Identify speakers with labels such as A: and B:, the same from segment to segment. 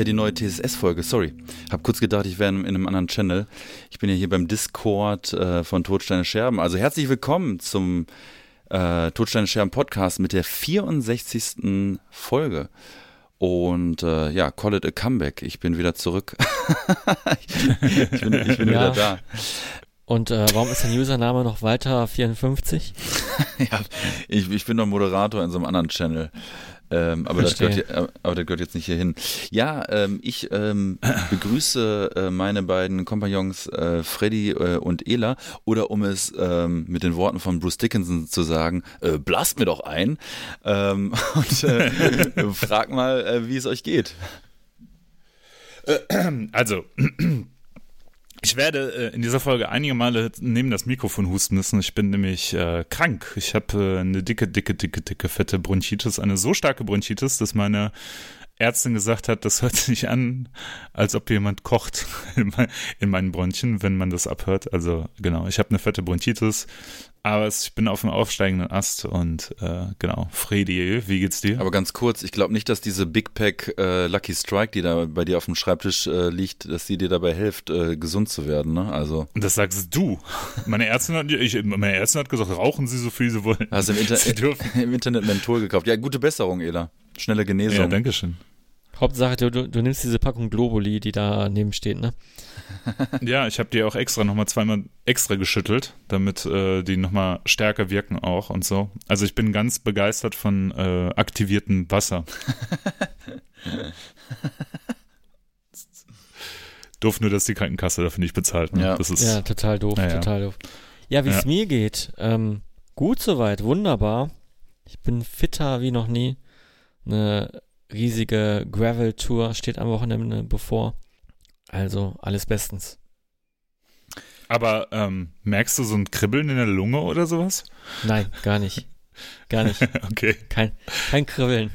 A: Ja die neue TSS-Folge, sorry. Hab kurz gedacht, ich wäre in einem anderen Channel. Ich bin ja hier beim Discord äh, von Todsteine Scherben. Also herzlich willkommen zum äh, Todsteine Scherben Podcast mit der 64. Folge. Und äh, ja, call it a comeback. Ich bin wieder zurück. ich bin, ich bin ja. wieder da.
B: Und äh, warum ist dein Username noch weiter 54?
A: ja, ich, ich bin noch Moderator in so einem anderen Channel. Ähm, aber, das gehört, aber das gehört jetzt nicht hierhin. Ja, ähm, ich ähm, begrüße äh, meine beiden Kompagnons äh, Freddy äh, und Ela oder um es ähm, mit den Worten von Bruce Dickinson zu sagen, äh, blast mir doch ein ähm, und äh, frag mal, äh, wie es euch geht.
C: Also, ich werde äh, in dieser Folge einige Male neben das Mikrofon husten müssen. Ich bin nämlich äh, krank. Ich habe äh, eine dicke, dicke, dicke, dicke, fette Bronchitis. Eine so starke Bronchitis, dass meine Ärztin gesagt hat, das hört sich an, als ob jemand kocht in, mein, in meinen Bronchien, wenn man das abhört. Also genau, ich habe eine fette Bronchitis. Aber ich bin auf dem aufsteigenden Ast und äh, genau, Fredi, wie geht's dir?
A: Aber ganz kurz, ich glaube nicht, dass diese Big Pack äh, Lucky Strike, die da bei dir auf dem Schreibtisch äh, liegt, dass sie dir dabei hilft, äh, gesund zu werden, ne? Also.
C: Und das sagst du. Meine Ärztin hat, ich, meine Ärztin hat gesagt, rauchen Sie so viel Sie wollen.
A: Hast du im, Inter im Internet Menthol gekauft. Ja, gute Besserung, Ela. Schnelle Genesung. Ja,
C: danke schön.
B: Hauptsache, du, du, du nimmst diese Packung Globuli, die da neben steht, ne?
C: ja, ich habe die auch extra nochmal zweimal extra geschüttelt, damit äh, die nochmal stärker wirken auch und so. Also ich bin ganz begeistert von äh, aktiviertem Wasser. doof nur, dass die Krankenkasse dafür nicht bezahlt. Ne?
B: Ja.
C: Das ist,
B: ja, total doof, ja, total doof. Ja, wie es ja. mir geht, ähm, gut soweit, wunderbar. Ich bin fitter wie noch nie. Eine riesige Gravel-Tour steht am Wochenende bevor. Also alles bestens.
C: Aber ähm, merkst du so ein Kribbeln in der Lunge oder sowas?
B: Nein, gar nicht. Gar nicht.
C: okay.
B: Kein, kein Kribbeln.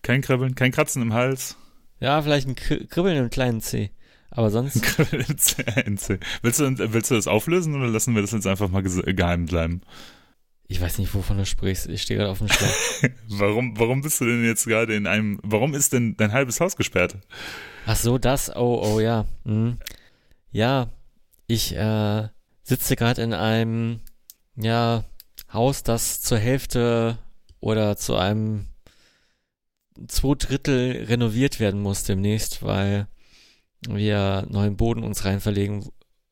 C: Kein Kribbeln, kein Kratzen im Hals.
B: Ja, vielleicht ein Kribbeln im kleinen C. Aber sonst. Ein Kribbeln im
C: C. Willst du, willst du das auflösen oder lassen wir das jetzt einfach mal geheim bleiben?
B: Ich weiß nicht, wovon du sprichst. Ich stehe gerade auf dem Schlauch.
C: warum, warum bist du denn jetzt gerade in einem, warum ist denn dein halbes Haus gesperrt?
B: Ach so, das, oh, oh, ja. Hm. Ja, ich äh, sitze gerade in einem, ja, Haus, das zur Hälfte oder zu einem zwei Drittel renoviert werden muss demnächst, weil wir neuen Boden uns rein verlegen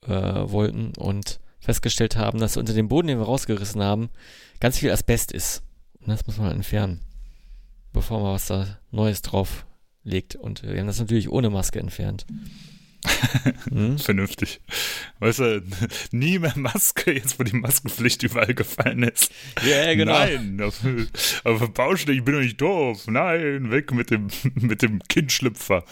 B: äh, wollten und festgestellt haben, dass unter dem Boden, den wir rausgerissen haben, ganz viel Asbest ist. Und das muss man entfernen, bevor man was da Neues drauf legt. Und wir haben das natürlich ohne Maske entfernt.
C: hm? Vernünftig. Weißt du, nie mehr Maske, jetzt wo die Maskenpflicht überall gefallen ist.
B: Ja, yeah, genau.
C: Nein, auf, auf Baustelle, ich bin doch nicht doof. Nein, weg mit dem, mit dem Kindschlüpfer.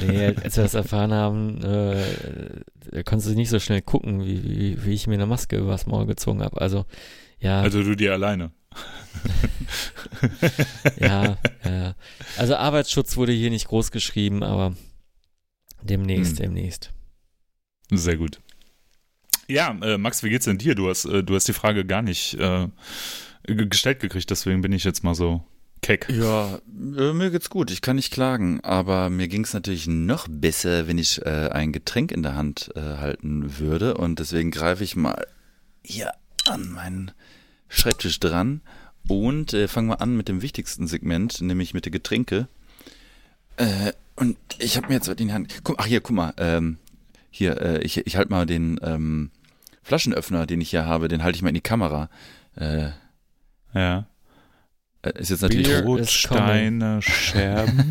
B: Nee, als wir das erfahren haben, äh, konntest du nicht so schnell gucken, wie, wie, wie ich mir eine Maske übers Maul gezogen habe. Also, ja.
C: Also du dir alleine.
B: ja, ja. Also Arbeitsschutz wurde hier nicht groß geschrieben, aber demnächst, hm. demnächst.
C: Sehr gut. Ja, äh, Max, wie geht's denn dir? Du hast, äh, du hast die Frage gar nicht äh, gestellt gekriegt, deswegen bin ich jetzt mal so keck.
A: Ja, äh, mir geht's gut, ich kann nicht klagen, aber mir ging's natürlich noch besser, wenn ich äh, ein Getränk in der Hand äh, halten würde und deswegen greife ich mal hier an meinen Schreibtisch dran und äh, fangen wir an mit dem wichtigsten Segment, nämlich mit der Getränke. Äh, und ich habe mir jetzt in die Hand. Guck, ach hier, guck mal. Ähm, hier, äh, ich, ich halte mal den ähm, Flaschenöffner, den ich hier habe, den halte ich mal in die Kamera. Äh,
C: ja.
A: Äh, ist jetzt natürlich
C: Rotsteine Scherben.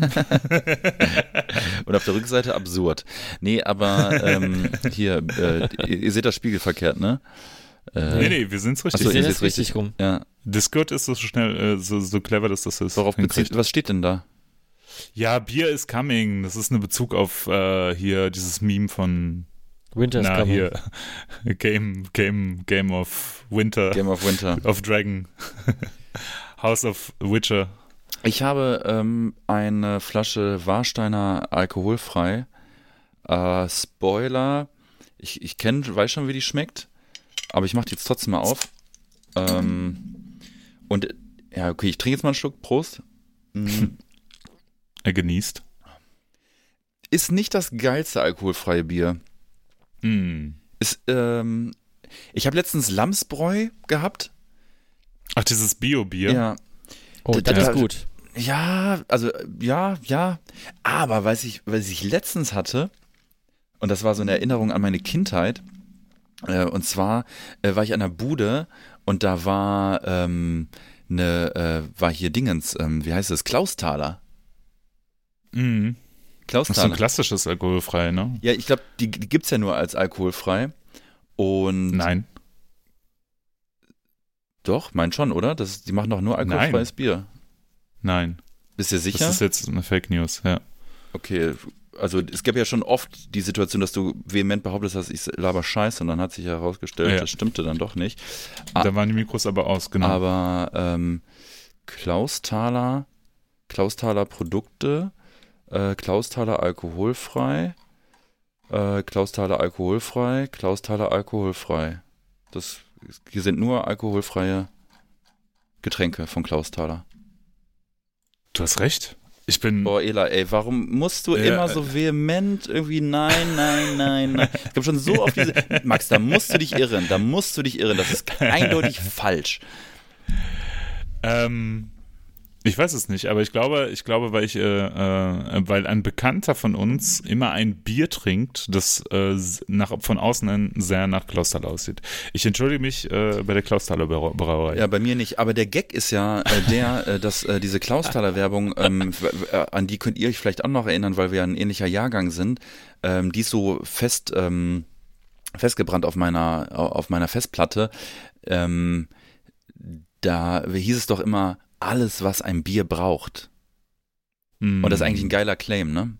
A: Und auf der Rückseite absurd. Nee, aber ähm, hier, äh, ihr, ihr seht das Spiegel verkehrt, ne?
C: Äh, nee, nee, wir sind's richtig.
B: Achso, ihr seht richtig rum.
C: Ja. Discord ist so schnell, äh, so, so clever, dass das ist.
A: Worauf bezieht, was steht denn da?
C: Ja, Beer is coming. Das ist ein Bezug auf äh, hier dieses Meme von
B: Winter is
C: na,
B: coming.
C: Hier. Game, Game, Game of Winter.
A: Game of Winter.
C: Of Dragon. House of Witcher.
A: Ich habe ähm, eine Flasche Warsteiner alkoholfrei. Äh, Spoiler. Ich, ich kenne, weiß schon, wie die schmeckt. Aber ich mache die jetzt trotzdem mal auf. Ähm, und ja, okay, ich trinke jetzt mal einen Schluck. Prost. Mm.
C: Er genießt?
A: Ist nicht das geilste alkoholfreie Bier.
C: Mm.
A: Ist, ähm, ich habe letztens Lamsbräu gehabt.
C: Ach, dieses Bio-Bier?
A: Ja.
B: Oh,
A: Da-
B: das
A: da-
B: ist gut.
A: Ja, also ja, ja. Aber was ich, was ich letztens hatte, und das war so eine Erinnerung an meine Kindheit, äh, und zwar äh, war ich an der Bude und da war ähm, eine, äh, war hier Dingens, ähm, wie heißt es, Klausthaler.
C: Mhm. Das ist ein klassisches alkoholfrei, ne?
A: Ja, ich glaube, die, die gibt's ja nur als alkoholfrei. Und
C: Nein.
A: doch, mein schon, oder? Das, die machen doch nur alkoholfreies Bier.
C: Nein.
A: Bist du sicher?
C: Das ist jetzt eine Fake News, ja.
A: Okay, also es gab ja schon oft die Situation, dass du vehement behauptest hast, ich laber Scheiße und dann hat sich herausgestellt,
C: Ja.
A: das stimmte dann doch nicht. Ah.
C: Da waren die Mikros aber aus, genau.
A: Aber ähm, Klausthaler, Klausthaler Produkte, äh, Klausthaler alkoholfrei, äh, Klausthaler alkoholfrei, Klausthaler alkoholfrei. Das hier sind nur alkoholfreie Getränke von Klausthaler.
C: du hast recht. Ich bin.
A: Boah, Ela, ey, warum musst du
C: Ja,
A: immer so vehement irgendwie nein, nein, nein, nein. Ich habe schon so oft diese. Max, da musst du dich irren, da musst du dich irren. Das ist eindeutig falsch.
C: Ähm, ich weiß es nicht, aber ich glaube, ich glaube, weil ich, äh, äh, weil ein Bekannter von uns immer ein Bier trinkt, das äh, nach, von außen sehr nach Klausthal aussieht. Ich entschuldige mich äh, bei der Klausthaler Brau- Brauerei.
A: Ja, bei mir nicht. Aber der Gag ist ja äh, der, äh, dass äh, diese Klausthaler Werbung, ähm, äh, an die könnt ihr euch vielleicht auch noch erinnern, weil wir ein ähnlicher Jahrgang sind. Ähm, die ist so fest ähm, festgebrannt auf meiner auf meiner Festplatte. Ähm, da hieß es doch immer alles, was ein Bier braucht.
C: Mm.
A: Und das ist eigentlich ein geiler Claim, ne?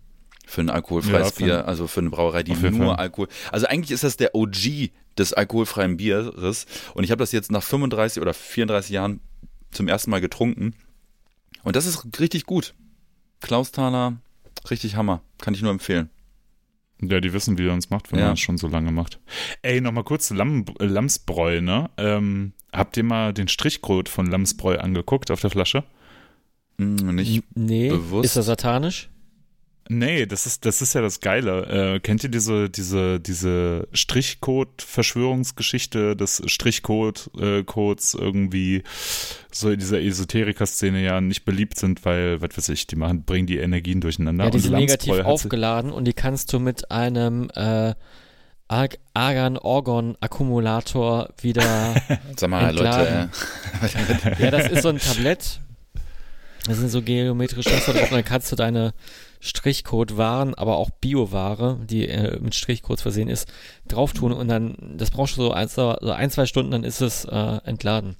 A: Für ein alkoholfreies
C: Ja,
A: Bier, also für eine Brauerei, die nur
C: Fall.
A: Alkohol. Also eigentlich ist das der OG des alkoholfreien Bieres. Und ich habe das jetzt nach 35 oder 34 Jahren zum ersten Mal getrunken. Und das ist richtig gut. Klausthaler, richtig Hammer. Kann ich nur empfehlen.
C: Ja, die wissen, wie er uns macht, wenn
A: Ja.
C: man das schon so lange macht. Ey, nochmal kurz Lamm, äh, Lamsbräu, ne? Ähm, habt ihr mal den Strichcode von Lamsbräu angeguckt auf der Flasche?
A: Hm, nicht.
B: nee,
A: bewusst.
B: ist das satanisch?
C: Nee, das ist, das ist ja das Geile. Äh, kennt ihr diese, diese, diese Strichcode-Verschwörungsgeschichte des Strichcode-Codes irgendwie so in dieser Esoteriker-Szene ja nicht beliebt sind, weil, was weiß ich, die machen, bringen die Energien durcheinander.
B: Ja, die
C: Und
B: sind
C: Lamsbräu
B: negativ aufgeladen und die kannst du mit einem äh, Arg- Argan-Orgon-Akkumulator wieder.
A: Sag mal,
B: Entladen.
A: Leute.
B: ja, das ist so ein Tablett. Das sind so geometrische Muster drauf. Dann kannst du deine Strichcode-Waren, aber auch Bio-Ware, die äh, mit Strichcodes versehen ist, drauf tun und dann, das brauchst du so ein, so ein zwei Stunden, dann ist es äh, entladen.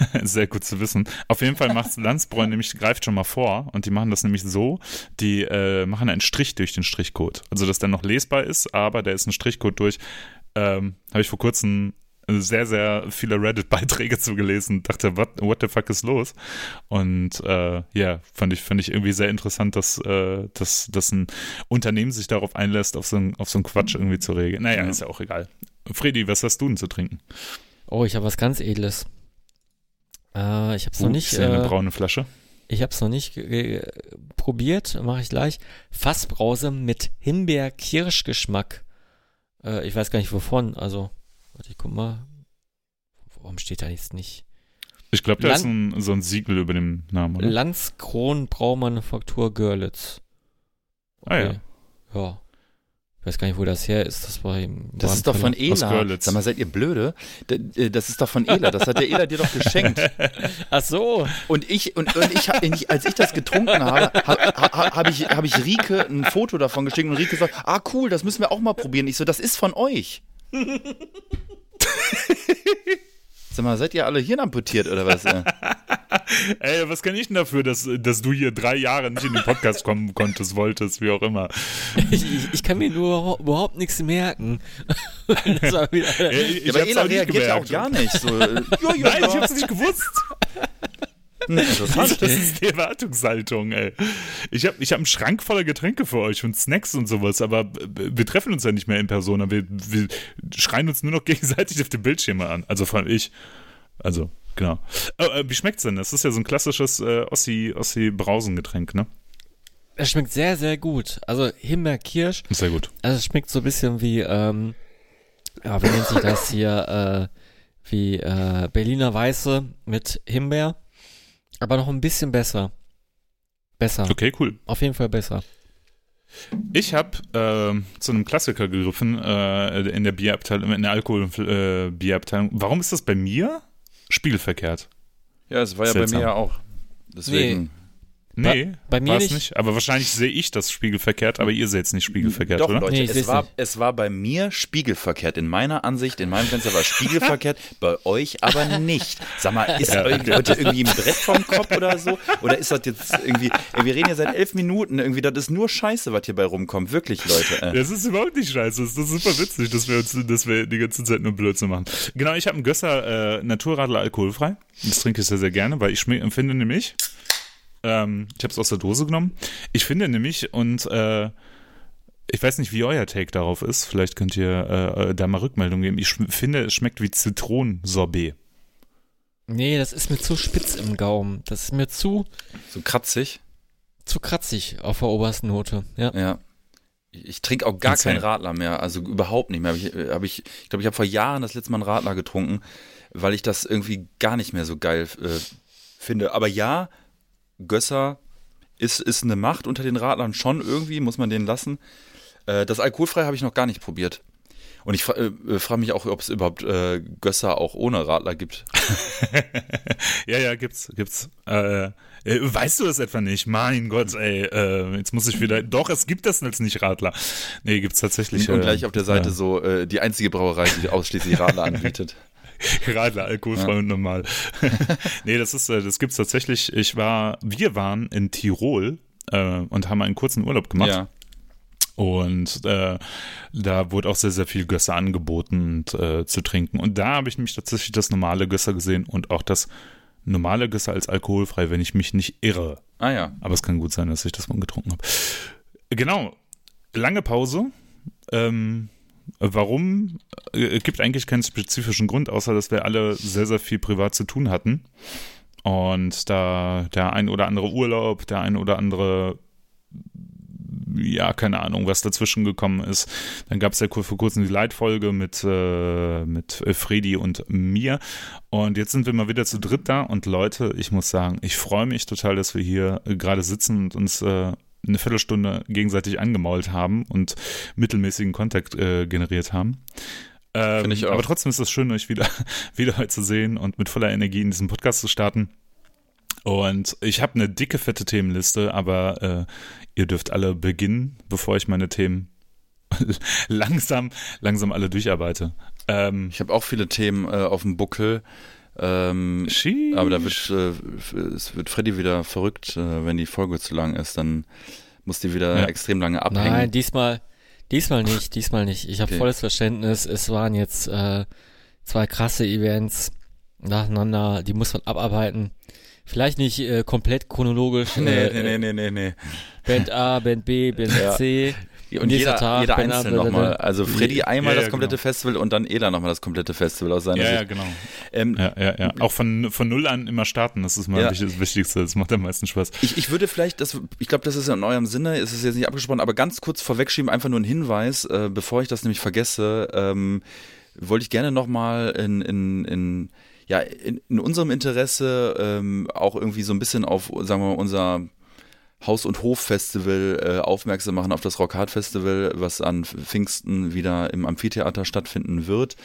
C: Sehr gut zu wissen. Auf jeden Fall macht Landsbräu nämlich, greift schon mal vor und die machen das nämlich so, die äh, machen einen Strich durch den Strichcode. Also, dass der noch lesbar ist, aber der ist ein Strichcode durch. Ähm, Habe ich vor kurzem sehr, sehr viele Reddit-Beiträge zugelesen, dachte, what, what the fuck ist los? Und äh, ja, fand ich, fand ich irgendwie sehr interessant, dass, äh, dass, dass ein Unternehmen sich darauf einlässt, auf so, ein, auf so einen Quatsch irgendwie zu regeln. Naja,
A: Ja.
C: ist ja auch egal. Fredi, was hast du denn zu trinken?
B: Oh, ich habe was ganz Edles. Äh, ich habe es noch nicht.
C: ja eine
B: Äh,
C: braune Flasche.
B: Ich habe es noch nicht äh, probiert, mache ich gleich. Fassbrause mit Himbeer-Kirschgeschmack. Äh, ich weiß gar nicht wovon, also, warte, ich guck mal. Warum steht da jetzt nicht?
C: Ich glaube, da
B: Lan-
C: ist ein, so ein Siegel über dem Namen, oder?
B: Landskron Braumanufaktur Görlitz.
C: Ah, ja.
B: Ja. Ich weiß gar nicht, wo das her ist. Das war im
A: Das ist doch von Ela. Sag mal, seid ihr blöde? Äh, Das ist doch von Ela. Das hat der Ela dir doch geschenkt.
B: Ach so.
A: Und ich, und, und ich, als ich das getrunken habe, habe ha, hab ich, hab ich Rike ein Foto davon geschickt und Rike sagt, ah cool, das müssen wir auch mal probieren. Ich so, das ist von euch. Sag mal, seid ihr alle hirnamputiert oder was?
C: Ey, was kann ich denn dafür, dass, dass du hier drei Jahre nicht in den Podcast kommen konntest, wolltest, wie auch immer?
B: Ich, ich, ich kann mir nur überhaupt nichts merken. das war wieder,
C: Ey, ich
A: Ja, aber
C: hab's
A: Ela
C: auch nicht
A: reagiert ja auch gar nicht. So,
C: Nein, ich hab's nicht gewusst.
A: Hm, Interessant.
C: Das ist die Erwartungshaltung, ey. Ich hab, ich hab einen Schrank voller Getränke für euch und Snacks und sowas, aber wir treffen uns ja nicht mehr in Persona. Wir, wir schreien uns nur noch gegenseitig auf die Bildschirme an. Also vor allem ich. Also, genau. Oh, äh, wie schmeckt's denn? Das ist ja so ein klassisches äh, Ossi, Ossi-Brausengetränk, ne?
B: Es schmeckt sehr, sehr gut. Also Himbeer-Kirsch.
C: Sehr gut.
B: Also es schmeckt so ein bisschen wie, ähm, ja, wie nennt sich das hier, äh, wie äh, Berliner Weiße mit Himbeer. Aber noch ein bisschen besser. Besser.
C: Okay, cool.
B: Auf jeden Fall besser.
C: Ich habe äh, zu einem Klassiker gegriffen äh, in der Bierabteilung, in der Alkohol-Bierabteilung. Äh, Warum ist das bei mir spiegelverkehrt?
A: Ja, es war ja
C: Seltsam.
A: bei mir ja auch. Deswegen.
C: Nee,
B: bei mir nicht.
C: nicht. Aber wahrscheinlich sehe ich das spiegelverkehrt, aber ihr seht es nicht spiegelverkehrt,
A: Doch,
C: oder?
A: Leute,
B: Nee, ich
A: es, war,
B: nicht.
A: es war bei mir spiegelverkehrt. In meiner Ansicht, in meinem Fenster war es spiegelverkehrt, bei euch aber nicht. Sag mal, ist
C: Ja.
A: euch Leute irgendwie ein Brett vom Kopf oder so? Oder ist das jetzt irgendwie, wir reden ja seit elf Minuten, irgendwie, das ist nur Scheiße, was hier bei rumkommt. Wirklich, Leute. Äh.
C: Das ist überhaupt nicht scheiße. Das ist super witzig, dass wir uns, dass wir die ganze Zeit nur Blödsinn machen. Genau, ich habe einen Gösser äh, Naturradler alkoholfrei. Das trinke ich sehr, sehr gerne, weil ich empfinde nämlich, ähm, ich habe es aus der Dose genommen. Ich finde nämlich, und äh, ich weiß nicht, wie euer Take darauf ist, vielleicht könnt ihr äh, äh, da mal Rückmeldung geben. Ich finde, es schmeckt wie Zitronensorbet.
B: Nee, das ist mir zu spitz im Gaumen. Das ist mir zu,
A: So kratzig.
B: zu kratzig auf der obersten Note. Ja.
A: Ja. Ich, ich trinke auch gar
C: Insane.
A: keinen Radler mehr, also überhaupt nicht mehr. Hab ich hab ich ich glaube, ich habe vor Jahren das letzte Mal einen Radler getrunken, weil ich das irgendwie gar nicht mehr so geil äh, finde. Aber ja, Gösser ist, ist eine Macht unter den Radlern schon irgendwie, muss man den lassen. Äh, das alkoholfrei habe ich noch gar nicht probiert. Und ich fra äh, frage mich auch, ob es überhaupt äh, Gösser auch ohne Radler gibt.
C: ja, ja, gibt's, gibt's. Äh, äh, weißt du das etwa nicht? Mein Gott, ey, äh, jetzt muss ich wieder. Doch, es gibt das als Nicht-Radler. Nee, gibt's tatsächlich.
A: Und
C: äh,
A: gleich auf der Seite
C: ja.
A: so äh, die einzige Brauerei, die ausschließlich Radler anbietet.
C: Radler, alkoholfrei und normal. nee, das ist, äh, das gibt's tatsächlich. Ich war, wir waren in Tirol äh, und haben einen kurzen Urlaub gemacht.
A: Ja.
C: Und äh, da wurde auch sehr, sehr viel Gösser angeboten und, äh, zu trinken. Und da habe ich nämlich tatsächlich das normale Gösser gesehen und auch das normale Gösser als alkoholfrei, wenn ich mich nicht irre.
A: Ah ja.
C: Aber es kann gut sein, dass ich das mal getrunken habe. Genau. Lange Pause. Ähm, warum? Äh, Es gibt eigentlich keinen spezifischen Grund, außer dass wir alle sehr, sehr viel privat zu tun hatten. Und da der ein oder andere Urlaub, der ein oder andere, ja, keine Ahnung, was dazwischen gekommen ist. Dann gab es ja vor kurzem die Leitfolge mit, äh, mit äh, Fredi und mir. Und jetzt sind wir mal wieder zu dritt da. Und Leute, ich muss sagen, ich freue mich total, dass wir hier äh, gerade sitzen und uns äh, eine Viertelstunde gegenseitig angemault haben und mittelmäßigen Kontakt äh, generiert haben. Ähm,
A: Finde ich auch.
C: Aber trotzdem ist es schön, euch wieder, wieder heute zu sehen und mit voller Energie in diesen Podcast zu starten. Und ich habe eine dicke, fette Themenliste, aber äh, ihr dürft alle beginnen, bevor ich meine Themen langsam, langsam alle durcharbeite. Ähm,
A: Ich habe auch viele Themen äh, auf dem Buckel. Ähm, aber da wird, äh, es wird Freddy wieder verrückt, äh, wenn die Folge zu lang ist. Dann muss die wieder
C: Ja.
A: extrem lange abhängen.
B: Nein, diesmal, diesmal nicht, diesmal nicht. Ich habe
A: Okay.
B: volles Verständnis. Es waren jetzt äh, zwei krasse Events nacheinander, die muss man abarbeiten. Vielleicht nicht äh, komplett chronologisch.
A: nee,
B: äh,
A: nee, nee, nee, nee.
B: Band A, Band B, Band
A: Ja.
B: C.
A: Und jeder,
B: Tag,
A: jeder
B: Band A,
A: einzeln
B: blablabla.
A: nochmal. Also Freddy einmal
C: Ja,
A: das
C: ja,
A: komplette
C: genau.
A: Festival und dann Ela nochmal das komplette Festival aus seiner
C: ja, ja,
A: Sicht.
C: genau.
A: Ähm,
C: Ja, ja, ja. Auch von, von null an immer starten, das ist mal
A: Ja.
C: das Wichtigste. Das macht am meisten Spaß.
A: Ich, ich würde vielleicht, das, ich glaube, das ist ja in eurem Sinne, es ist jetzt nicht abgesprochen, aber ganz kurz vorwegschieben, einfach nur ein Hinweis, äh, bevor ich das nämlich vergesse, ähm, wollte ich gerne nochmal in, in, in, ja, in, in unserem Interesse ähm, auch irgendwie so ein bisschen auf, sagen wir mal, unser Haus- und Hof-Festival äh, aufmerksam machen, auf das Rock Hard Festival, was an Pfingsten wieder im Amphitheater stattfinden wird,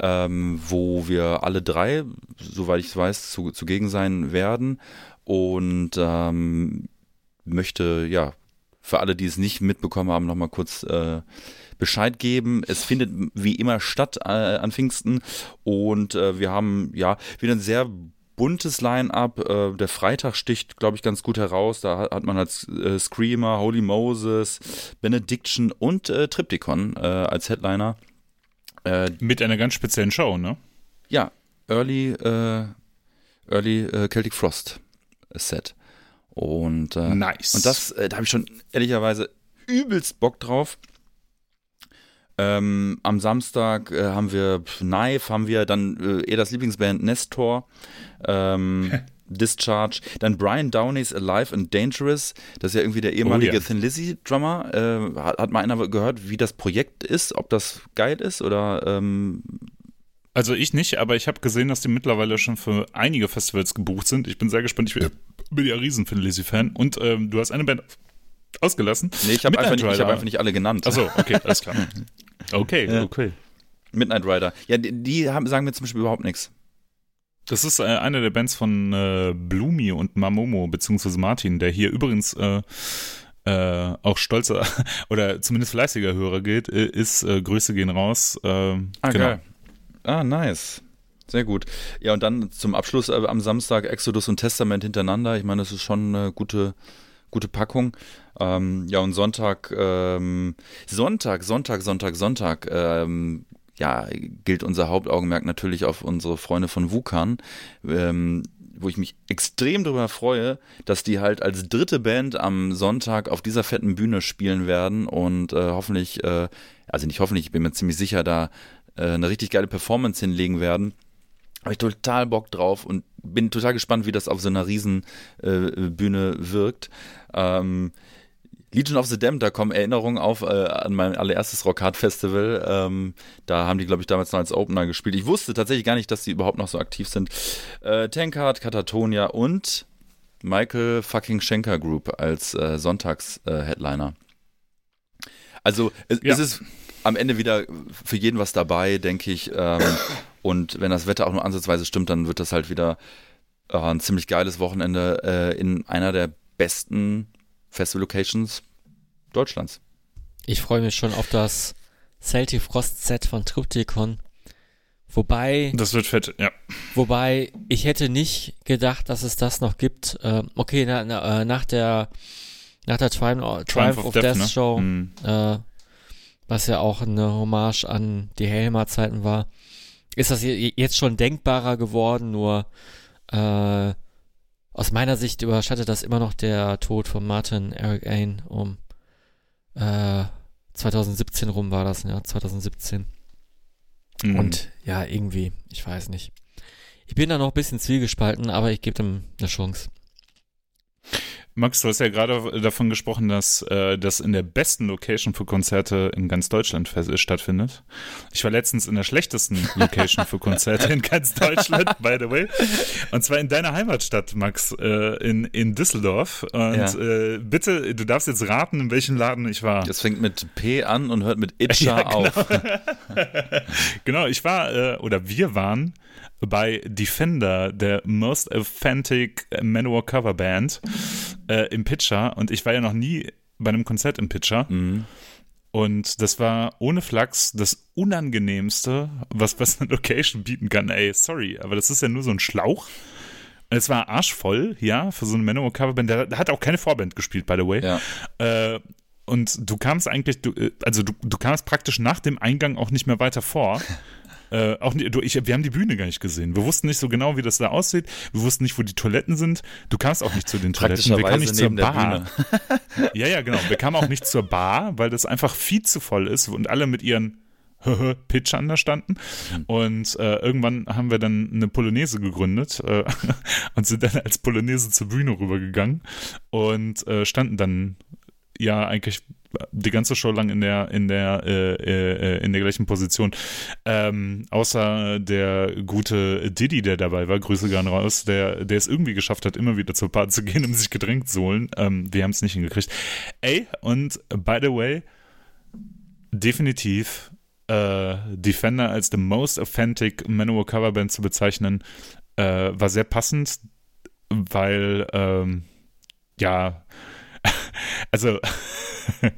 A: ähm, wo wir alle drei, soweit ich weiß, zu, zugegen sein werden. Und ähm, möchte, ja, für alle, die es nicht mitbekommen haben, nochmal kurz äh, Bescheid geben. Es findet wie immer statt äh, an Pfingsten und äh, wir haben ja wieder ein sehr buntes Line-up. Äh, der Freitag sticht, glaube ich, ganz gut heraus. Da hat, hat man als äh, Screamer, Holy Moses, Benediction und äh, Triptychon äh, als Headliner. Äh,
C: Mit einer ganz speziellen Show, ne?
A: ja, Early, äh, Early Celtic Frost Set. Und,
C: Nice.
A: und das, da habe ich schon ehrlicherweise übelst Bock drauf. Ähm, am Samstag äh, haben wir Knife, haben wir dann äh, eher das Lieblingsband Nestor. Ähm, Discharge. Dann Brian Downey's Alive and Dangerous. Das ist ja irgendwie der ehemalige
C: Oh ja.
A: Thin Lizzy Drummer. Äh, hat, hat mal einer gehört, wie das Projekt ist? Ob das geil ist oder ähm,
C: Also ich nicht, aber ich habe gesehen, dass die mittlerweile schon für einige Festivals gebucht sind. Ich bin sehr gespannt. Ich bin, bin ja riesen Finn Lizzy-Fan. Und ähm, du hast eine Band ausgelassen.
A: Nee, ich habe einfach, nicht- ich
C: Rider.
A: hab einfach nicht alle genannt.
C: Achso, okay, alles klar. Okay,
A: Ja.
C: okay.
A: Midnight Rider. Ja, die, die haben, sagen mir zum Beispiel überhaupt nichts.
C: Das ist äh, eine der Bands von äh, Blumi und Mamomo, beziehungsweise Martin, der hier übrigens äh, äh, auch stolzer oder zumindest fleißiger Hörer geht, äh, ist äh, Grüße gehen raus. Äh,
A: Ah,
C: genau.
A: geil. Ah, nice. Sehr gut. Ja, und dann zum Abschluss äh, am Samstag Exodus und Testament hintereinander. Ich meine, das ist schon eine gute, gute Packung. Ähm, ja, und Sonntag, ähm, Sonntag, Sonntag, Sonntag, Sonntag, ähm, ja, gilt unser Hauptaugenmerk natürlich auf unsere Freunde von Wukan, ähm, wo ich mich extrem darüber freue, dass die halt als dritte Band am Sonntag auf dieser fetten Bühne spielen werden und äh, hoffentlich, äh, also nicht hoffentlich, ich bin mir ziemlich sicher, da äh, eine richtig geile Performance hinlegen werden. Habe ich total Bock drauf und bin total gespannt, wie das auf so einer riesen äh, wirkt. Ähm, Legion of the Damned, da kommen Erinnerungen auf äh, an mein allererstes Rockhard Festival. Ähm, da haben die, glaube ich, damals noch als Opener gespielt. Ich wusste tatsächlich gar nicht, dass die überhaupt noch so aktiv sind. Äh, Tankard, Katatonia und Michael fucking Schenker Group als äh, Sonntags-Headliner. also es,
C: Ja.
A: es ist am Ende wieder für jeden was dabei, denke ich. Ähm, und wenn das Wetter auch nur ansatzweise stimmt, dann wird das halt wieder äh, ein ziemlich geiles Wochenende äh, in einer der besten Festival-Locations Deutschlands.
B: Ich freue mich schon auf das Celtic Frost Set von Triptychon. Wobei,
C: Das wird fett, ja.
B: wobei ich hätte nicht gedacht, dass es das noch gibt. Ähm, okay, na, na, äh, nach der nach der Triumph, Triumph of, Death,
C: ne?
B: Show,
C: Hm.
B: äh, was ja auch eine Hommage an die Helmer-Zeiten war, ist das je- jetzt schon denkbarer geworden, nur äh, aus meiner Sicht überschattet das immer noch der Tod von Martin Eric Ain um äh, 2017 rum war das, ja, 2017.
C: Mhm.
B: Und ja, irgendwie, ich weiß nicht. Ich bin da noch ein bisschen zwiegespalten, aber ich gebe dem eine Chance.
C: Max, du hast ja gerade davon gesprochen, dass äh, das in der besten Location für Konzerte in ganz Deutschland äh, stattfindet. Ich war letztens in der schlechtesten Location für Konzerte in ganz Deutschland, by the way. Und zwar in deiner Heimatstadt, Max, äh, in, in Düsseldorf. Und
A: Ja.
C: äh, bitte, du darfst jetzt raten, in welchem Laden ich war.
A: Es fängt mit P an und hört mit Itcher
C: Ja, genau.
A: auf.
C: Genau, ich war, äh, oder wir waren bei Defender, der Most Authentic Manowar Cover Band äh, im Pitcher und ich war ja noch nie bei einem Konzert im Pitcher
A: Mhm.
C: und das war ohne Flachs das unangenehmste, was, was eine Location bieten kann. Ey, sorry, aber das ist ja nur so ein Schlauch. Es war arschvoll, ja, für so eine Manowar Coverband. Der, der hat auch keine Vorband gespielt, by the way.
A: Ja.
C: Äh, und du kamst eigentlich, du, äh, also du, du kamst praktisch nach dem Eingang auch nicht mehr weiter vor. Äh, auch du, ich, wir haben die Bühne gar nicht gesehen. Wir wussten nicht so genau, wie das da aussieht. Wir wussten nicht, wo die Toiletten sind. Du kamst auch nicht zu den Toiletten. Wir kamen nicht zur Bar. Ja, ja, genau. Wir kamen auch nicht zur Bar, weil das einfach viel zu voll ist und alle mit ihren Pitchern da standen. Und äh, irgendwann haben wir dann eine Polonaise gegründet äh, und sind dann als Polonaise zur Bühne rübergegangen und äh, standen dann ja eigentlich die ganze Show lang in der in der äh, äh, in der gleichen Position. Ähm, außer der gute Diddy, der dabei war, Grüße gern raus, der der es irgendwie geschafft hat, immer wieder zur Bar zu gehen, um sich Getränk zu holen. Ähm, wir haben es nicht hingekriegt. Ey, und by the way, definitiv äh, Defender als the most authentic Manowar Coverband zu bezeichnen, äh, war sehr passend, weil ähm, ja, also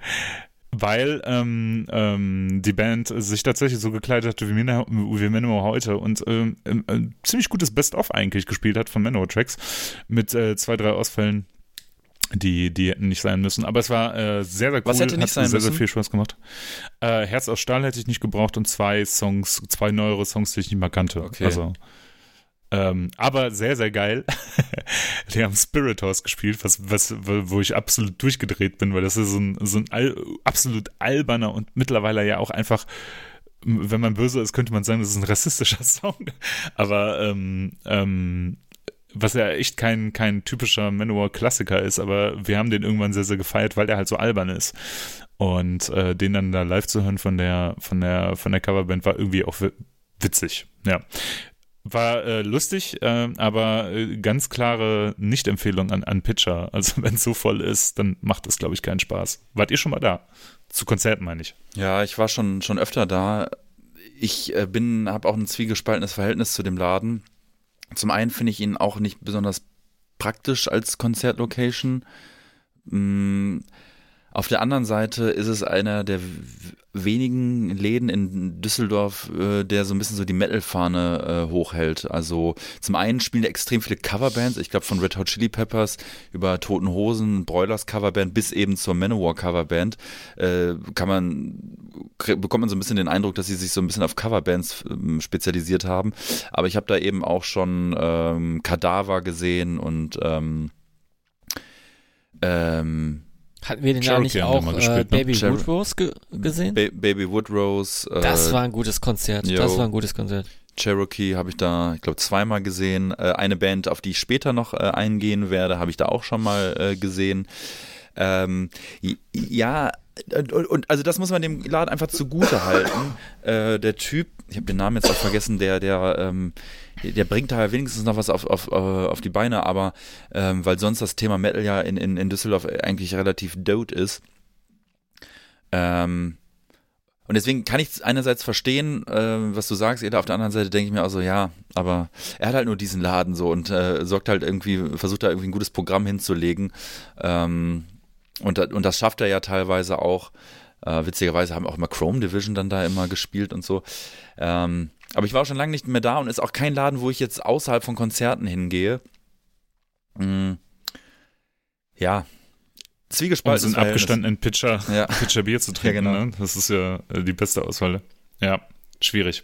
C: weil ähm, ähm, die Band sich tatsächlich so gekleidet hat wie, Manowar- wie Manowar heute und ähm, ähm, ein ziemlich gutes Best-of eigentlich gespielt hat von Manowar-Tracks mit äh, zwei, drei Ausfällen, die, die hätten nicht sein müssen. Aber es war äh, sehr, sehr cool.
A: Was hätte nicht
C: hat
A: sein
C: sehr, sehr
A: müssen?
C: viel Spaß gemacht. Äh, Herz aus Stahl hätte ich nicht gebraucht und zwei Songs, zwei neuere Songs, die ich nicht mehr kannte.
A: Okay.
C: Also ähm, aber sehr, sehr geil. Die haben Spirit Horse gespielt, was, was, wo ich absolut durchgedreht bin, weil das ist so ein, so ein al absolut alberner und mittlerweile ja auch einfach, wenn man böse ist, könnte man sagen, das ist ein rassistischer Song. Aber ähm, ähm, was ja echt kein, kein typischer Manowar-Klassiker ist, aber wir haben den irgendwann sehr, sehr gefeiert, weil der halt so albern ist. Und äh, den dann da live zu hören von der, von der, von der Coverband war irgendwie auch witzig. Ja. War äh, lustig, äh, aber äh, ganz klare Nicht-Empfehlung an, an Pitcher. Also wenn es so voll ist, dann macht es, glaube ich, keinen Spaß. Wart ihr schon mal da? Zu Konzerten meine ich.
A: Ja, ich war schon, schon öfter da. Ich äh, bin, habe auch ein zwiegespaltenes Verhältnis zu dem Laden. Zum einen finde ich ihn auch nicht besonders praktisch als Konzertlocation. Mm, auf der anderen Seite ist es einer der wenigen Läden in Düsseldorf, äh, der so ein bisschen so die Metal-Fahne äh, hochhält. Also zum einen spielen extrem viele Coverbands, ich glaube von Red Hot Chili Peppers über Toten Hosen, Broilers Coverband bis eben zur Manowar Coverband, äh, kann man bekommt man so ein bisschen den Eindruck, dass sie sich so ein bisschen auf Coverbands ähm, spezialisiert haben. Aber ich habe da eben auch schon ähm, Kadaver gesehen und ähm, ähm,
B: hatten wir den ja nicht auch äh, gespielt, Baby ne? Woodrose ge gesehen?
A: Ba Baby Woodrose.
B: Äh, das war ein gutes Konzert. Yo. Das war ein gutes Konzert.
A: Cherokee habe ich da, ich glaube, zweimal gesehen. Äh, eine Band, auf die ich später noch äh, eingehen werde, habe ich da auch schon mal äh, gesehen. Ähm, ja, und, und, also das muss man dem Laden einfach zugute halten. Äh, der Typ, ich habe den Namen jetzt auch vergessen, der, der, ähm, der bringt da wenigstens noch was auf, auf, äh, auf die Beine, aber ähm, weil sonst das Thema Metal ja in, in, in Düsseldorf eigentlich relativ dote ist. Ähm, und deswegen kann ich einerseits verstehen, äh, was du sagst, Eda, auf der anderen Seite denke ich mir auch so, ja, aber er hat halt nur diesen Laden so und äh, sorgt halt irgendwie, versucht da irgendwie ein gutes Programm hinzulegen. Ähm, und, und das schafft er ja teilweise auch. Äh, witzigerweise haben auch immer Chrome Division dann da immer gespielt und so. Ähm, aber ich war schon lange nicht mehr da und ist auch kein Laden, wo ich jetzt außerhalb von Konzerten hingehe. Mhm. Ja, zwiegespalten.
C: Um so einen abgestandenen Pitcher, ja. Pitcher Bier zu trinken, ja, genau. ne? das ist ja äh, die beste Auswahl. Ja, schwierig.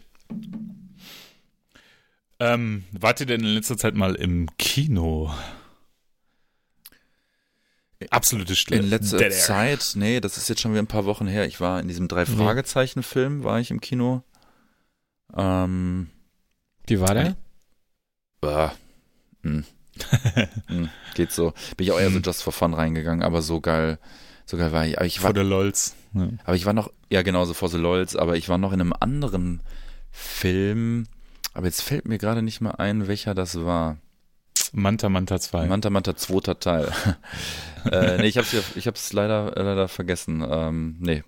C: Ähm, wart ihr denn in letzter Zeit mal im Kino? Absolute Stille.
A: In letzter Dead Zeit, nee, das ist jetzt schon wieder ein paar Wochen her. Ich war in diesem drei Fragezeichen Film, war ich im Kino. Ähm,
B: Wie war der?
A: Äh, hm. hm, geht so. Bin ich auch eher so hm. just for fun reingegangen, aber so geil, so geil war ich. Aber ich war,
C: vor der LOLs.
A: Ja. Aber ich war noch, ja genauso vor the LOLs, aber ich war noch in einem anderen Film, aber jetzt fällt mir gerade nicht mehr ein, welcher das war.
C: Manta Manta 2.
A: Manta Manta zweiter Teil. äh, nee, ich hab's, ich hab's leider, leider vergessen. Ähm, nee.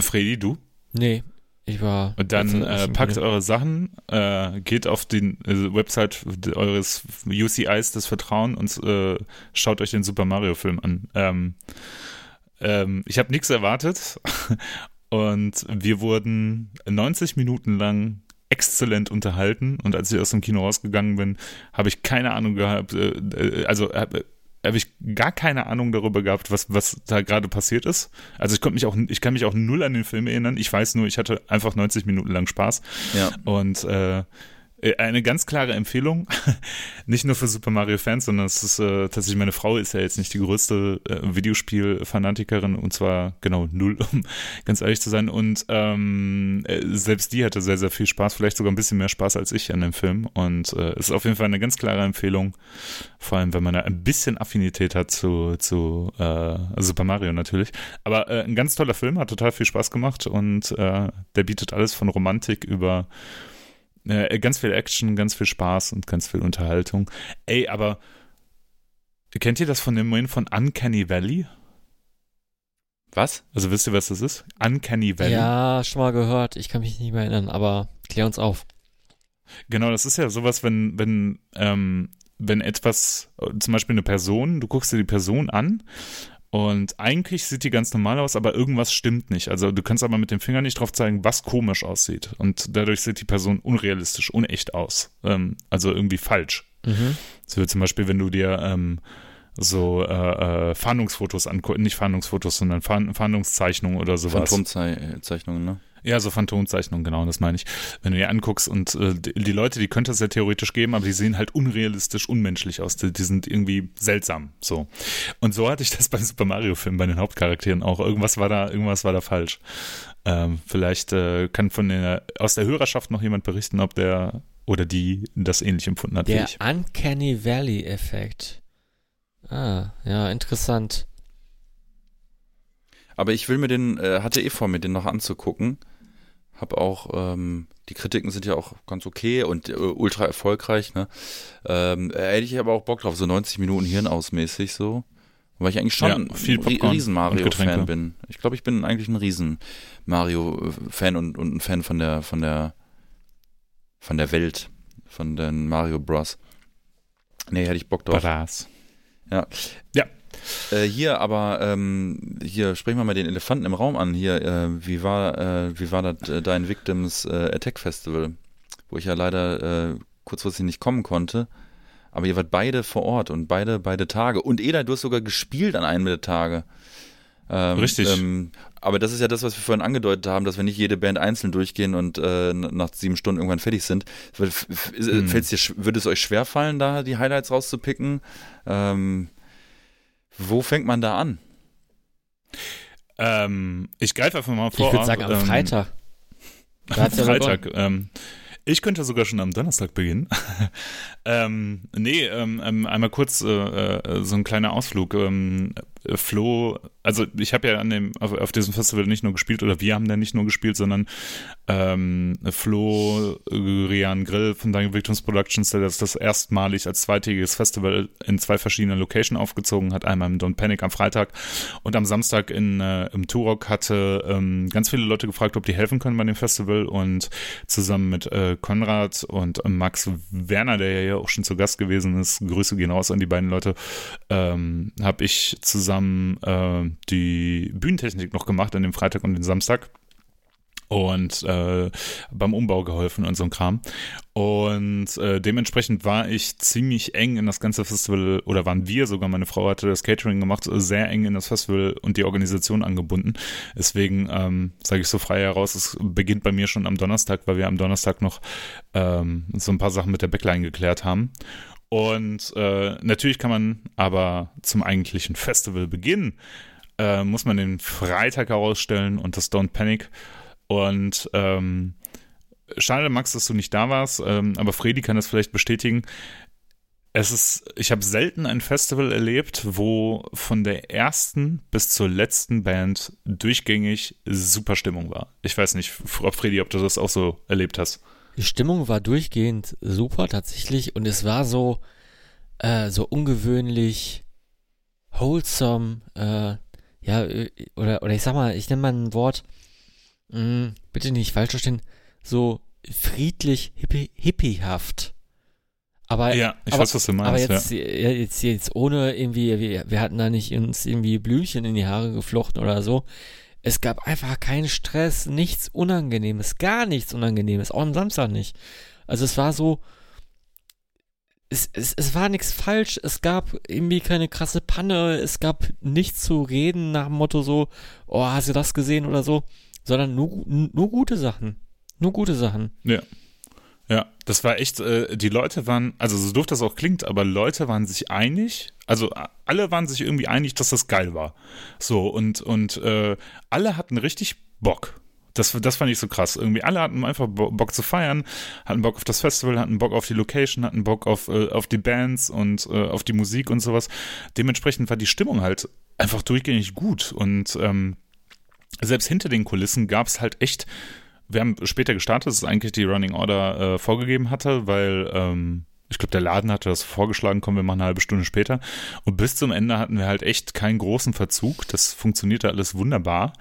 C: Freddy, du?
B: Nee, ich war.
C: Und dann äh, packt eure Sachen, äh, geht auf die äh, Website eures UCIs des Vertrauens und äh, schaut euch den Super Mario Film an. Ähm, ähm, ich habe nichts erwartet und wir wurden 90 Minuten lang exzellent unterhalten und als ich aus dem Kino rausgegangen bin, habe ich keine Ahnung gehabt, äh, äh also habe hab ich gar keine Ahnung darüber gehabt, was, was da gerade passiert ist. Also ich konnte mich auch, ich kann mich auch null an den Film erinnern. Ich weiß nur, ich hatte einfach 90 Minuten lang Spaß.
A: Ja.
C: Und äh, äh, eine ganz klare Empfehlung, nicht nur für Super Mario Fans, sondern es ist äh, tatsächlich, meine Frau ist ja jetzt nicht die größte äh, Videospiel-Fanatikerin und zwar genau null, um ganz ehrlich zu sein. Und ähm, äh, selbst die hatte sehr, sehr viel Spaß, vielleicht sogar ein bisschen mehr Spaß als ich an dem Film. Und äh, es ist auf jeden Fall eine ganz klare Empfehlung, vor allem wenn man ein bisschen Affinität hat zu, zu äh, Super Mario natürlich. Aber äh, ein ganz toller Film, hat total viel Spaß gemacht und äh, der bietet alles von Romantik über äh, ganz viel Action, ganz viel Spaß und ganz viel Unterhaltung. Ey, aber kennt ihr das von dem Moment von Uncanny Valley?
A: Was?
C: Also wisst ihr, was das ist? Uncanny Valley.
B: Ja, schon mal gehört. Ich kann mich nicht mehr erinnern, aber klär uns auf.
C: Genau, das ist ja sowas, wenn, wenn, ähm, wenn etwas, zum Beispiel eine Person, du guckst dir die Person an und eigentlich sieht die ganz normal aus, aber irgendwas stimmt nicht. Also du kannst aber mit dem Finger nicht drauf zeigen, was komisch aussieht. Und dadurch sieht die Person unrealistisch, unecht aus. Ähm, also irgendwie falsch. Mhm. So wie zum Beispiel, wenn du dir ähm, so äh, äh, Fahndungsfotos anguckst, nicht Fahndungsfotos, sondern Fahndungszeichnungen oder sowas.
A: Phantomzeichnungen, ne?
C: Ja, so Phantomzeichnungen, genau, das meine ich. Wenn du dir anguckst und äh, die, Leute, die könnte es ja theoretisch geben, aber die sehen halt unrealistisch, unmenschlich aus. Die, die, sind irgendwie seltsam, so. Und so hatte ich das beim Super Mario Film, bei den Hauptcharakteren auch. Irgendwas war da, irgendwas war da falsch. Ähm, vielleicht äh, kann von der, aus der Hörerschaft noch jemand berichten, ob der oder die das ähnlich empfunden hat wie
B: Der
C: ich.
B: Uncanny Valley-Effekt. Ah, ja, interessant.
A: Aber ich will mir den, äh, hatte eh vor, mir den noch anzugucken. Hab auch, ähm, die Kritiken sind ja auch ganz okay und äh, ultra erfolgreich, ne? Ähm, äh, hätte ich aber auch Bock drauf, so 90 Minuten Hirnausmäßig so. Weil ich eigentlich schon
C: Ja, viel
A: ein
C: Popcorn
A: Riesen-Mario-Fan bin. Ich glaube, ich bin eigentlich ein Riesen-Mario-Fan und, und ein Fan von der, von der, von der Welt, von den Mario Bros. Nee, hätte ich Bock drauf.
C: Badass.
A: Äh, hier aber, ähm, hier sprechen wir mal den Elefanten im Raum an. Hier, äh, wie war, äh, wie war das äh, dein Victims äh, Attack Festival, wo ich ja leider kurzfristig nicht kommen konnte. Aber ihr wart beide vor Ort und beide, beide Tage. Und Eda, du hast sogar gespielt an einem der Tage. Ähm,
C: Richtig.
A: Ähm, aber das ist ja das, was wir vorhin angedeutet haben, dass wir nicht jede Band einzeln durchgehen und äh, nach sieben Stunden irgendwann fertig sind. F-
C: Hm.
A: Dir, würde es euch schwerfallen, da die Highlights rauszupicken? Ähm, wo fängt man da an?
C: Ähm, ich greife einfach mal vor.
B: ich würde sagen, am
C: ähm,
B: Freitag.
C: Am Freitag. Ähm, ich könnte sogar schon am Donnerstag beginnen. ähm, nee, ähm, ähm, einmal kurz äh, äh, so ein kleiner Ausflug. Ähm, äh, Flo, also ich habe ja an dem, auf, auf diesem Festival nicht nur gespielt, oder wir haben da nicht nur gespielt, sondern ähm, Flo, äh, Rian Grill von Dying Victims Productions, der das, das erstmalig als zweitägiges Festival in zwei verschiedenen Locations aufgezogen hat. Einmal im Don't Panic am Freitag und am Samstag in, äh, im Turok hatte ähm, ganz viele Leute gefragt, ob die helfen können bei dem Festival und zusammen mit äh, Konrad und äh, Max Werner, der ja auch schon zu Gast gewesen ist, Grüße gehen raus an die beiden Leute, ähm, habe ich zusammen äh, die Bühnentechnik noch gemacht an dem Freitag und den Samstag und äh, beim Umbau geholfen und so ein Kram. Und äh, dementsprechend war ich ziemlich eng in das ganze Festival, oder waren wir sogar, meine Frau hatte das Catering gemacht, sehr eng in das Festival und die Organisation angebunden. Deswegen ähm, sage ich so frei heraus, es beginnt bei mir schon am Donnerstag, weil wir am Donnerstag noch ähm, so ein paar Sachen mit der Backline geklärt haben. Und äh, natürlich kann man aber zum eigentlichen Festival beginnen, äh, muss man den Freitag herausstellen und das Don't Panic. Und ähm, schade, Max, dass du nicht da warst, ähm, aber Fredi kann das vielleicht bestätigen. Es ist, ich habe selten ein Festival erlebt, wo von der ersten bis zur letzten Band durchgängig super Stimmung war. Ich weiß nicht, ob Fredi, ob du das auch so erlebt hast.
B: Die Stimmung war durchgehend super tatsächlich und es war so, äh, so ungewöhnlich wholesome, äh, ja, äh, oder, oder ich sag mal, ich nenne mal ein Wort, mh, bitte nicht falsch verstehen, so friedlich, hippie, hippiehaft. Aber,
C: Ja, ich
B: aber,
C: weiß, was du
B: aber
C: meinst.
B: jetzt, ja. jetzt, jetzt ohne irgendwie, wir, wir hatten da nicht uns irgendwie Blümchen in die Haare geflochten oder so. Es gab einfach keinen Stress, nichts Unangenehmes, gar nichts Unangenehmes, auch am Samstag nicht. Also es war so, es, es, es war nichts falsch, es gab irgendwie keine krasse Panne, es gab nichts zu reden nach dem Motto so, oh, hast du das gesehen oder so, sondern nur, nur gute Sachen. Nur gute Sachen.
C: Ja. Ja, das war echt, äh, die Leute waren, also so doof das auch klingt, aber Leute waren sich einig, also alle waren sich irgendwie einig, dass das geil war. So, und, und äh, alle hatten richtig Bock. Das, das fand ich so krass. Irgendwie alle hatten einfach Bo- Bock zu feiern, hatten Bock auf das Festival, hatten Bock auf die Location, hatten Bock auf, äh, auf die Bands und äh, auf die Musik und sowas. Dementsprechend war die Stimmung halt einfach durchgängig gut. Und ähm, selbst hinter den Kulissen gab es halt echt wir haben später gestartet, das ist eigentlich die Running Order äh, vorgegeben hatte, weil ähm, ich glaube, der Laden hatte das vorgeschlagen, kommen wir mal eine halbe Stunde später. Und bis zum Ende hatten wir halt echt keinen großen Verzug. Das funktionierte alles wunderbar.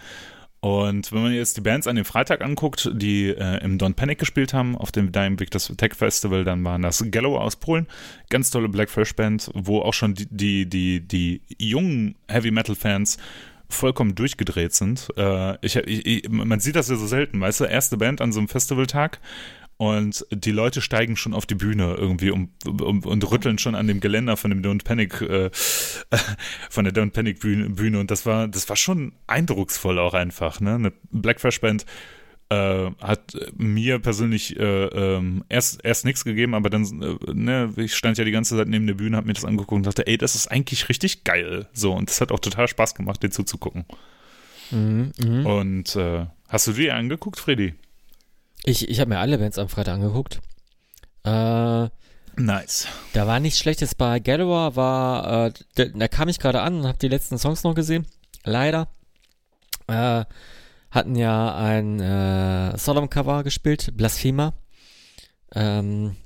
C: Und wenn man jetzt die Bands an dem Freitag anguckt, die äh, im Don't Panic gespielt haben, auf dem Dying Victors Tech Festival, dann waren das Gallow aus Polen, ganz tolle Black Fresh Band, wo auch schon die, die, die, die jungen Heavy Metal Fans vollkommen durchgedreht sind. Äh, ich, ich, man sieht das ja so selten, weißt du, erste Band an so einem Festivaltag und die Leute steigen schon auf die Bühne irgendwie um, um, und rütteln schon an dem Geländer von dem Don't Panic, äh, von der Don't Panic Bühne, Bühne und das war, das war schon eindrucksvoll auch einfach, ne? Eine Black Fresh Band äh, hat mir persönlich äh, ähm, erst, erst nichts gegeben, aber dann, äh, ne, ich stand ja die ganze Zeit neben der Bühne, hab mir das angeguckt und dachte, ey, das ist eigentlich richtig geil. So, und das hat auch total Spaß gemacht, dir zuzugucken.
B: Mhm, mhm.
C: Und äh, hast du dir angeguckt, Freddy?
B: Ich, ich habe mir alle Bands am Freitag angeguckt. Äh,
C: Nice.
B: Da war nichts Schlechtes bei Gallower, war, äh, da, da kam ich gerade an und habe die letzten Songs noch gesehen. Leider. Äh, hatten ja ein äh, Sodom-Cover gespielt, Blasphemer. Ähm,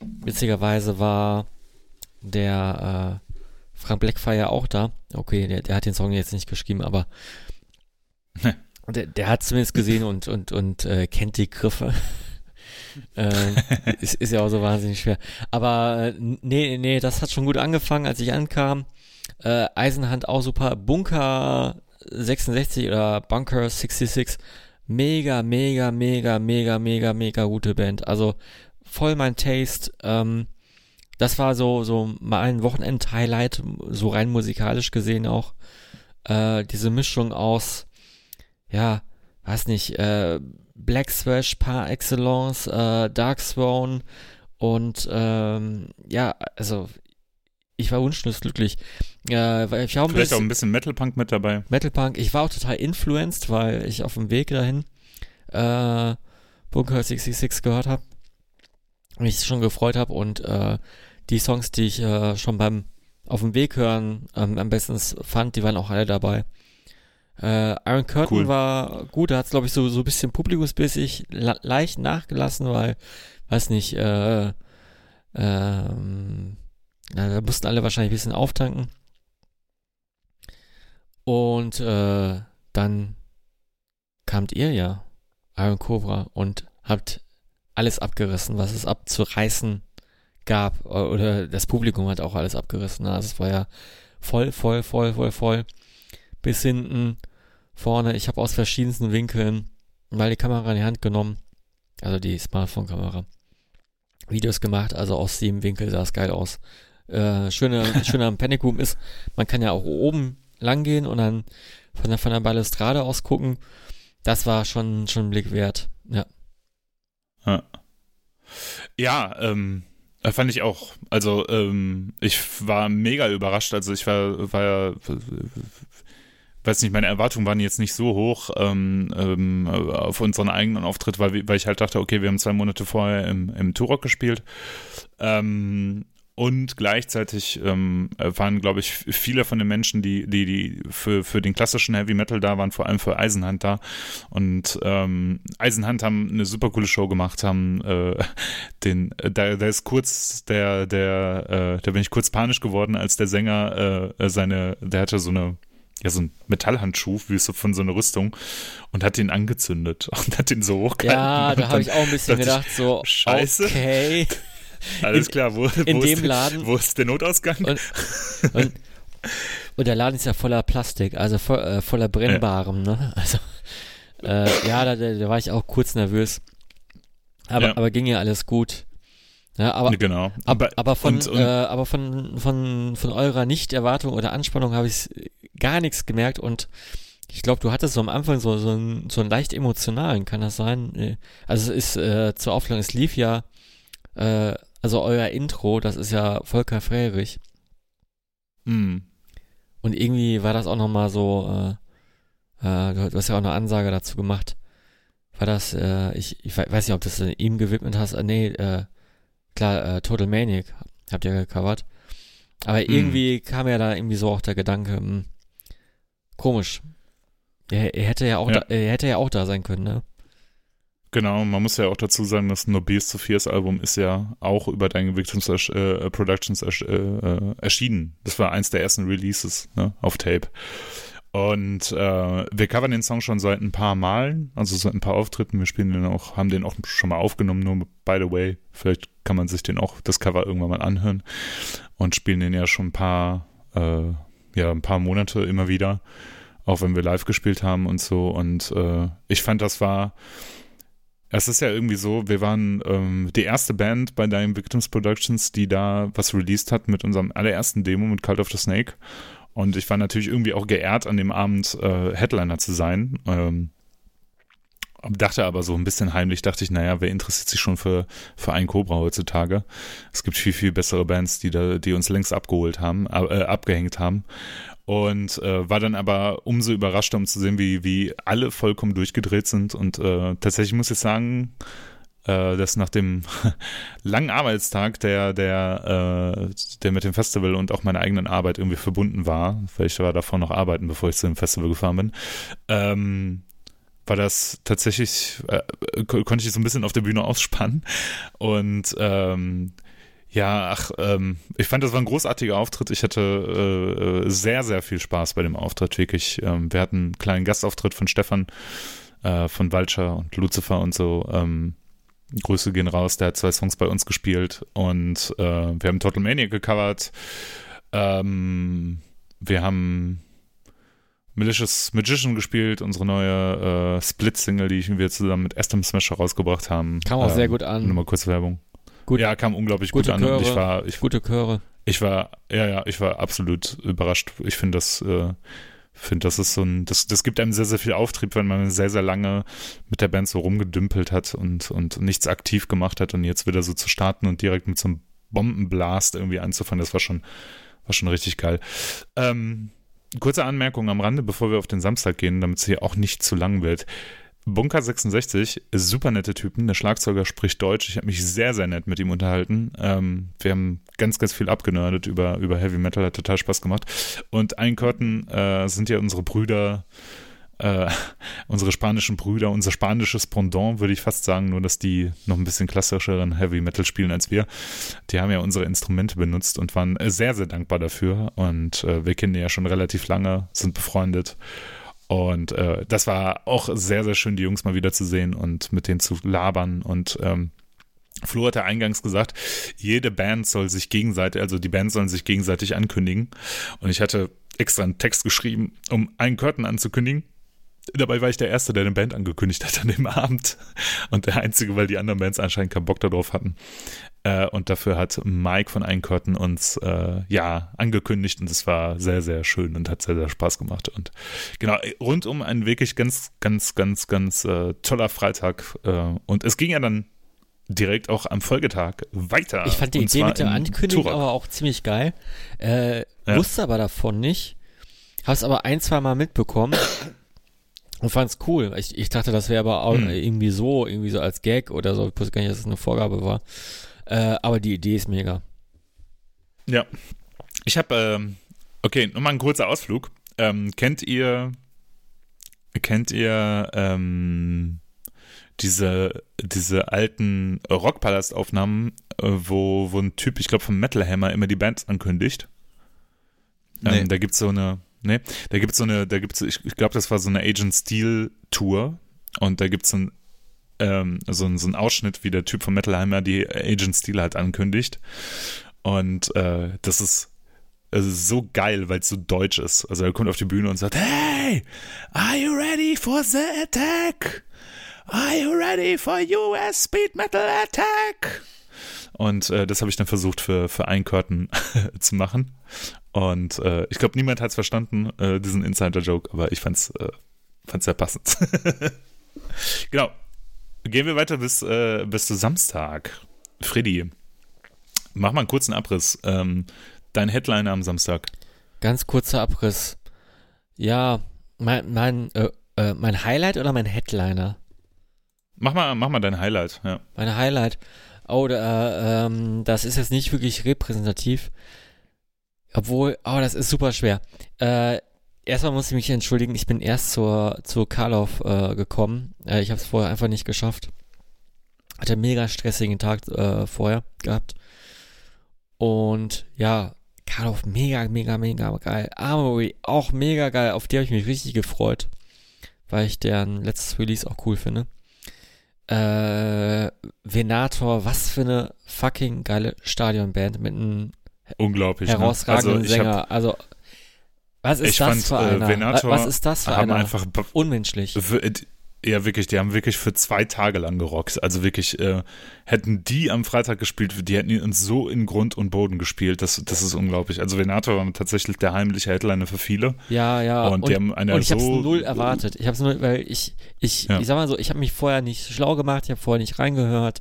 B: witzigerweise war der äh, Frank Blackfire auch da. Okay, der, der hat den Song jetzt nicht geschrieben, aber der, der hat zumindest gesehen und, und, und äh, kennt die Griffe. ähm, ist, ist ja auch so wahnsinnig schwer. Aber äh, nee, nee, das hat schon gut angefangen, als ich ankam. Äh, Eisenhand auch super. Bunker 66 oder Bunker 66. Mega, mega, mega, mega, mega, mega gute Band. Also voll mein Taste. Ähm, das war so, so mein Wochenend-Highlight, so rein musikalisch gesehen auch. Äh, diese Mischung aus, ja, weiß nicht, äh, Black Swash par excellence, äh, Dark Throne und ähm, ja, also ich war wunschlos glücklich. Äh, ein
C: Vielleicht
B: bisschen,
C: auch ein bisschen Metal Punk mit dabei.
B: Metal Punk. Ich war auch total influenced, weil ich auf dem Weg dahin äh, Bunker 66 gehört habe. Mich schon gefreut habe und äh, die Songs, die ich äh, schon beim auf dem Weg hören ähm, am besten fand, die waren auch alle dabei. Äh, Iron Curtain
C: Cool.
B: war gut, da hat es glaube ich so, so ein bisschen publikumsmäßig leicht nachgelassen, weil, weiß nicht, äh, ähm, na, da mussten alle wahrscheinlich ein bisschen auftanken. Und äh, dann kamt ihr ja, Iron Cobra, und habt alles abgerissen, was es abzureißen gab. Oder das Publikum hat auch alles abgerissen. Also es war ja voll, voll, voll, voll, voll. Bis hinten, vorne. Ich habe aus verschiedensten Winkeln mal die Kamera in die Hand genommen. Also die Smartphone-Kamera. Videos gemacht, also aus dem Winkel sah es geil aus. Äh, schöne, schöner am Panic Room ist, man kann ja auch oben lang gehen und dann von der, von der Balustrade aus gucken. Das war schon, schon ein Blick wert. Ja.
C: Ja, ja ähm, äh, fand ich auch. Also ähm, ich war mega überrascht. Also ich war, war ja, weiß nicht, meine Erwartungen waren jetzt nicht so hoch ähm, ähm, auf unseren eigenen Auftritt, weil, weil ich halt dachte, okay, wir haben zwei Monate vorher im, im Turok gespielt. Ähm, und gleichzeitig ähm, waren, glaube ich, viele von den Menschen, die, die, die für, für den klassischen Heavy Metal da waren, vor allem für Eisenhand da. Und ähm, Eisenhand haben eine super coole Show gemacht, haben äh, den, äh, da, da ist kurz der, der, äh, da bin ich kurz panisch geworden, als der Sänger äh, seine, der hatte so eine ja, so ein Metallhandschuh, wie so von so einer Rüstung, und hat den angezündet und hat den so hochgehalten.
B: Ja, da habe ich auch ein bisschen
C: dachte ich,
B: gedacht, so,
C: Scheiße.
B: okay.
C: Alles
B: in-
C: klar, wo,
B: in
C: wo,
B: dem
C: ist,
B: Laden-
C: wo ist der Notausgang?
B: Und, und, und der Laden ist ja voller Plastik, also vo äh, voller Brennbarem, ne? Also, äh, ja, da, da, war ich auch kurz nervös. Aber,
C: Ja.
B: aber ging ja alles gut. Ja, aber,
C: genau.
B: aber, aber von,
C: und, und,
B: äh, aber von, von, von eurer Nicht-Erwartung oder Anspannung habe ich gar nichts gemerkt und ich glaube, du hattest so am Anfang so, so, einen, so einen leicht emotionalen, kann das sein? Äh, Also es ist äh, zur Aufklärung, es lief ja, äh, also euer Intro, das ist ja Volker Frerich.
C: mh,
B: Und irgendwie war das auch nochmal so, äh, äh, du hast ja auch eine Ansage dazu gemacht. War das, äh, ich, ich we- weiß nicht, ob du das ihm gewidmet hast. Äh, nee, äh, klar, äh, Total Maniac habt ihr gecovert. Aber
C: Hm.
B: irgendwie kam ja da irgendwie so auch der Gedanke, hm, komisch. Er, er hätte ja auch,
C: Ja.
B: Da, er hätte ja auch da sein können, ne?
C: Genau, man muss ja auch dazu sagen, das No to Fears Album ist ja auch über deine Victims äh, Productions ersch äh, äh, erschienen. Das war eins der ersten Releases ne, auf Tape. Und äh, wir covern den Song schon seit ein paar Malen, also seit ein paar Auftritten. Wir spielen den auch, haben den auch schon mal aufgenommen, nur by the way, vielleicht kann man sich den auch, das Cover irgendwann mal anhören und spielen den ja schon ein paar, äh, ja, ein paar Monate immer wieder, auch wenn wir live gespielt haben und so. Und äh, ich fand, das war, es ist ja irgendwie so, wir waren ähm, die erste Band bei Dying Victims Productions, die da was released hat mit unserem allerersten Demo mit Cult of the Snake. Und ich war natürlich irgendwie auch geehrt, an dem Abend äh, Headliner zu sein. Ähm, dachte aber so ein bisschen heimlich, dachte ich, naja, wer interessiert sich schon für, für einen Cobra heutzutage? Es gibt viel, viel bessere Bands, die da, die uns längst abgeholt haben, äh, abgehängt haben. Und äh, war dann aber umso überraschter, um zu sehen, wie, wie alle vollkommen durchgedreht sind. Und äh, tatsächlich muss ich sagen, äh, das nach dem langen Arbeitstag, der, der, äh, der mit dem Festival und auch meiner eigenen Arbeit irgendwie verbunden war, weil ich war davor noch arbeiten, bevor ich zu dem Festival gefahren bin, ähm, war das tatsächlich, äh, konnte ich so ein bisschen auf der Bühne ausspannen und ähm, ja, ach, ähm, ich fand, das war ein großartiger Auftritt. Ich hatte äh, äh, sehr, sehr viel Spaß bei dem Auftritt, wirklich. Ähm, wir hatten einen kleinen Gastauftritt von Stefan, äh, von Walcher und Lucifer und so. Ähm, Grüße gehen raus, der hat zwei Songs bei uns gespielt und äh, wir haben Total Maniac gecovert. Ähm, wir haben Malicious Magician gespielt, unsere neue äh, Split-Single, die wir zusammen mit Aston Smasher rausgebracht haben.
B: Kam auch
C: ähm,
B: sehr gut an.
C: Nur mal kurz Werbung.
B: Gut.
C: Ja, kam unglaublich gut an
B: Chöre,
C: ich war, ich,
B: Gute Chöre.
C: ich war, ja, ja, ich war absolut überrascht. Ich finde das, äh, finde das ist so ein, das, das gibt einem sehr, sehr viel Auftrieb, wenn man sehr, sehr lange mit der Band so rumgedümpelt hat und, und nichts aktiv gemacht hat und jetzt wieder so zu starten und direkt mit so einem Bombenblast irgendwie anzufangen, das war schon, war schon richtig geil. Ähm, kurze Anmerkung am Rande, bevor wir auf den Samstag gehen, damit es hier auch nicht zu lang wird. Bunker 66, super nette Typen. Der Schlagzeuger spricht Deutsch. Ich habe mich sehr, sehr nett mit ihm unterhalten. Ähm, wir haben ganz, ganz viel abgenördet über, über Heavy Metal, hat total Spaß gemacht. Und Ein Curtain äh, sind ja unsere Brüder, äh, unsere spanischen Brüder, unser spanisches Pendant, würde ich fast sagen, nur dass die noch ein bisschen klassischeren Heavy Metal spielen als wir. Die haben ja unsere Instrumente benutzt und waren sehr, sehr dankbar dafür. Und äh, wir kennen die ja schon relativ lange, sind befreundet. Und äh, das war auch sehr, sehr schön, die Jungs mal wieder zu sehen und mit denen zu labern. Und ähm, Flo hatte eingangs gesagt, jede Band soll sich gegenseitig, also die Bands sollen sich gegenseitig ankündigen. Und ich hatte extra einen Text geschrieben, um einen Curtain anzukündigen. Dabei war ich der Erste, der eine Band angekündigt hat an dem Abend. Und der Einzige, weil die anderen Bands anscheinend keinen Bock darauf hatten. Äh, und dafür hat Mike von Einkörten uns äh, ja angekündigt und es war sehr, sehr schön und hat sehr, sehr Spaß gemacht. Und genau, rundum ein wirklich ganz, ganz, ganz, ganz äh, toller Freitag. Äh, und es ging ja dann direkt auch am Folgetag weiter.
B: Ich fand die Idee mit der Ankündigung
C: Turok.
B: aber auch ziemlich geil. Äh,
C: Ja.
B: Wusste aber davon nicht. Hab's aber ein, zwei Mal mitbekommen. Und fand's cool. Ich, ich dachte, das wäre aber auch
C: Hm.
B: irgendwie so, irgendwie so als Gag oder so. Ich wusste gar nicht, dass es eine Vorgabe war. Äh, aber die Idee ist mega.
C: Ja. Ich habe, ähm, okay, nochmal ein kurzer Ausflug. Ähm, kennt ihr, kennt ihr ähm, diese, diese alten Rockpalast-Aufnahmen, äh, wo, wo ein Typ, ich glaube vom Metal Hammer, immer die Bands ankündigt?
A: Nee.
C: Ähm, da gibt's so eine, ne, da gibt's so eine, da gibt's, ich, ich glaube, das war so eine Agent Steel Tour und da gibt's so ein, ähm, so, so ein Ausschnitt, wie der Typ von Metal Hammer die Agent Steel halt ankündigt. Und äh, das ist es ist so geil, weil es so deutsch ist. Also er kommt auf die Bühne und sagt, Hey, are you ready for the attack? Are you ready for US Speed Metal Attack? Und äh, das habe ich dann versucht für, für Einkörten zu machen. Und äh, ich glaube, niemand hat es verstanden, äh, diesen Insider-Joke, aber ich fand's, äh, fand's sehr passend. genau. Gehen wir weiter bis, äh, bis zu Samstag. Freddy, mach mal einen kurzen Abriss. Ähm, dein Headliner am Samstag.
B: Ganz kurzer Abriss. Ja, mein, mein, äh, äh, mein Highlight oder mein Headliner?
C: Mach mal, mach mal dein Highlight, ja.
B: Mein Highlight. Oh, da, ähm, das ist jetzt nicht wirklich repräsentativ. Obwohl, oh, das ist super schwer. Äh, erstmal muss ich mich entschuldigen, ich bin erst zur, zur Karlov äh, gekommen. Äh, ich habe es vorher einfach nicht geschafft. Hatte einen mega stressigen Tag äh, vorher gehabt. Und ja, Karlov mega, mega, mega geil. Armory auch mega geil. Auf die habe ich mich richtig gefreut. Weil ich deren letztes Release auch cool finde. Äh, Venator, was für eine fucking geile Stadionband mit einem
C: Unglaublich.
B: herausragenden
C: ne? also
B: Sänger.
C: hab,
B: also, was ist das
C: fand,
B: für
C: äh,
B: einer?
C: Venator
B: was ist das für einer?
C: einfach
B: Unmenschlich.
C: Ja wirklich, die haben wirklich für zwei Tage lang gerockt. Also wirklich, äh, hätten die am Freitag gespielt, die hätten uns so in Grund und Boden gespielt. Das, das ist unglaublich. Also Venator war tatsächlich der heimliche Headliner für viele.
B: Ja, ja.
C: Und die haben eine
B: und ich habe es
C: so-
B: null erwartet. Ich habe es null, weil ich, ich,
C: Ja.
B: ich sag mal so, ich habe mich vorher nicht schlau gemacht, ich habe vorher nicht reingehört.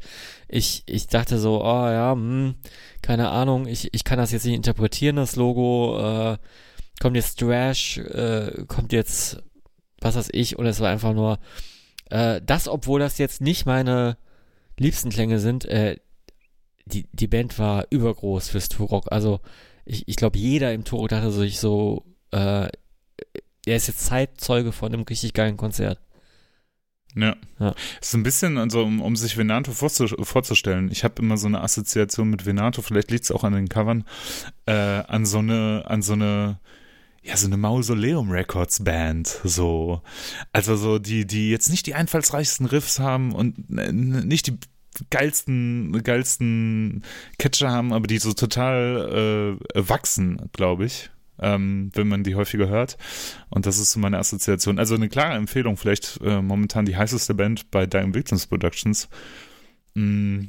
B: Ich, ich dachte so, oh ja, hm, keine Ahnung, ich, ich kann das jetzt nicht interpretieren, das Logo. Äh, kommt jetzt Trash, äh, kommt jetzt, was weiß ich, und es war einfach nur äh, das, obwohl das jetzt nicht meine liebsten Klänge sind, äh, die, die Band war übergroß fürs Turok. Also ich, ich glaube, jeder im Turok dachte sich so, äh, er ist jetzt Zeitzeuge von einem richtig geilen Konzert.
C: Ja.
B: Ja.
C: Es ist ein bisschen, also um, um sich Venato vorzu vorzustellen, ich habe immer so eine Assoziation mit Venato, vielleicht liegt es auch an den Covern, äh, an so eine, an so eine, ja, so eine Mausoleum Records Band, so. Also so, die, die jetzt nicht die einfallsreichsten Riffs haben und nicht die geilsten, geilsten Catcher haben, aber die so total äh, wachsen, glaube ich ähm, wenn man die häufiger hört. Und das ist so meine Assoziation. Also eine klare Empfehlung, vielleicht äh, momentan die heißeste Band bei Dying Victims Productions. Mm,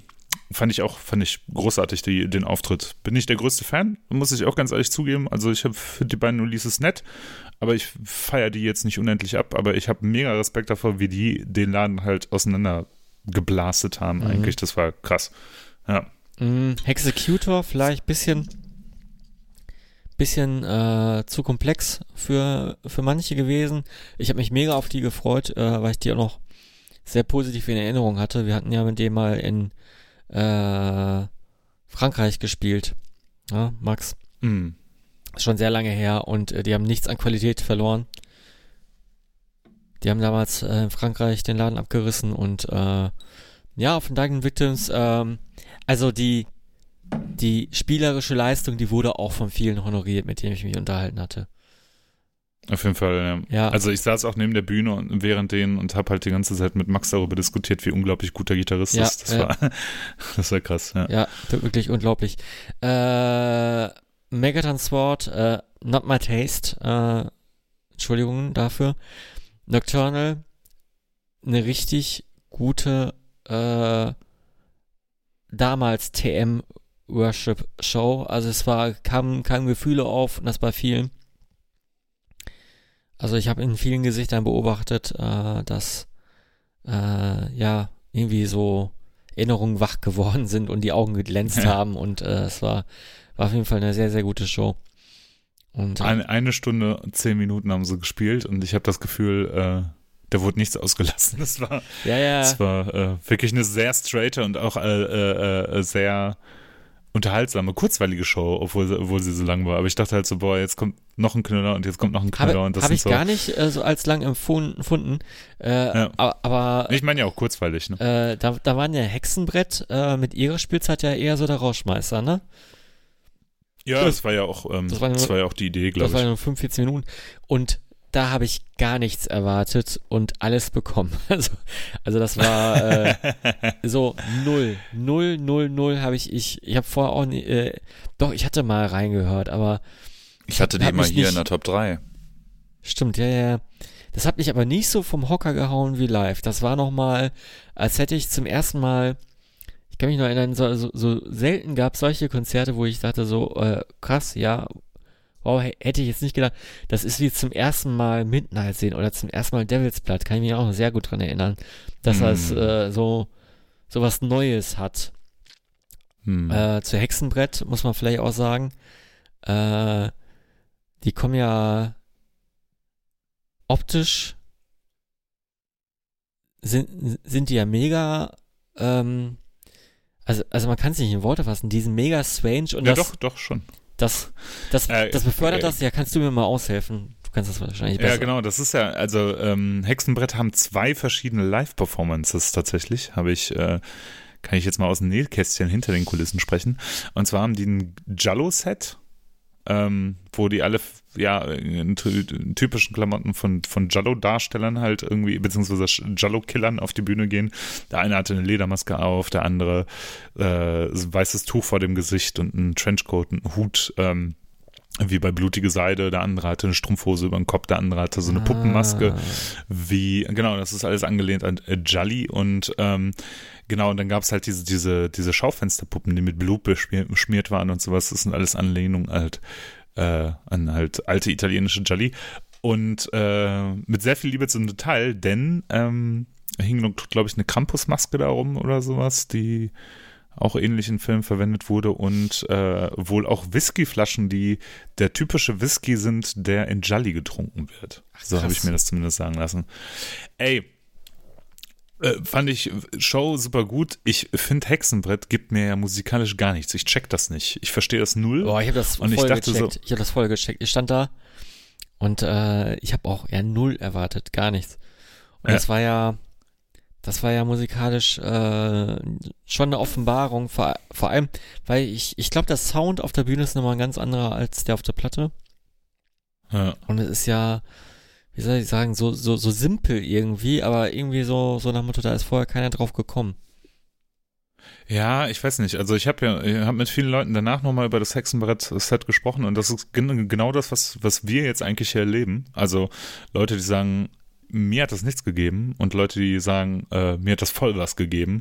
C: fand ich auch, fand ich großartig, die, den Auftritt. Bin ich der größte Fan, muss ich auch ganz ehrlich zugeben. Also ich habe die beiden Releases nett, aber ich feiere die jetzt nicht unendlich ab. Aber ich habe mega Respekt davor, wie die den Laden halt auseinander geblastet haben. Mhm. Eigentlich, das war krass. Ja.
B: Mm, Executor vielleicht ein bisschen bisschen äh, zu komplex für, für manche gewesen. Ich habe mich mega auf die gefreut, äh, weil ich die auch noch sehr positiv in Erinnerung hatte. Wir hatten ja mit dem mal in äh, Frankreich gespielt. Ja, Max.
C: Mm.
B: Ist schon sehr lange her und äh, die haben nichts an Qualität verloren. Die haben damals äh, in Frankreich den Laden abgerissen und äh, ja, auf den Dying Victims, ähm, also die die spielerische Leistung, die wurde auch von vielen honoriert, mit denen ich mich unterhalten hatte.
C: Auf jeden Fall, ja.
B: Ja.
C: Also ich saß auch neben der Bühne und während denen und habe halt die ganze Zeit mit Max darüber diskutiert, wie unglaublich guter Gitarrist
B: Ja,
C: ist. Das
B: ja.
C: war, das war krass, ja.
B: Ja, wirklich unglaublich. Äh, Megaton Sword, äh, Not My Taste, äh, Entschuldigung dafür. Nocturnal, eine richtig gute, äh, damals TM Worship Show. Also es war, kamen, kamen Gefühle auf und das bei vielen. Also ich habe in vielen Gesichtern beobachtet, äh, dass äh, ja irgendwie so Erinnerungen wach geworden sind und die Augen geglänzt
C: Ja.
B: haben und äh, es war, war auf jeden Fall eine sehr, sehr gute Show. Und äh,
C: Eine, eine Stunde, zehn Minuten haben sie gespielt und ich habe das Gefühl, äh, da wurde nichts ausgelassen. Das war,
B: ja, ja,
C: das war äh, wirklich eine sehr straighte und auch äh, äh, äh, sehr unterhaltsame, kurzweilige Show, obwohl, sie- obwohl sie so lang war. Aber ich dachte halt so, boah, jetzt kommt noch ein Knüller und jetzt kommt noch ein Knüller
B: habe
C: und das
B: hab
C: sind
B: ich
C: so.
B: gar nicht äh, so als lang empfunden. Äh,
C: Ja.
B: aber
C: Ich meine ja auch kurzweilig, ne?
B: äh, da, da waren ja Hexenbrett äh, mit ihrer Spielzeit ja eher so der Rauschmeister, ne?
C: Ja, das war ja auch, ähm,
B: das
C: das,
B: war nur-
C: war ja auch die Idee,
B: Das
C: glaube
B: waren
C: ich.
B: nur 45 Minuten. Und da habe ich gar nichts erwartet und alles bekommen. Also, also das war äh, so null, null, null, null habe ich, ich, ich habe vorher auch nie, äh, doch, ich hatte mal reingehört, aber
A: Ich hatte die
B: mich
A: hier
B: nicht-
A: in der Top 3.
B: stimmt, ja, ja. Das hat mich aber nicht so vom Hocker gehauen wie live. Das war nochmal, als hätte ich zum ersten Mal, ich kann mich noch erinnern, so, so, so selten gab es solche Konzerte, wo ich dachte so, äh, krass, ja, wow, hätte ich jetzt nicht gedacht. Das ist wie zum ersten Mal Midnight sehen oder zum ersten Mal Devil's Blood, kann ich mich auch noch sehr gut dran erinnern, dass
C: Mm.
B: das äh, so, so was Neues hat.
C: Hm.
B: Äh, zu Hexenbrett muss man vielleicht auch sagen. Äh, die kommen ja optisch sind, sind die ja mega, ähm, also, also man kann es nicht in Worte fassen, die sind mega strange und
C: ja,
B: das,
C: doch, doch, schon.
B: Das, das,
C: Äh,
B: das befördert
C: äh,
B: das, ja, kannst du mir mal aushelfen? Du kannst das wahrscheinlich besser.
C: Ja, genau, das ist ja, also ähm, Hexenbrett haben zwei verschiedene Live-Performances tatsächlich, habe ich, äh, kann ich jetzt mal aus dem Nähkästchen hinter den Kulissen sprechen. Und zwar haben die ein Jallo-Set, ähm, wo die alle ja in, in typischen Klamotten von, von Jallo-Darstellern halt irgendwie, beziehungsweise Jallo-Killern auf die Bühne gehen. Der eine hatte eine Ledermaske auf, der andere äh, weißes Tuch vor dem Gesicht und einen Trenchcoat, einen Hut, ähm, wie bei Blutige Seide, der andere hatte eine Strumpfhose über den Kopf, der andere hatte so eine Puppenmaske,
B: Ah.
C: wie, genau, das ist alles angelehnt an äh, Jolly und ähm, genau, und dann gab es halt diese, diese, diese Schaufensterpuppen, die mit Blut beschmiert, beschmiert waren und sowas, das sind alles Anlehnungen halt äh, an halt alte italienische Jolly und äh, mit sehr viel Liebe zum Detail, denn ähm, hing, glaube ich, eine Krampusmaske darum oder sowas, die auch ähnlich in Filmen verwendet wurde und äh, wohl auch Whiskyflaschen, die der typische Whisky sind, der in Jolly getrunken wird. so habe ich mir das zumindest sagen lassen. Ey, Äh, fand ich Show super gut. Ich finde Hexenbrett gibt mir ja musikalisch gar nichts. Ich check das nicht. Ich verstehe das null.
B: Boah, ich habe das
C: Und
B: voll
C: ich dachte
B: gecheckt.
C: so-
B: ich habe das voll gecheckt. Ich stand da und äh, ich habe auch ja null erwartet, gar nichts. Und
C: Ja.
B: das war ja, das war ja musikalisch äh, schon eine Offenbarung. Vor, vor allem, weil ich, ich glaube, der Sound auf der Bühne ist nochmal ein ganz anderer als der auf der Platte.
C: Ja.
B: Und es ist ja, wie soll ich sagen, so, so, so simpel irgendwie, aber irgendwie so, so nach Motto, da ist vorher keiner drauf gekommen.
C: Ja, ich weiß nicht. Also ich habe ja, ich habe mit vielen Leuten danach nochmal über das Hexenbrett-Set gesprochen und das ist gen genau das, was, was wir jetzt eigentlich hier erleben. Also Leute, die sagen, mir hat das nichts gegeben und Leute, die sagen, äh, mir hat das voll was gegeben.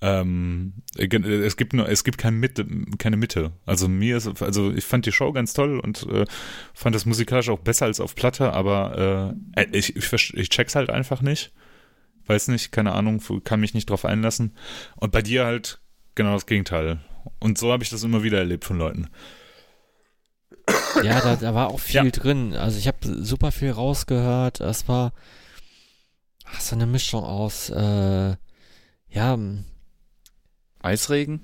C: Ähm, es gibt nur, es gibt keine Mitte, keine Mitte. Also mir ist, also ich fand die Show ganz toll und äh, fand das musikalisch auch besser als auf Platte, aber äh, ich, ich, verst- ich check's halt einfach nicht. Weiß nicht, keine Ahnung, kann mich nicht drauf einlassen. Und bei dir halt genau das Gegenteil. Und so habe ich das immer wieder erlebt von Leuten.
B: Ja, da, da war auch viel
C: Ja.
B: drin. Also ich habe super viel rausgehört. Es war ach, so eine Mischung aus, äh, ja,
A: Eisregen?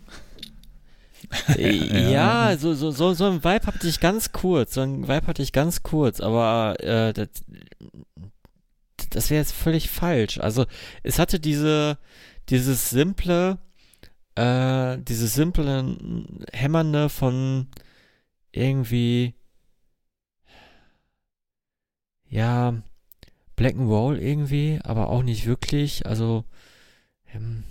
B: äh, ja, so, so, so, so ein Vibe hatte ich ganz kurz. So ein Vibe hatte ich ganz kurz, aber äh, das, das wäre jetzt völlig falsch. Also es hatte diese, dieses simple, äh, dieses simple Hämmernde von irgendwie ja Black and Roll irgendwie, aber auch nicht wirklich. Also ähm,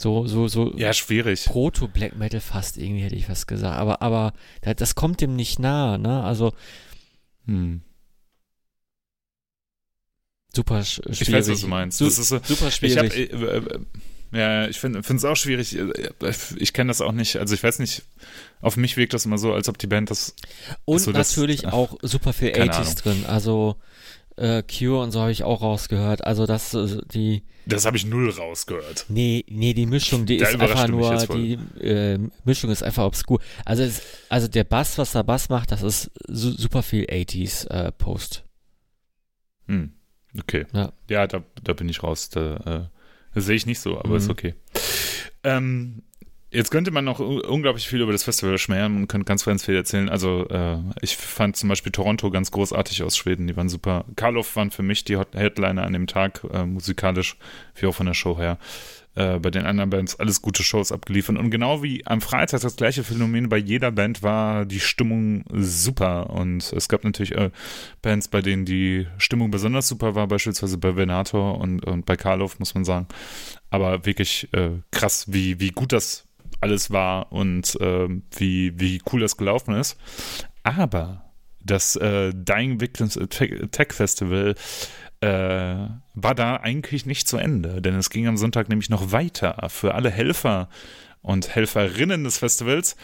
B: so so so
C: Ja, schwierig.
B: Proto Black Metal fast irgendwie hätte ich was gesagt. Aber aber da- das kommt dem nicht nahe. Ne? Also
C: Hm.
B: super sch schwierig.
C: Ich weiß, was du meinst.
B: Su
C: ist
B: super
C: ich
B: schwierig.
C: habe, äh, äh, ja, ich finde es auch schwierig. Ich kenne das auch nicht. Also ich weiß nicht, auf mich wirkt das immer so, als ob die Band das.
B: Und
C: so, das-
B: natürlich
C: ach,
B: auch super viel
C: keine
B: 80s drin. Also äh, Cure und so habe ich auch rausgehört. Also das äh, die
C: Das habe ich null rausgehört.
B: Nee, nee, die Mischung, die
C: Da
B: ist einfach nur, die äh, Mischung ist einfach obskur. Also, es, also der Bass, was der Bass macht, das ist su super viel 80s äh, Post.
C: Hm. Okay.
B: Ja.
C: Ja, da, da bin ich raus. Da, äh, das sehe ich nicht so, aber
B: Mhm.
C: ist okay. Ähm, jetzt könnte man noch unglaublich viel über das Festival schmähen und könnte ganz, ganz viel erzählen. Also äh, ich fand zum Beispiel Toronto ganz großartig aus Schweden. Die waren super. Karloff waren für mich die Headliner an dem Tag, äh, musikalisch, wie auch von der Show her. Äh, bei den anderen Bands alles gute Shows abgeliefert. Und genau wie am Freitag das gleiche Phänomen bei jeder Band war die Stimmung super. Und es gab natürlich äh, Bands, bei denen die Stimmung besonders super war, beispielsweise bei Venator und, und bei Karloff, muss man sagen. Aber wirklich äh, krass, wie, wie gut das alles war und ähm, wie, wie cool das gelaufen ist. Aber das äh, Dying Victims Attack Festival äh, war da eigentlich nicht zu Ende, denn es ging am Sonntag nämlich noch weiter. Für alle Helfer und Helferinnen des Festivals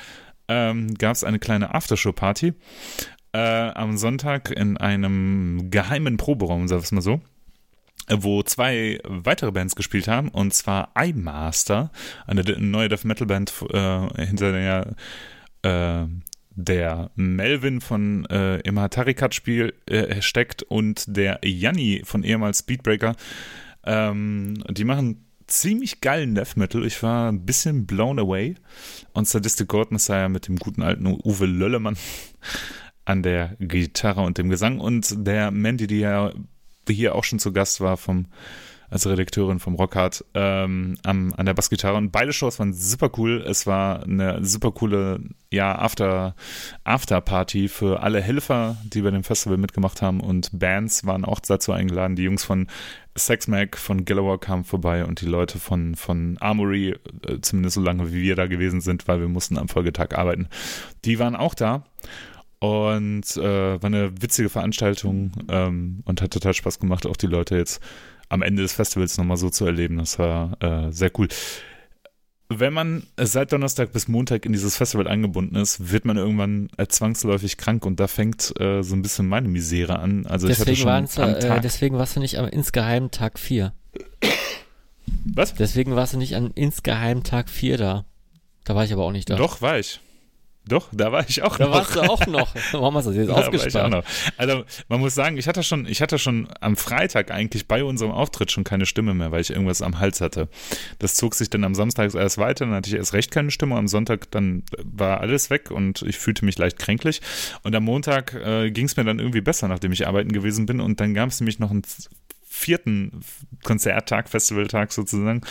C: ähm, gab es eine kleine Aftershow-Party äh, am Sonntag in einem geheimen Proberaum, sagen wir es mal so, wo zwei weitere Bands gespielt haben, und zwar iMaster, eine neue Death Metal Band, äh, hinter der äh, der Melvin von äh, im Hatarikat Spiel äh, steckt und der Janni von ehemals Speedbreaker. Ähm, die machen ziemlich geilen Death Metal. Ich war ein bisschen blown away. Und Sadistic God Messiah mit dem guten alten Uwe Löllemann an der Gitarre und dem Gesang und der Mandy, die ja hier auch schon zu Gast war vom als Redakteurin vom Rockhard ähm, am, an der Bassgitarre und beide Shows waren super cool. Es war eine super coole ja After After für alle Helfer, die bei dem Festival mitgemacht haben und Bands waren auch dazu eingeladen. Die Jungs von Sex Mag von Galloway kamen vorbei und die Leute von von Armory äh, zumindest so lange wie wir da gewesen sind, weil wir mussten am Folgetag arbeiten. Die waren auch da und äh, war eine witzige Veranstaltung ähm, und hat total Spaß gemacht, auch die Leute jetzt am Ende des Festivals nochmal so zu erleben. Das war äh, sehr cool. Wenn man seit Donnerstag bis Montag in dieses Festival eingebunden ist, wird man irgendwann äh, zwangsläufig krank und da fängt äh, so ein bisschen meine Misere an. Also
B: deswegen, äh, deswegen warst du nicht am insgeheimen Tag 4.
C: Was?
B: Deswegen warst du nicht an insgeheimen Tag 4 da. Da war ich aber auch nicht da.
C: Doch, war ich. Doch, da war ich auch
B: da
C: noch.
B: Da warst du auch noch. Warum hast du das jetzt ausgespart?
C: Also man muss sagen, ich hatte schon, ich hatte schon am Freitag eigentlich bei unserem Auftritt schon keine Stimme mehr, weil ich irgendwas am Hals hatte. Das zog sich dann am Samstag erst weiter, dann hatte ich erst recht keine Stimme. Am Sonntag dann war alles weg und ich fühlte mich leicht kränklich. Und am Montag äh, ging es mir dann irgendwie besser, nachdem ich arbeiten gewesen bin. Und dann gab es nämlich noch ein vierten Konzerttag, Festivaltag sozusagen.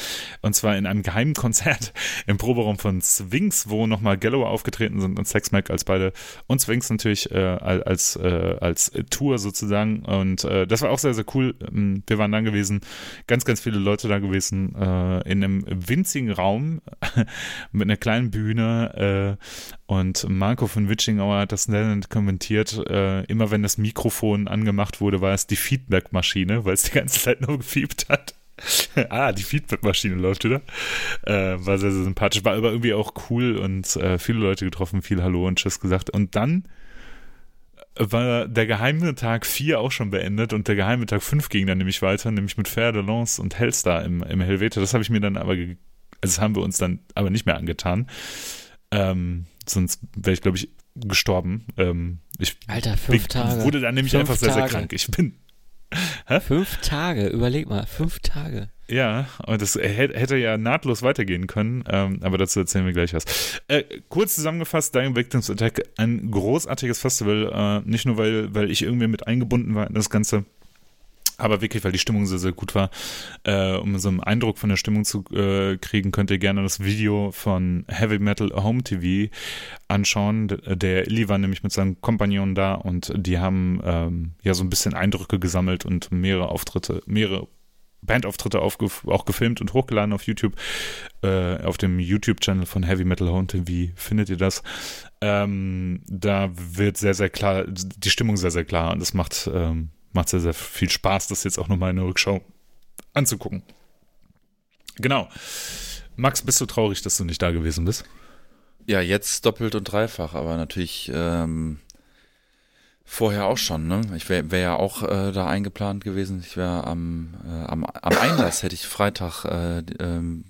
C: Und zwar in einem geheimen Konzert im Proberaum von Swings, wo nochmal Gallow aufgetreten sind und Sex Mac als beide und Swings natürlich äh, als, äh, als Tour sozusagen. Und äh, das war auch sehr, sehr cool. Ähm, wir waren da gewesen, ganz, ganz viele Leute da gewesen, äh, in einem winzigen Raum mit einer kleinen Bühne äh, und Marco von Witchingauer hat das nennend kommentiert, äh, immer wenn das Mikrofon angemacht wurde, war es die Feedback-Maschine, weil es die ganze Zeit nur gefiebt hat. ah, die Feedback-Maschine läuft wieder. Äh, war sehr, sehr sympathisch, war aber irgendwie auch cool und äh, viele Leute getroffen, viel Hallo und Tschüss gesagt. Und dann war der geheime Tag 4 auch schon beendet und der geheime Tag 5 ging dann nämlich weiter, nämlich mit Fer de Lance und Hellstar im, im Helvete. Das habe ich mir dann aber, also das haben wir uns dann aber nicht mehr angetan. Ähm, sonst wäre ich, glaube ich, gestorben. Ähm, ich
B: Alter, fünf Tage.
C: wurde dann nämlich
B: fünf
C: einfach sehr,
B: Tage.
C: sehr krank. Ich bin.
B: Hä? Fünf Tage, überleg mal, fünf Tage.
C: Ja, und das hätte ja nahtlos weitergehen können, ähm, aber dazu erzählen wir gleich was. Äh, kurz zusammengefasst, Dying Victims Attack, ein großartiges Festival, äh, nicht nur, weil, weil ich irgendwie mit eingebunden war in das Ganze, aber wirklich, weil die Stimmung sehr, sehr gut war. Äh, um so einen Eindruck von der Stimmung zu äh, kriegen, könnt ihr gerne das Video von Heavy Metal Home TV anschauen. Der Illy war nämlich mit seinem Kompagnon da und die haben ähm, ja so ein bisschen Eindrücke gesammelt und mehrere Auftritte, mehrere Bandauftritte auch gefilmt und hochgeladen auf YouTube. Äh, auf dem YouTube-Channel von Heavy Metal Home TV findet ihr das. Ähm, da wird sehr, sehr klar, die Stimmung sehr, sehr klar und das macht ähm, macht sehr, sehr viel Spaß, das jetzt auch nochmal in der Rückschau anzugucken. Genau. Max, bist du traurig, dass du nicht da gewesen bist?
A: Ja, jetzt doppelt und dreifach, aber natürlich ähm, vorher auch schon. Ne? Ich wäre wär ja auch äh, da eingeplant gewesen. Ich wäre am, äh, am, am Einlass, hätte ich Freitag äh, ähm,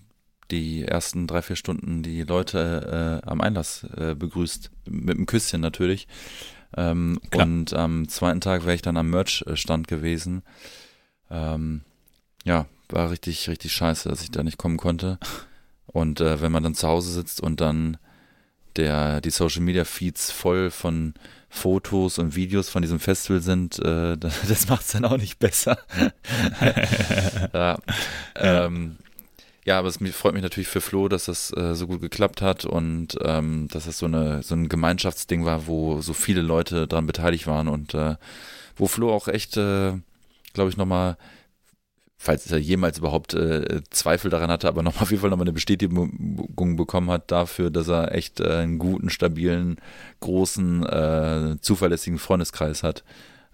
A: die ersten drei, vier Stunden die Leute äh, am Einlass äh, begrüßt. Mit einem Küsschen natürlich. Ähm, und am zweiten Tag wäre ich dann am Merch-Stand gewesen. Ähm, ja, war richtig, richtig scheiße, dass ich da nicht kommen konnte. Und äh, wenn man dann zu Hause sitzt und dann der, die Social Media Feeds voll von Fotos und Videos von diesem Festival sind, äh, das macht es dann auch nicht besser. ja, ähm, ja, aber es freut mich natürlich für Flo, dass das äh, so gut geklappt hat und ähm, dass das so, eine, so ein Gemeinschaftsding war, wo so viele Leute daran beteiligt waren und äh, wo Flo auch echt, äh, glaube ich, nochmal, falls er jemals überhaupt äh, Zweifel daran hatte, aber nochmal auf jeden Fall nochmal eine Bestätigung bekommen hat dafür, dass er echt äh, einen guten, stabilen, großen, äh, zuverlässigen Freundeskreis hat.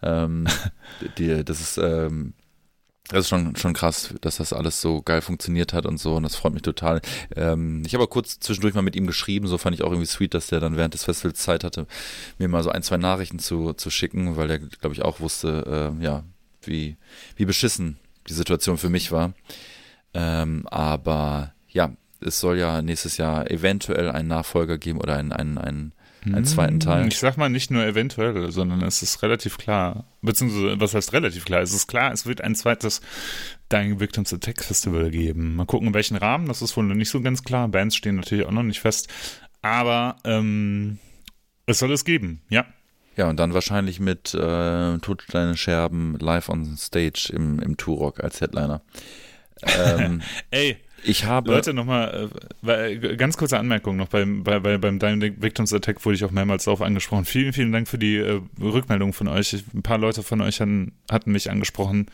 A: Ähm, die, das ist ähm, das ist schon, schon krass, dass das alles so geil funktioniert hat und so und das freut mich total. Ähm, ich habe kurz zwischendurch mal mit ihm geschrieben, so fand ich auch irgendwie sweet, dass der dann während des Festivals Zeit hatte, mir mal so ein, zwei Nachrichten zu, zu schicken, weil der, glaube ich, auch wusste, äh, ja, wie, wie beschissen die Situation für mich war. Ähm, aber ja, es soll ja nächstes Jahr eventuell einen Nachfolger geben oder einen, einen, einen einen zweiten Teil.
C: Ich sag mal nicht nur eventuell, sondern es ist relativ klar, beziehungsweise was heißt relativ klar? Es ist klar, es wird ein zweites Dying Victims Attack Festival geben. Mal gucken, in welchen Rahmen, das ist wohl noch nicht so ganz klar. Bands stehen natürlich auch noch nicht fest, aber ähm, es soll es geben, ja.
A: Ja, und dann wahrscheinlich mit äh, Totsteine Scherben live on stage im, im Turok als Headliner.
C: Ähm, Ey,
A: ich habe.
C: Leute, nochmal, äh, ganz kurze Anmerkung noch beim, bei, bei, beim Dying Victims Attack wurde ich auch mehrmals darauf angesprochen. Vielen, vielen Dank für die äh, Rückmeldung von euch. Ein paar Leute von euch hatten, hatten mich angesprochen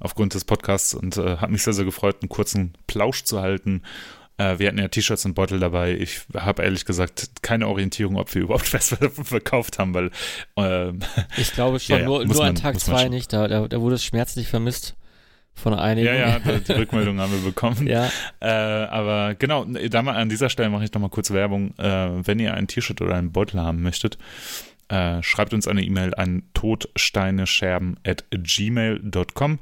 C: aufgrund des Podcasts und äh, hat mich sehr, sehr gefreut, einen kurzen Plausch zu halten. Äh, wir hatten ja T-Shirts und Beutel dabei. Ich habe ehrlich gesagt keine Orientierung, ob wir überhaupt was verkauft haben, weil.
B: Äh, ich glaube schon, ja, nur, nur man, an Tag zwei nicht. Da, da, da wurde es schmerzlich vermisst von einigen.
C: Ja, ja, die Rückmeldung haben wir bekommen.
B: ja.
C: Äh, aber genau, da mal an dieser Stelle mache ich nochmal kurz Werbung. Äh, wenn ihr ein T-Shirt oder einen Beutel haben möchtet, äh, schreibt uns eine E-Mail an totsteinescherben at gmail.com.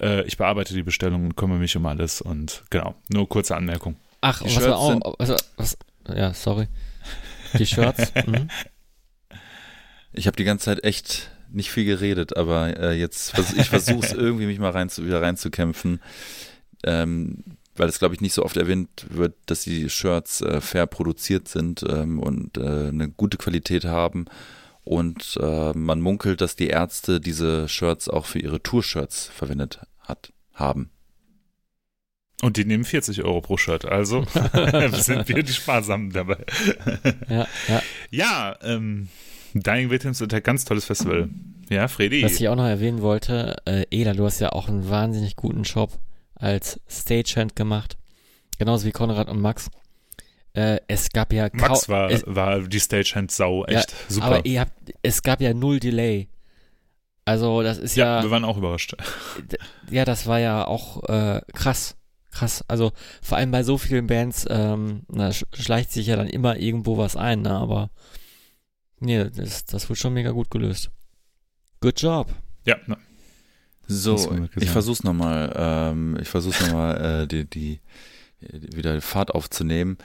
C: Äh, ich bearbeite die Bestellung und kümmere mich um alles und genau, nur kurze Anmerkung.
B: Ach, was war auch, was, was, ja, sorry. Die Shirts. Mhm.
A: Ich habe die ganze Zeit echt nicht viel geredet, aber äh, jetzt vers ich versuche es irgendwie mich mal rein zu, wieder reinzukämpfen, ähm, weil es glaube ich nicht so oft erwähnt wird, dass die Shirts äh, fair produziert sind ähm, und äh, eine gute Qualität haben und äh, man munkelt, dass die Ärzte diese Shirts auch für ihre Tour-Shirts verwendet hat, haben.
C: Und die nehmen 40 Euro pro Shirt, also sind wir die Sparsamen dabei.
B: Ja, ja.
C: Ja, ähm, Dying Victims sind ein ganz tolles Festival. Ja, Freddy.
B: Was ich auch noch erwähnen wollte, äh, Ela, du hast ja auch einen wahnsinnig guten Job als Stagehand gemacht. Genauso wie Konrad und Max. Äh, es gab ja.
C: Max war,
B: es,
C: war die Stagehand-Sau, echt
B: ja,
C: super.
B: Aber ihr habt, es gab ja null Delay. Also, das ist
C: ja,
B: ja.
C: wir waren auch überrascht.
B: ja, das war ja auch äh, krass. Krass. Also, vor allem bei so vielen Bands, ähm, da sch- schleicht sich ja dann immer irgendwo was ein, ne? Aber nee, das, das wurde schon mega gut gelöst. Good job.
C: Ja, na,
A: So, ich versuch's nochmal, ähm, ich versuch's nochmal, äh, die, die, die, wieder Fahrt aufzunehmen,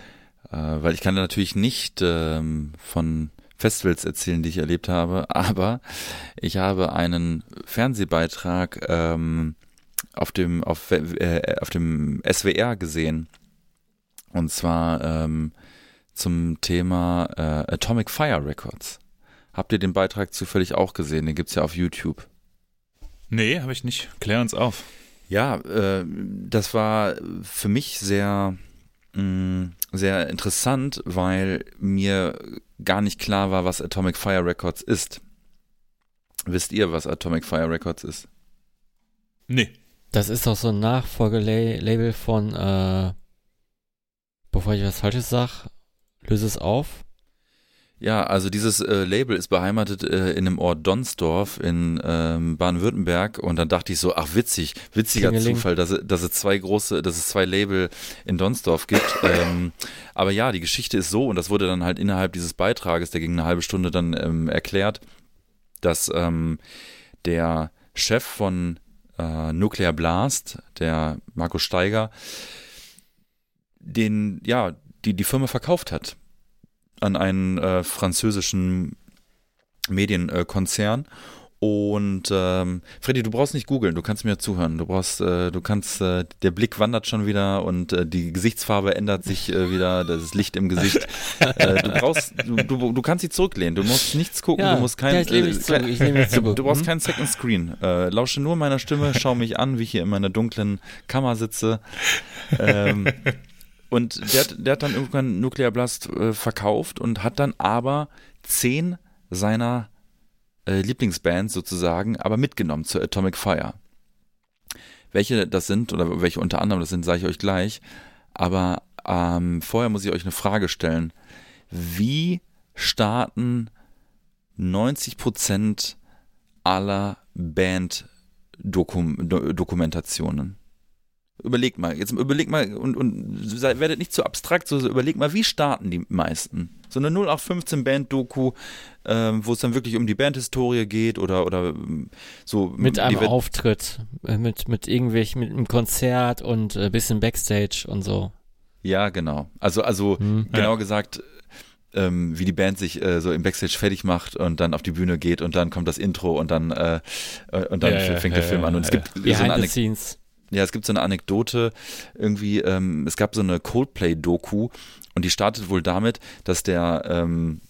A: äh, weil ich kann natürlich nicht ähm, von Festivals erzählen, die ich erlebt habe, aber ich habe einen Fernsehbeitrag ähm, auf dem, auf, äh, auf dem SWR gesehen. Und zwar ähm, zum Thema äh, Atomic Fire Records. Habt ihr den Beitrag zufällig auch gesehen? Den gibt's ja auf YouTube.
C: nee, habe ich nicht. Klär uns auf.
A: Ja, äh, das war für mich sehr, mh, sehr interessant, weil mir gar nicht klar war, was Atomic Fire Records ist. Wisst ihr, was Atomic Fire Records ist?
C: Nee.
B: Das ist doch so ein Nachfolgelabel von, äh, bevor ich was Falsches sag, löse es auf.
A: Ja, also dieses äh, Label ist beheimatet äh, in dem Ort Donsdorf in ähm, Baden-Württemberg und dann dachte ich so, ach witzig, witziger
B: Klingeling.
A: Zufall, dass, es- dass es zwei große, dass es zwei Label in Donsdorf gibt. ähm, aber ja, die Geschichte ist so und das wurde dann halt innerhalb dieses Beitrages, der ging eine halbe Stunde dann ähm, erklärt, dass ähm, der Chef von äh, Nuclear Blast, der Markus Steiger, den, ja, die, die Firma verkauft hat an einen äh, französischen Medienkonzern. Und ähm, Freddy, du brauchst nicht googeln, du kannst mir zuhören. Du brauchst, äh, du kannst, äh, der Blick wandert schon wieder und äh, die Gesichtsfarbe ändert sich äh, wieder, das Licht im Gesicht. äh, du brauchst, du, du, du kannst dich zurücklehnen, du musst nichts gucken,
B: Ja,
A: du musst kein,
B: ja, ich lehne mich
A: äh,
B: zurück, ich lehne mich
A: du,
B: zurück.
A: du brauchst
B: Hm?
A: keinen Second Screen. Äh, lausche nur meiner Stimme, schau mich an, wie ich hier in meiner dunklen Kammer sitze. Ähm, und der, hat- der hat dann irgendwann Nuclear Blast äh, verkauft und hat dann aber zehn seiner äh, Lieblingsbands sozusagen aber mitgenommen zur Atomic Fire. Welche das sind oder welche unter anderem das sind, sage ich euch gleich. Aber ähm, vorher muss ich euch eine Frage stellen. Wie starten 90% aller Band-Dokumentationen? Überlegt mal, jetzt überlegt mal und, und werdet nicht zu abstrakt, so, so überlegt mal, wie starten die meisten? So eine 0815 Band-Doku, ähm, wo es dann wirklich um die Bandhistorie geht oder, oder ähm, so.
B: Mit einem Auftritt, äh, mit, mit irgendwelchen, mit einem Konzert und äh, bisschen Backstage und so.
A: Ja, genau. Also, also
B: Hm.
A: genau
C: Ja.
A: gesagt, ähm, wie die Band sich äh, so im Backstage fertig macht und dann auf die Bühne geht und dann kommt das Intro und dann äh, äh, und dann
C: Ja,
A: fängt
C: ja,
A: der Film
C: ja,
A: an. Und es
C: ja.
A: gibt so eine
B: Behind the
A: Anek
B: scenes.
A: Ja, es gibt so eine Anekdote irgendwie. Ähm, es gab so eine Coldplay-Doku und die startet wohl damit, dass der ähm,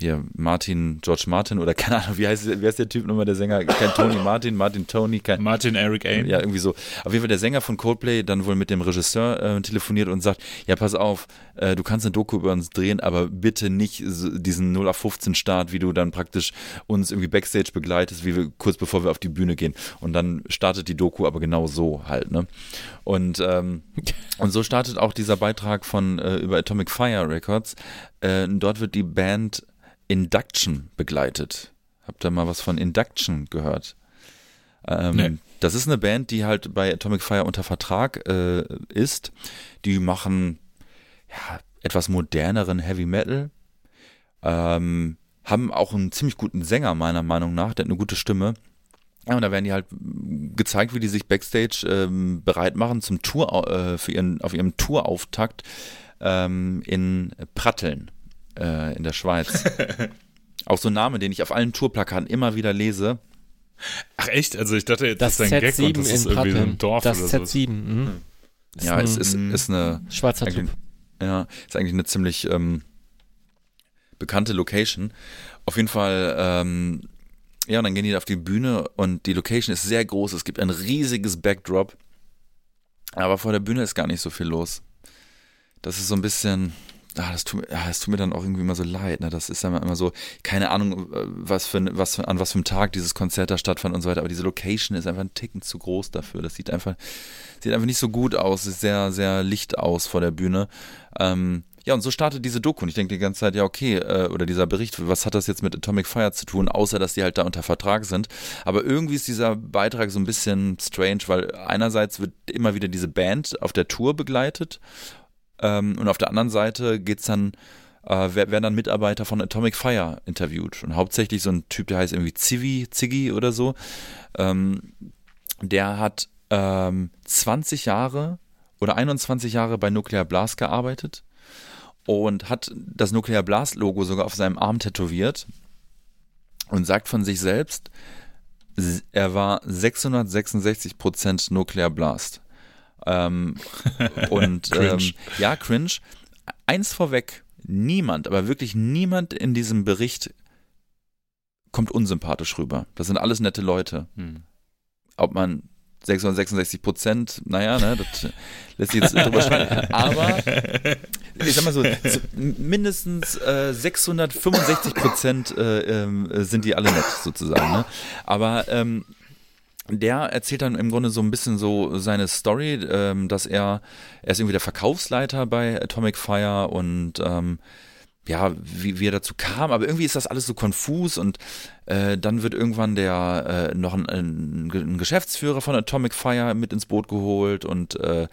A: hier Martin, George Martin oder keine Ahnung, wie heißt, wie heißt der Typ nochmal, der Sänger? Kein Tony Martin, Martin Tony, kein,
C: Martin Eric Ain.
A: ja, irgendwie so. Auf jeden Fall der Sänger von Coldplay dann wohl mit dem Regisseur äh, telefoniert und sagt, ja, pass auf, äh, du kannst eine Doku über uns drehen, aber bitte nicht diesen 0 auf 15 Start, wie du dann praktisch uns irgendwie Backstage begleitest, wie wir kurz bevor wir auf die Bühne gehen. Und dann startet die Doku aber genau so halt, ne? Und, ähm, und so startet auch dieser Beitrag von äh, über Atomic Fire Records. Äh, dort wird die Band Induction begleitet. Habt ihr mal was von Induction gehört? Ähm,
C: Nee.
A: Das ist eine Band, die halt bei Atomic Fire unter Vertrag äh, ist. Die machen ja, etwas moderneren Heavy Metal. Ähm, haben auch einen ziemlich guten Sänger, meiner Meinung nach. Der hat eine gute Stimme. Ja, und da werden die halt gezeigt, wie die sich Backstage ähm, bereit machen zum Tour, äh, für ihren, auf ihrem Tourauftakt ähm, in Pratteln. Äh, in der Schweiz. auch so ein Name, den ich auf allen Tourplakaten immer wieder lese.
C: Ach echt? Also ich dachte jetzt,
B: Das
C: das ist ein Gag
B: Z7
C: und das ist
B: in
C: irgendwie
B: Pratteln.
C: ein Dorf
B: das
C: oder so.
B: Z7, mhm. Ist
A: Ja,
B: ein
A: es ist, ist eine
B: Schwarzer
A: eigentlich,
B: Typ.
A: ja, ist eigentlich eine ziemlich ähm, bekannte Location. Auf jeden Fall, ähm, ja, und dann gehen die auf die Bühne und die Location ist sehr groß. Es gibt ein riesiges Backdrop. Aber vor der Bühne ist gar nicht so viel los. Das ist so ein bisschen, ah, das, tut, mir- ah, das tut mir dann auch irgendwie immer so leid. Ne? Das ist dann immer so, keine Ahnung, äh, was für, was an was für einem Tag dieses Konzert da stattfand und so weiter. Aber diese Location ist einfach ein Ticken zu groß dafür. Das sieht einfach, sieht einfach nicht so gut aus. Sieht sehr, sehr licht aus vor der Bühne. Ähm, ja, und so startet diese Doku. Und ich denke die ganze Zeit, ja, okay, äh, oder dieser Bericht, was hat das jetzt mit Atomic Fire zu tun, außer dass die halt da unter Vertrag sind. Aber irgendwie ist dieser Beitrag so ein bisschen strange, weil einerseits wird immer wieder diese Band auf der Tour begleitet ähm, und auf der anderen Seite geht's dann, äh, wer- werden dann Mitarbeiter von Atomic Fire interviewt. Und hauptsächlich so ein Typ, der heißt irgendwie Zivi, Ziggy oder so. Ähm, der hat ähm, 20 Jahre oder 21 Jahre bei Nuclear Blast gearbeitet und hat das Nuclear Blast Logo sogar auf seinem Arm tätowiert und sagt von sich selbst, er war 666 Prozent Nuclear Blast. Ähm, und
C: Cringe.
A: Ähm, ja, cringe. Eins vorweg, niemand, aber wirklich niemand in diesem Bericht kommt unsympathisch rüber. Das sind alles nette Leute
C: Hm.
A: ob man 666 Prozent, naja, ne, das lässt sich jetzt drüber streiten. Aber ich sag mal so, so mindestens äh, 665 Prozent äh, ähm, sind die alle nett sozusagen. Ne? Aber ähm, der erzählt dann im Grunde so ein bisschen so seine Story, ähm, dass er, er ist irgendwie der Verkaufsleiter bei Atomic Fire und ähm, ja, wie, wie er dazu kam, aber irgendwie ist das alles so konfus und äh, dann wird irgendwann der äh, noch ein, ein, ein Geschäftsführer von Atomic Fire mit ins Boot geholt und äh,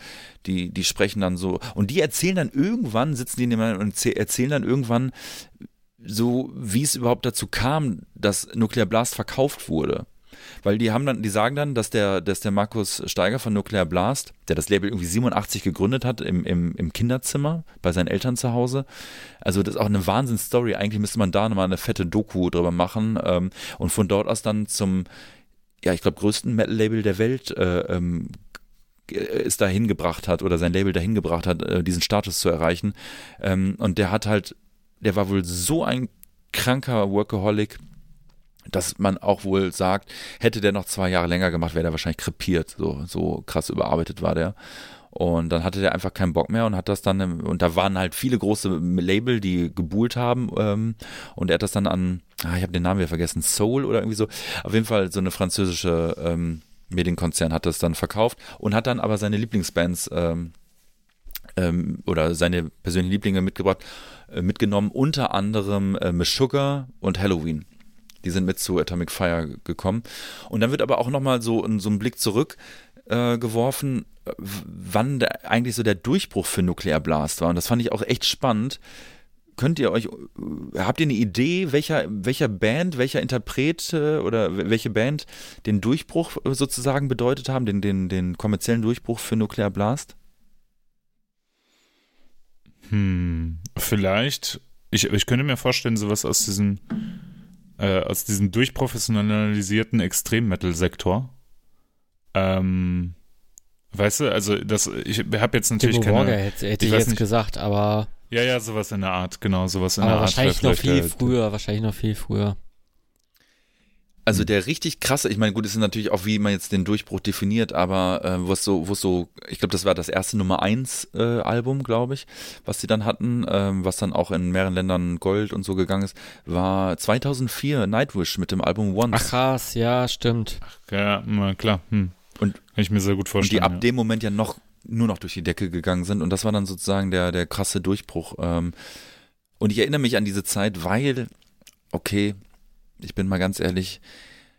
A: die, die sprechen dann so und die erzählen dann irgendwann, sitzen die nebeneinander und erzäh- erzählen dann irgendwann so, wie es überhaupt dazu kam, dass Nuclear Blast verkauft wurde. Weil die haben dann, die sagen dann, dass der, dass der Markus Steiger von Nuclear Blast, der das Label irgendwie 87 gegründet hat, im, im, im Kinderzimmer bei seinen Eltern zu Hause. Also das ist auch eine Wahnsinnsstory. Eigentlich müsste man da nochmal eine fette Doku drüber machen ähm, und von dort aus dann zum, ja, ich glaube, größten Metal-Label der Welt äh, ähm, g- es dahin gebracht hat oder sein Label dahin gebracht hat, äh, diesen Status zu erreichen. Ähm, und der hat halt, der war wohl so ein kranker Workaholic, dass man auch wohl sagt, hätte der noch zwei Jahre länger gemacht, wäre der wahrscheinlich krepiert. So, so krass überarbeitet war der. Und dann hatte der einfach keinen Bock mehr und hat das dann, und da waren halt viele große Label, die gebuhlt haben. Ähm, und er hat das dann an, ah, ich habe den Namen wieder vergessen, Soul oder irgendwie so. Auf jeden Fall so eine französische ähm, Medienkonzern hat das dann verkauft und hat dann aber seine Lieblingsbands ähm, ähm, oder seine persönlichen Lieblinge mitgebracht, äh, mitgenommen, unter anderem äh, Sugar und Halloween. Die sind mit zu Atomic Fire gekommen. Und dann wird aber auch nochmal so, so ein Blick zurück äh, geworfen, wann der, eigentlich so der Durchbruch für Nuclear Blast war. Und das fand ich auch echt spannend. Könnt ihr euch, äh, habt ihr eine Idee, welcher, welcher Band, welcher Interpret äh, oder welche Band den Durchbruch äh, sozusagen bedeutet haben, den, den, den kommerziellen Durchbruch für Nuclear Blast?
C: Hm, vielleicht. Ich, ich könnte mir vorstellen, sowas aus diesem, äh, aus diesem durchprofessionalisierten Extrem-Metal-Sektor. Ähm, weißt du, also das, ich habe jetzt natürlich
B: Timo Borger
C: keine.
B: hätte, hätte
C: ich
B: ich jetzt
C: nicht.
B: gesagt, aber,
C: Ja, ja, sowas in der Art, genau, sowas in der Art.
B: wahrscheinlich noch viel
C: äh,
B: früher, wahrscheinlich noch viel früher.
A: Also der richtig krasse, ich meine, gut, es ist natürlich auch, wie man jetzt den Durchbruch definiert, aber äh, wo es so, wo es so, ich glaube, das war das erste Nummer eins äh, Album, glaube ich, was sie dann hatten, ähm, was dann auch in mehreren Ländern Gold und so gegangen ist, war 2004 Nightwish mit dem Album Once.
B: Ach krass, ja, stimmt.
C: Ja, na, klar. Hm.
A: Und-
C: Kann ich mir sehr gut
A: und
C: vorstellen.
A: die ab
C: ja.
A: dem Moment ja noch nur noch durch die Decke gegangen sind und das war dann sozusagen der der krasse Durchbruch. Ähm, und ich erinnere mich an diese Zeit, weil, okay, ich bin mal ganz ehrlich,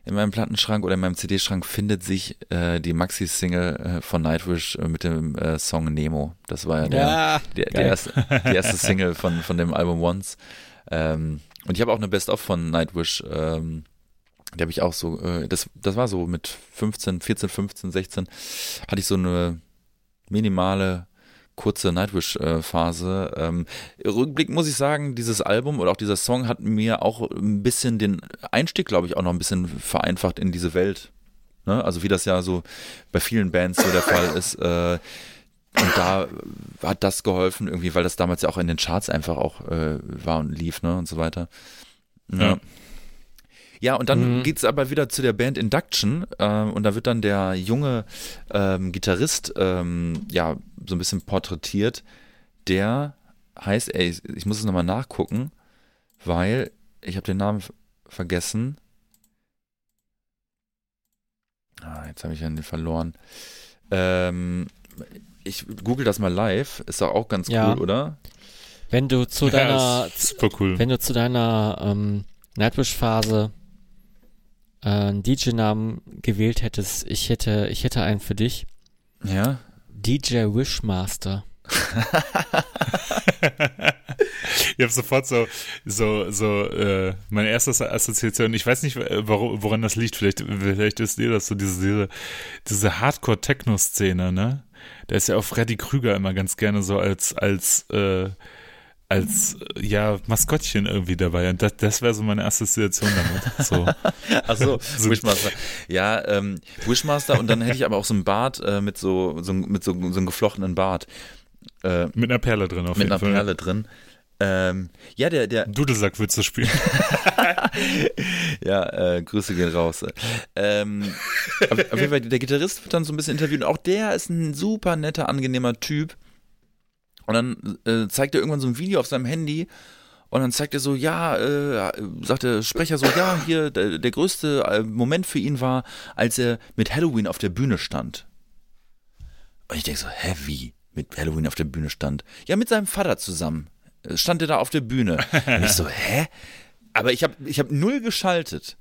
A: in meinem Plattenschrank oder in meinem CD-Schrank findet sich äh, die Maxi-Single äh, von Nightwish äh, mit dem äh, Song Nemo. Das war ja der,
B: Ja,
A: der, der, erste, die erste Single von, von dem Album Once. Ähm, und ich habe auch eine Best-of von Nightwish. Ähm, die habe ich auch so, äh, das, das war so mit 15, 14, 15, 16, hatte ich so eine minimale kurze Nightwish-Phase. Ähm, Rückblick muss ich sagen, dieses Album oder auch dieser Song hat mir auch ein bisschen den Einstieg, glaube ich, auch noch ein bisschen vereinfacht in diese Welt. Ne? Also wie das ja so bei vielen Bands so der Fall ist. Äh, und da hat das geholfen, irgendwie, weil das damals ja auch in den Charts einfach auch äh, war und lief, ne, und so weiter. Ja. ja. Ja, und dann mhm. geht's aber wieder zu der Band Induction äh, und da wird dann der junge ähm, Gitarrist ähm, ja so ein bisschen porträtiert. Der heißt, ey, ich muss es nochmal nachgucken, weil ich habe den Namen vergessen. Ah, jetzt habe ich ihn verloren. Ähm, ich google das mal live. Ist doch auch ganz ja. cool, oder?
B: Wenn du zu deiner,
C: ja, super cool.
B: wenn du zu deiner ähm, Nightwish-Phase äh, einen DJ-Namen gewählt hättest, ich hätte, ich hätte einen für dich.
A: Ja.
B: DJ Wishmaster.
C: ich habe sofort so, so, so, äh, meine erste Assoziation, ich weiß nicht, warum, woran das liegt, vielleicht, vielleicht ist dir das so diese, diese, diese Hardcore-Techno-Szene, ne? Da ist ja auch Freddy Krüger immer ganz gerne so als, als, äh, als ja Maskottchen irgendwie dabei. Und das, das wäre so meine Assoziation damit. So.
A: Achso, so. Wishmaster. Ja, ähm, Wishmaster und dann hätte ich aber auch so ein Bart äh, mit so, so, mit so, so einem geflochtenen Bart.
C: Äh, mit einer Perle drin auf
A: jeden Fall. Mit einer Perle drin. Ähm, ja, der, der.
C: Dudelsack willst du spielen.
A: ja, äh, Grüße gehen raus. Ähm, auf, auf jeden Fall, der Gitarrist wird dann so ein bisschen interviewt. Und auch der ist ein super netter, angenehmer Typ. Und dann äh, zeigt er irgendwann so ein Video auf seinem Handy und dann zeigt er so, ja, äh, sagt der Sprecher so, ja, hier, der, der größte äh, Moment für ihn war, als er mit Halloween auf der Bühne stand. Und ich denke so, hä, wie? Mit Halloween auf der Bühne stand? Ja, mit seinem Vater zusammen. Äh, stand er da auf der Bühne. Und ich so, hä? Aber ich habe ich hab null geschaltet.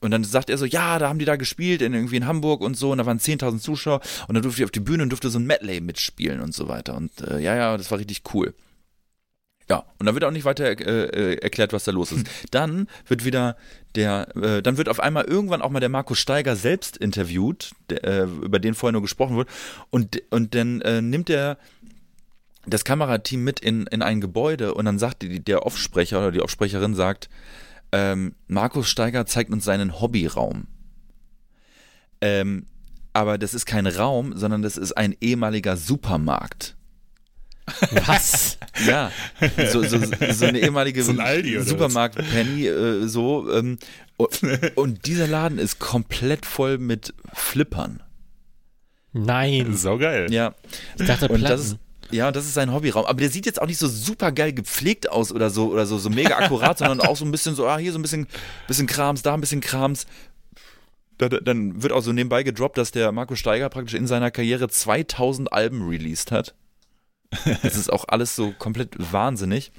A: Und dann sagt er so, ja, da haben die da gespielt, in irgendwie in Hamburg und so, und da waren 10.000 Zuschauer, und dann durfte ich auf die Bühne und durfte so ein Medley mitspielen und so weiter. Und äh, ja, ja, das war richtig cool. Ja, und dann wird auch nicht weiter äh, äh erklärt, was da los ist. Dann wird wieder der, äh, dann wird auf einmal irgendwann auch mal der Markus Steiger selbst interviewt, der, äh, über den vorher nur gesprochen wurde, und, und dann äh, nimmt er das Kamerateam mit in, in ein Gebäude und dann sagt die, der Offsprecher oder die Offsprecherin sagt, ähm, Markus Steiger zeigt uns seinen Hobbyraum. Ähm, aber das ist kein Raum, sondern das ist ein ehemaliger Supermarkt.
B: Was?
A: ja, so, so, so eine ehemalige
C: so ein
A: Supermarkt Penny, äh, so. Ähm, und, und, dieser Laden ist komplett voll mit Flippern.
B: Nein.
C: So geil.
A: Ja.
B: Ich dachte,
A: und das ist, ja, das ist sein Hobbyraum. Aber der sieht jetzt auch nicht so super geil gepflegt aus oder so oder so, so mega akkurat, sondern auch so ein bisschen so, ah, hier so ein bisschen, bisschen Krams, da ein bisschen Krams. Da, dann wird auch so nebenbei gedroppt, dass der Marco Steiger praktisch in seiner Karriere 2000 Alben released hat. Das ist auch alles so komplett wahnsinnig.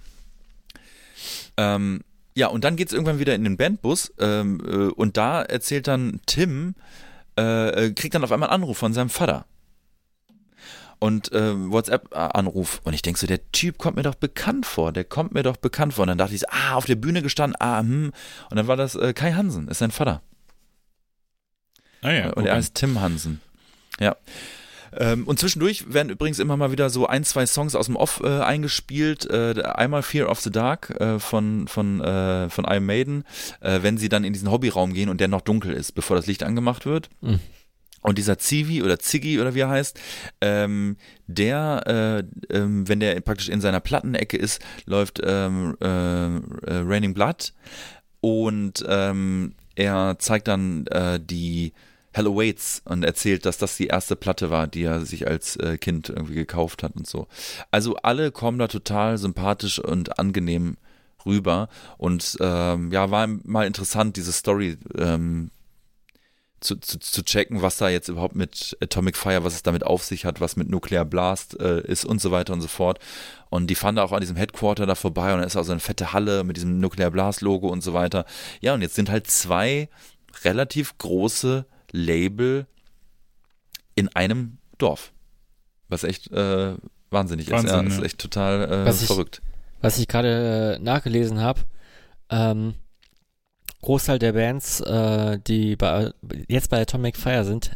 A: Ähm, ja, und dann geht es irgendwann wieder in den Bandbus ähm, äh, und da erzählt dann Tim, äh, äh kriegt dann auf einmal einen Anruf von seinem Vater und äh, WhatsApp-Anruf. Und ich denke so, der Typ kommt mir doch bekannt vor, der kommt mir doch bekannt vor. Und dann dachte ich, so, ah, auf der Bühne gestanden, ah, hm. Und dann war das äh, Kai Hansen, ist sein Vater.
C: Ah ja.
A: Und er heißt Tim Hansen. Ja. Ähm, und zwischendurch werden übrigens immer mal wieder so ein, zwei Songs aus dem Off äh, eingespielt. Äh, einmal Fear of the Dark äh, von, von, äh, von Iron Maiden, äh, wenn sie dann in diesen Hobbyraum gehen und der noch dunkel ist, bevor das Licht angemacht wird. Mhm. Und dieser Zivi oder Ziggy oder wie er heißt, ähm, der, äh, ähm, wenn der praktisch in seiner Plattenecke ist, läuft ähm, äh, äh, Raining Blood und ähm, er zeigt dann äh, die Hello Waits und erzählt, dass das die erste Platte war, die er sich als äh, Kind irgendwie gekauft hat und so. Also alle kommen da total sympathisch und angenehm rüber und ähm, ja, war mal interessant, diese Story ähm, zu, zu, zu checken, was da jetzt überhaupt mit Atomic Fire, was es damit auf sich hat, was mit Nuclear Blast äh, ist und so weiter und so fort. Und die fahren da auch an diesem Headquarter da vorbei und da ist auch so eine fette Halle mit diesem Nuclear Blast Logo und so weiter. Ja, und jetzt sind halt zwei relativ große Label in einem Dorf. Was echt äh, wahnsinnig
C: Wahnsinn,
A: ist. Ja,
C: ja.
A: ist echt total äh, verrückt.
B: Ich, was ich gerade äh, nachgelesen habe, ähm, Großteil der Bands, äh, die bei, jetzt bei Atomic Fire sind,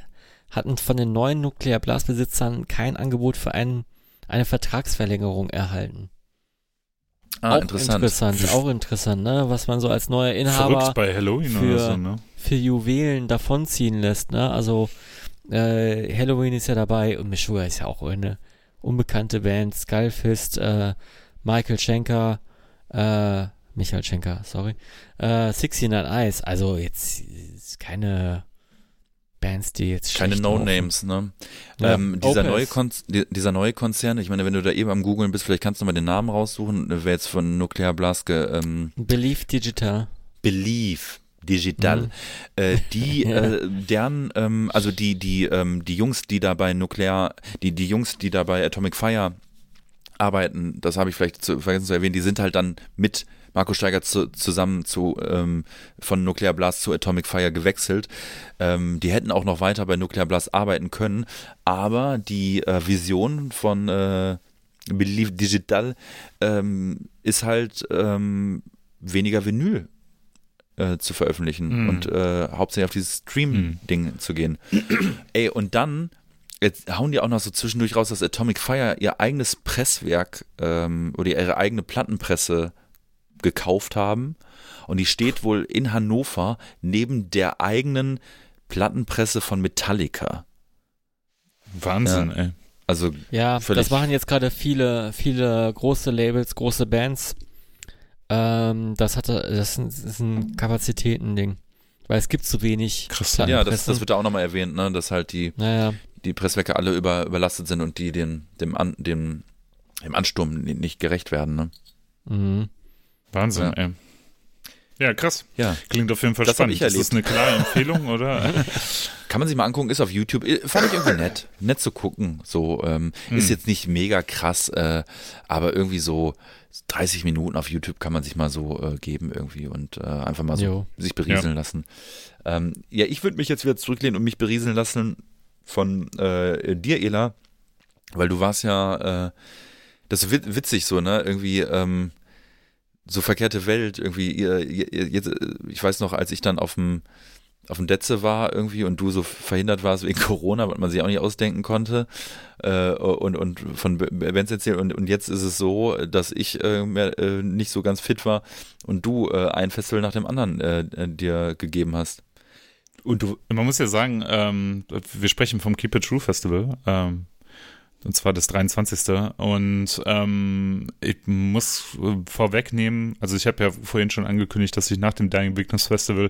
B: hatten von den neuen Nuclear Blast Besitzern kein Angebot für einen eine Vertragsverlängerung erhalten.
A: Ah,
B: auch
A: interessant.
B: interessant, auch interessant, ne? Was man so als neuer Inhaber für-
C: so, ne?
B: für Juwelen davonziehen lässt, ne? Also äh, Halloween ist ja dabei und Meshua ist ja auch eine unbekannte Band, Skullfist, äh, Michael Schenker, äh, Michael Schenker, sorry, äh, 69 Eyes, also jetzt keine Bands, die jetzt
A: Keine. No-Names, ne?
B: Ja,
A: ähm, dieser, neue Kon die- dieser neue Konzern, ich meine, wenn du da eben am Googlen bist, vielleicht kannst du mal den Namen raussuchen, wer jetzt von Nuclear Blast ge, ähm,
B: Believe Digital.
A: Believe Digital,
B: Mhm.
A: äh, die, äh, deren, ähm, also die, die, ähm, die Jungs, die da bei Nuklear, die, die Jungs, die da bei Atomic Fire arbeiten, das habe ich vielleicht zu, vergessen zu erwähnen, die sind halt dann mit Marco Steiger zu, zusammen zu ähm, von Nuclear Blast zu Atomic Fire gewechselt. Ähm, die hätten auch noch weiter bei Nuclear Blast arbeiten können, aber die äh, Vision von äh, Believe Digital ähm, ist halt ähm, weniger Vinyl äh, zu veröffentlichen
C: Mhm.
A: und äh, hauptsächlich auf dieses Stream-Ding zu gehen. Ey, und dann jetzt hauen die auch noch so zwischendurch raus, dass Atomic Fire ihr eigenes Presswerk ähm, oder ihre eigene Plattenpresse gekauft haben. Und die steht wohl in Hannover neben der eigenen Plattenpresse von Metallica.
C: Wahnsinn, ey.
A: Also
B: Ja, das machen jetzt gerade viele, viele große Labels, große Bands. Ähm, das hatte, das ist ein, Kapazitätending. Weil es gibt zu wenig
C: Krass.
A: ja, das, das wird da auch nochmal erwähnt, ne, dass halt die,
B: Naja,
A: die Presswerke alle über, überlastet sind und die den, dem, An, dem, dem Ansturm ni- nicht gerecht werden. Ne?
B: mhm.
C: Wahnsinn,
A: Ja.
C: ey. Ja, krass.
A: Ja.
C: Klingt auf jeden Fall
A: Das
C: spannend.
A: ich
C: Ist das eine klare Empfehlung, oder?
A: Kann man sich mal angucken, ist auf YouTube. Äh, Fand ich irgendwie nett. Nett zu gucken. So, ähm,
C: Hm.
A: ist jetzt nicht mega krass, äh, aber irgendwie so 30 Minuten auf YouTube kann man sich mal so äh, geben irgendwie und äh, einfach mal so
B: Jo.
A: sich berieseln lassen. Ähm, ja, ich würde mich jetzt wieder zurücklehnen und mich berieseln lassen von äh, dir, Ela, weil du warst ja, äh, das ist wit- witzig so, ne? Irgendwie, ähm, so verkehrte Welt, irgendwie, ihr, ihr, ihr, jetzt, äh, ich weiß noch, als ich dann auf dem auf dem Detze war irgendwie und du so verhindert warst wegen Corona, was man sich auch nicht ausdenken konnte äh, und, und von Bands erzählt und, und jetzt ist es so, dass ich äh, mehr, äh, nicht so ganz fit war und du äh, ein Festival nach dem anderen äh, äh, dir gegeben hast.
C: Und du, man muss ja sagen, ähm, wir sprechen vom Keep It True Festival, ähm, und zwar das 23. Und ähm, ich muss äh, vorwegnehmen, also ich habe ja vorhin schon angekündigt, dass ich nach dem Dying Weakness Festival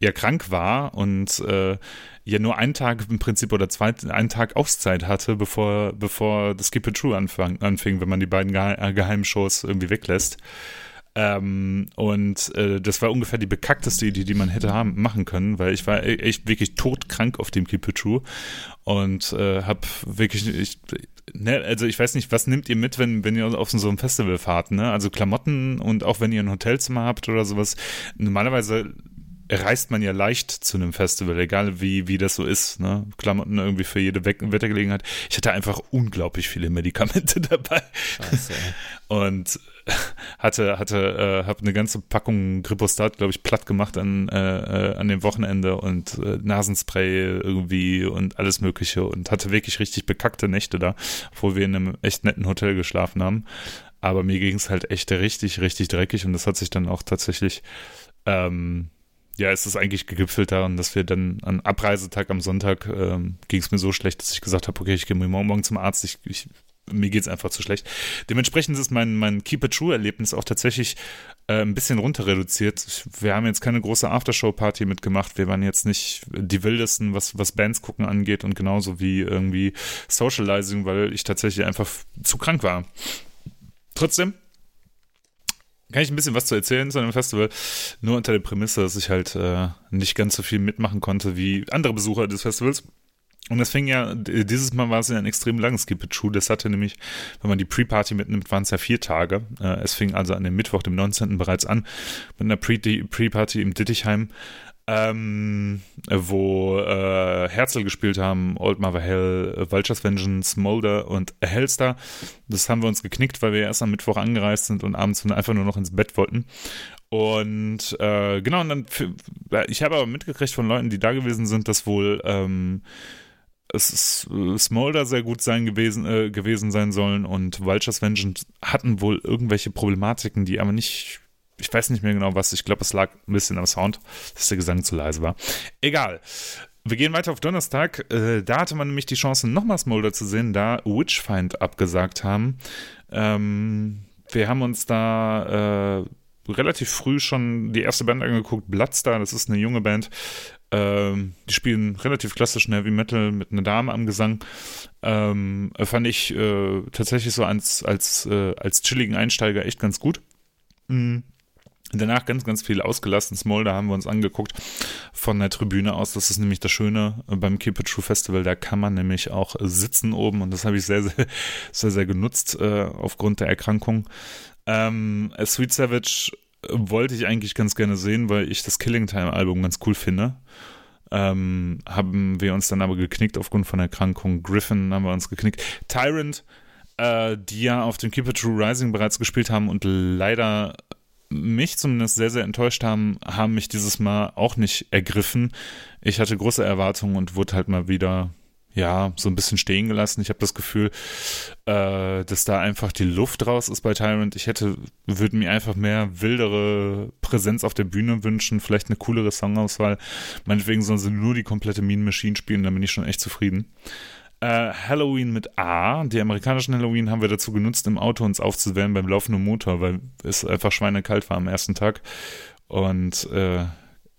C: ja krank war und äh, ja nur einen Tag im Prinzip oder zwei, einen Tag Auszeit hatte, bevor, bevor das Keep It True anfang, anfing, wenn man die beiden Gehe Geheimshows irgendwie weglässt. Ähm, und äh, das war ungefähr die bekackteste Idee, die man hätte haben, machen können, weil ich war e- echt wirklich todkrank auf dem True und äh, hab wirklich, ich, ne, also ich weiß nicht, was nehmt ihr mit, wenn, wenn ihr auf so einem Festival fahrt, ne? Also Klamotten und auch wenn ihr ein Hotelzimmer habt oder sowas. Normalerweise reist man ja leicht zu einem Festival, egal wie, wie das so ist, ne? Klamotten irgendwie für jede We Wettergelegenheit. Ich hatte einfach unglaublich viele Medikamente dabei
B: Scheiße,
C: und hatte hatte äh, habe eine ganze Packung Gripostat glaube ich platt gemacht an äh, äh, an dem Wochenende und äh, Nasenspray irgendwie und alles mögliche und hatte wirklich richtig bekackte Nächte da, obwohl wir in einem echt netten Hotel geschlafen haben. Aber mir ging es halt echt richtig richtig dreckig und das hat sich dann auch tatsächlich ähm, ja, es ist eigentlich gegipfelt daran, dass wir dann am Abreisetag am Sonntag ähm, ging es mir so schlecht, dass ich gesagt habe, okay, ich gehe morgen, zum Arzt, ich, ich mir geht's einfach zu schlecht. Dementsprechend ist mein, mein Keep It True-Erlebnis auch tatsächlich äh, ein bisschen runter reduziert. Wir haben jetzt keine große Aftershow-Party mitgemacht. Wir waren jetzt nicht die wildesten, was, was Bands gucken angeht und genauso wie irgendwie Socializing, weil ich tatsächlich einfach zu krank war. Trotzdem kann ich ein bisschen was zu erzählen zu einem Festival, nur unter der Prämisse, dass ich halt äh, nicht ganz so viel mitmachen konnte wie andere Besucher des Festivals. Und das fing ja, dieses Mal war es ja ein extrem langes Keep It True. Das hatte nämlich, wenn man die Pre-Party mitnimmt, waren es ja vier Tage. Äh, es fing also an dem Mittwoch, dem 19. bereits an, mit einer Pre- Pre-Party im Dittichheim, ähm, wo äh, Herzl gespielt haben, Old Mother Hell, Vulture's Vengeance, Molder und Hellstar. Das haben wir uns geknickt, weil wir erst am Mittwoch angereist sind und abends einfach nur noch ins Bett wollten. Und äh, genau, und dann, ich habe aber mitgekriegt von Leuten, die da gewesen sind, dass wohl ähm, es äh, Smolder sehr gut sein gewesen, äh, gewesen sein sollen und Vultures Vengeance hatten wohl irgendwelche Problematiken, die aber nicht, ich weiß nicht mehr genau was, ich glaube, es lag ein bisschen am Sound, dass der Gesang zu leise war. Egal. Wir gehen weiter auf Donnerstag. Äh, da hatte man nämlich die Chance, nochmal Smolder zu sehen, da Witchfind abgesagt haben. Ähm, wir haben uns da äh, relativ früh schon die erste Band angeguckt, Bloodstar, das ist eine junge Band, ähm, die spielen relativ klassischen Heavy Metal mit einer Dame am Gesang. Ähm, fand ich äh, tatsächlich so als, als, äh, als chilligen Einsteiger echt ganz gut. Mhm. Danach ganz, ganz viel ausgelassen. Smolder haben wir uns angeguckt von der Tribüne aus. Das ist nämlich das Schöne beim Keep It True Festival. Da kann man nämlich auch sitzen oben und das habe ich sehr, sehr, sehr, sehr genutzt äh, aufgrund der Erkrankung. Ähm, Sweet Savage wollte ich eigentlich ganz gerne sehen, weil ich das Killing Time Album ganz cool finde. Ähm, haben wir uns dann aber geknickt aufgrund von Erkrankung. Griffin haben wir uns geknickt. Tyrant, äh, die ja auf dem Keep It True Rising bereits gespielt haben und leider mich zumindest sehr, sehr enttäuscht haben, haben mich dieses Mal auch nicht ergriffen. Ich hatte große Erwartungen und wurde halt mal wieder ja, so ein bisschen stehen gelassen. Ich habe das Gefühl, äh, dass da einfach die Luft raus ist bei Tyrant. Ich hätte, würde mir einfach mehr wildere Präsenz auf der Bühne wünschen, vielleicht eine coolere Songauswahl. Meinetwegen sollen sie nur die komplette Mean Machine spielen, dann bin ich schon echt zufrieden. Äh, Halloween mit A, die amerikanischen Halloween haben wir dazu genutzt, im Auto uns aufzuwärmen beim laufenden Motor, weil es einfach schweinekalt war am ersten Tag. Und äh,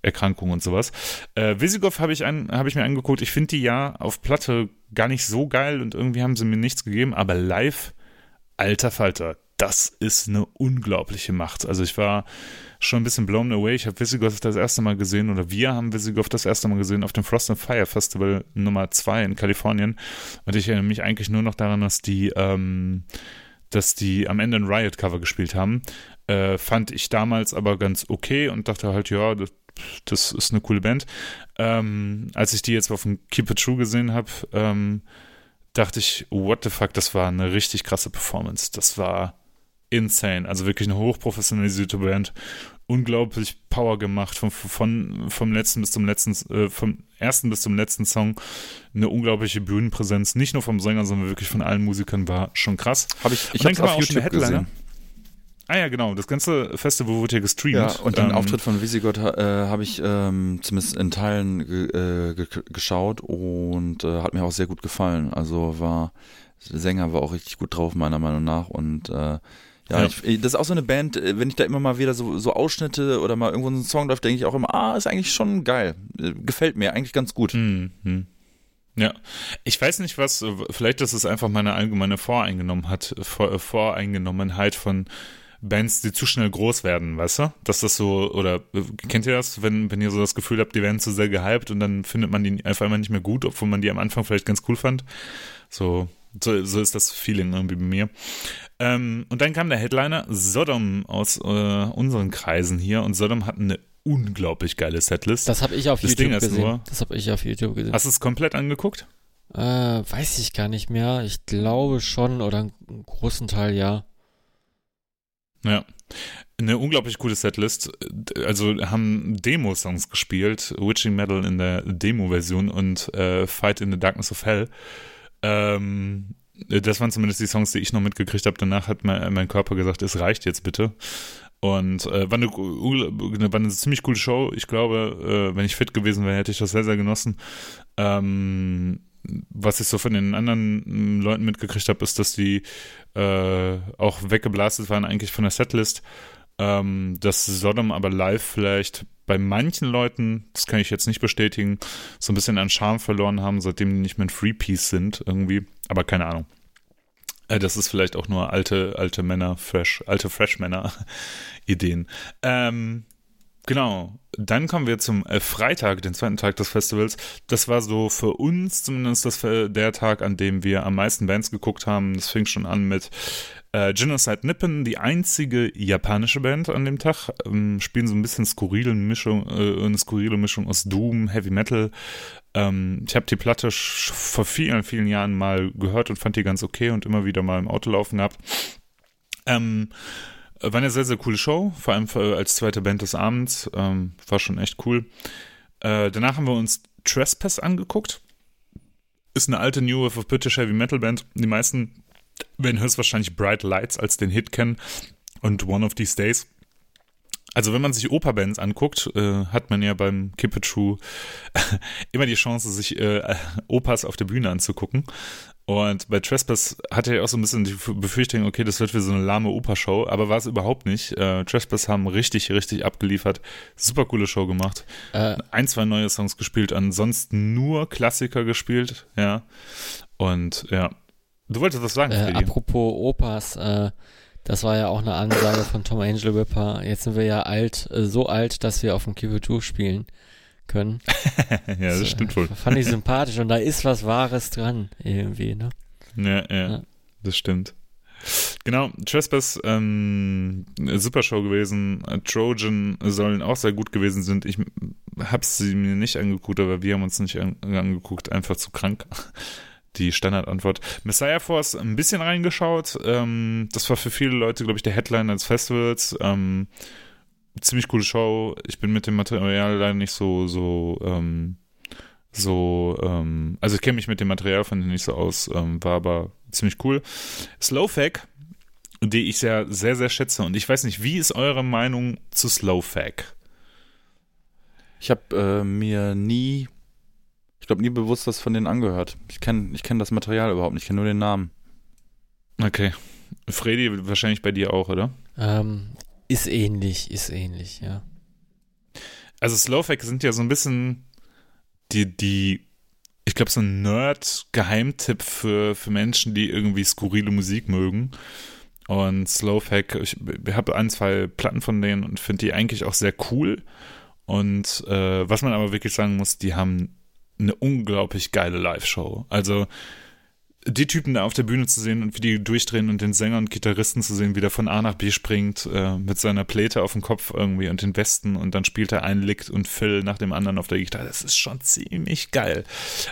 C: Erkrankung und sowas. Äh, Visigoth habe ich, hab ich mir angeguckt. Ich finde die ja auf Platte gar nicht so geil und irgendwie haben sie mir nichts gegeben, aber live, alter Falter, das ist eine unglaubliche Macht. Also ich war schon ein bisschen blown away. Ich habe Visigoth das erste Mal gesehen oder wir haben Visigoth das erste Mal gesehen auf dem Frost and Fire Festival Nummer 2 in Kalifornien. Und ich erinnere mich eigentlich nur noch daran, dass die, ähm, dass die am Ende ein Riot-Cover gespielt haben. Äh, fand ich damals aber ganz okay und dachte halt, ja, das das ist eine coole Band. Ähm, als ich die jetzt auf dem Keep It True gesehen habe, ähm, dachte ich, what the fuck, das war eine richtig krasse Performance. Das war insane. Also wirklich eine hochprofessionalisierte Band. Unglaublich Power gemacht, von, von, vom letzten bis zum letzten, äh, vom ersten bis zum letzten Song. Eine unglaubliche Bühnenpräsenz, nicht nur vom Sänger, sondern wirklich von allen Musikern, war schon krass.
A: Habe ich, ich habe auf YouTube gesehen.
C: Ah ja, genau. Das ganze Festival wurde ja gestreamt. Ja,
A: und den ähm, Auftritt von Visigoth äh, habe ich ähm, zumindest in Teilen ge äh, geschaut und äh, hat mir auch sehr gut gefallen. Also war, der Sänger war auch richtig gut drauf, meiner Meinung nach. Und äh, ja, ja. Ich, das ist auch so eine Band, äh, wenn ich da immer mal wieder so, so Ausschnitte oder mal irgendwo so einen Song läuft, denke ich auch immer, ah, ist eigentlich schon geil. Äh, gefällt mir eigentlich ganz gut.
C: Mhm. Ja, ich weiß nicht was, vielleicht, dass es einfach meine allgemeine Voreingenommen hat, Voreingenommenheit von Bands, die zu schnell groß werden, weißt du? Dass das so, oder kennt ihr das, wenn, wenn ihr so das Gefühl habt, die werden zu sehr gehypt und dann findet man die einfach immer nicht mehr gut, obwohl man die am Anfang vielleicht ganz cool fand. So, so, so ist das Feeling irgendwie bei mir. Ähm, und dann kam der Headliner Sodom aus äh, unseren Kreisen hier und Sodom hat eine unglaublich geile Setlist.
B: Das habe ich auf das YouTube Ding gesehen. Nur, das habe ich auf YouTube gesehen.
C: Hast du es komplett angeguckt?
B: Äh, weiß ich gar nicht mehr. Ich glaube schon oder einen großen Teil ja.
C: Ja. Eine unglaublich coole Setlist. Also haben Demo-Songs gespielt, Witching Metal in der Demo-Version und äh, Fight in the Darkness of Hell. Ähm, das waren zumindest die Songs, die ich noch mitgekriegt habe. Danach hat mein, mein Körper gesagt, es reicht jetzt bitte. Und äh, war, eine, war eine ziemlich coole Show. Ich glaube, äh, wenn ich fit gewesen wäre, hätte ich das sehr, sehr genossen. Ähm, was ich so von den anderen hm, Leuten mitgekriegt habe, ist, dass die äh, auch weggeblastet waren eigentlich von der Setlist. Ähm, dass Sodom aber live vielleicht bei manchen Leuten, das kann ich jetzt nicht bestätigen, so ein bisschen an Charme verloren haben, seitdem die nicht mehr ein Free-Piece sind irgendwie. Aber keine Ahnung. Äh, das ist vielleicht auch nur alte, alte Männer, fresh, alte Fresh-Männer-Ideen. Ähm, Genau. Dann kommen wir zum äh, Freitag, den zweiten Tag des Festivals. Das war so für uns zumindest das, der Tag, an dem wir am meisten Bands geguckt haben. Das fing schon an mit äh, Genocide Nippon, die einzige japanische Band an dem Tag. Ähm, spielen so ein bisschen skurrile Mischung, äh, eine skurrile Mischung aus Doom, Heavy Metal. Ähm, ich habe die Platte vor vielen, vielen Jahren mal gehört und fand die ganz okay und immer wieder mal im Auto laufen gehabt. Ähm, war eine sehr, sehr coole Show, vor allem als zweite Band des Abends. Ähm, war schon echt cool. Äh, danach haben wir uns Trespass angeguckt. ist eine alte New Wave of British Heavy Metal Band. Die meisten werden höchstwahrscheinlich Bright Lights als den Hit kennen und One of These Days. Also wenn man sich Operbands anguckt, äh, hat man ja beim Keep It True immer die Chance, sich äh, Opas auf der Bühne anzugucken. Und bei Trespass hatte ich auch so ein bisschen die Befürchtung, okay, das wird wie so eine lahme Opershow, aber war es überhaupt nicht. Äh, Trespass haben richtig, richtig abgeliefert. Super coole Show gemacht. Äh, Ein, zwei neue Songs gespielt, ansonsten nur Klassiker gespielt, ja. Und ja. Du wolltest was sagen,
B: äh, Apropos Opas, äh, das war ja auch eine Ansage von Tom Angel Whipper. Jetzt sind wir ja alt, äh, so alt, dass wir auf dem True spielen können.
C: ja, das, das stimmt wohl.
B: Fand ich sympathisch und da ist was Wahres dran, irgendwie, ne?
C: Ja, ja, ja. das stimmt. Genau, Trespass, ähm, super Show gewesen. Trojan sollen auch sehr gut gewesen sind. Ich hab's sie mir nicht angeguckt, aber wir haben uns nicht an, angeguckt, einfach zu krank. Die Standardantwort. Messiah Force ein bisschen reingeschaut. Ähm, das war für viele Leute, glaube ich, der Headline des Festivals. Ähm, ziemlich coole Show. Ich bin mit dem Material leider nicht so, so, ähm, so, ähm, also ich kenne mich mit dem Material von denen nicht so aus, ähm, war aber ziemlich cool. Slowfack, die ich sehr, sehr, sehr schätze. Und ich weiß nicht, wie ist eure Meinung zu Slowfack?
A: Ich habe äh, mir nie, glaube, nie bewusst was von denen angehört. Ich kenne ich kenn das Material überhaupt nicht, ich kenne nur den Namen.
C: Okay. Freddy, wahrscheinlich bei dir auch, oder?
B: Ähm, ist ähnlich, ist ähnlich, ja.
C: Also Slowfack sind ja so ein bisschen die, die, ich glaube, so ein Nerd-Geheimtipp für, für Menschen, die irgendwie skurrile Musik mögen. Und Slowfack, ich, ich habe ein, zwei Platten von denen und finde die eigentlich auch sehr cool. Und äh, was man aber wirklich sagen muss, die haben eine unglaublich geile Live-Show. Also die Typen da auf der Bühne zu sehen und wie die durchdrehen und den Sänger und Gitarristen zu sehen, wie der von A nach B springt, äh, mit seiner Pläte auf dem Kopf irgendwie und den Westen und dann spielt er einen Lick und Phil nach dem anderen auf der Gitarre. Das ist schon ziemlich geil.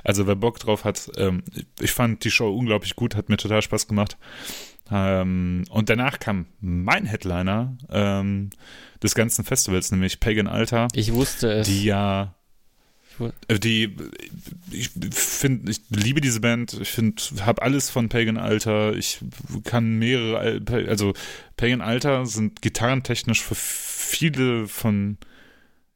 C: Also wer Bock drauf hat, ähm, ich fand die Show unglaublich gut, hat mir total Spaß gemacht. Ähm, und danach kam mein Headliner ähm, des ganzen Festivals, nämlich Pagan Alter.
B: Ich wusste es.
C: Die ja die, ich finde, ich liebe diese Band. Ich finde, habe alles von Pagan Alter. Ich kann mehrere, also Pagan Alter sind gitarrentechnisch für viele von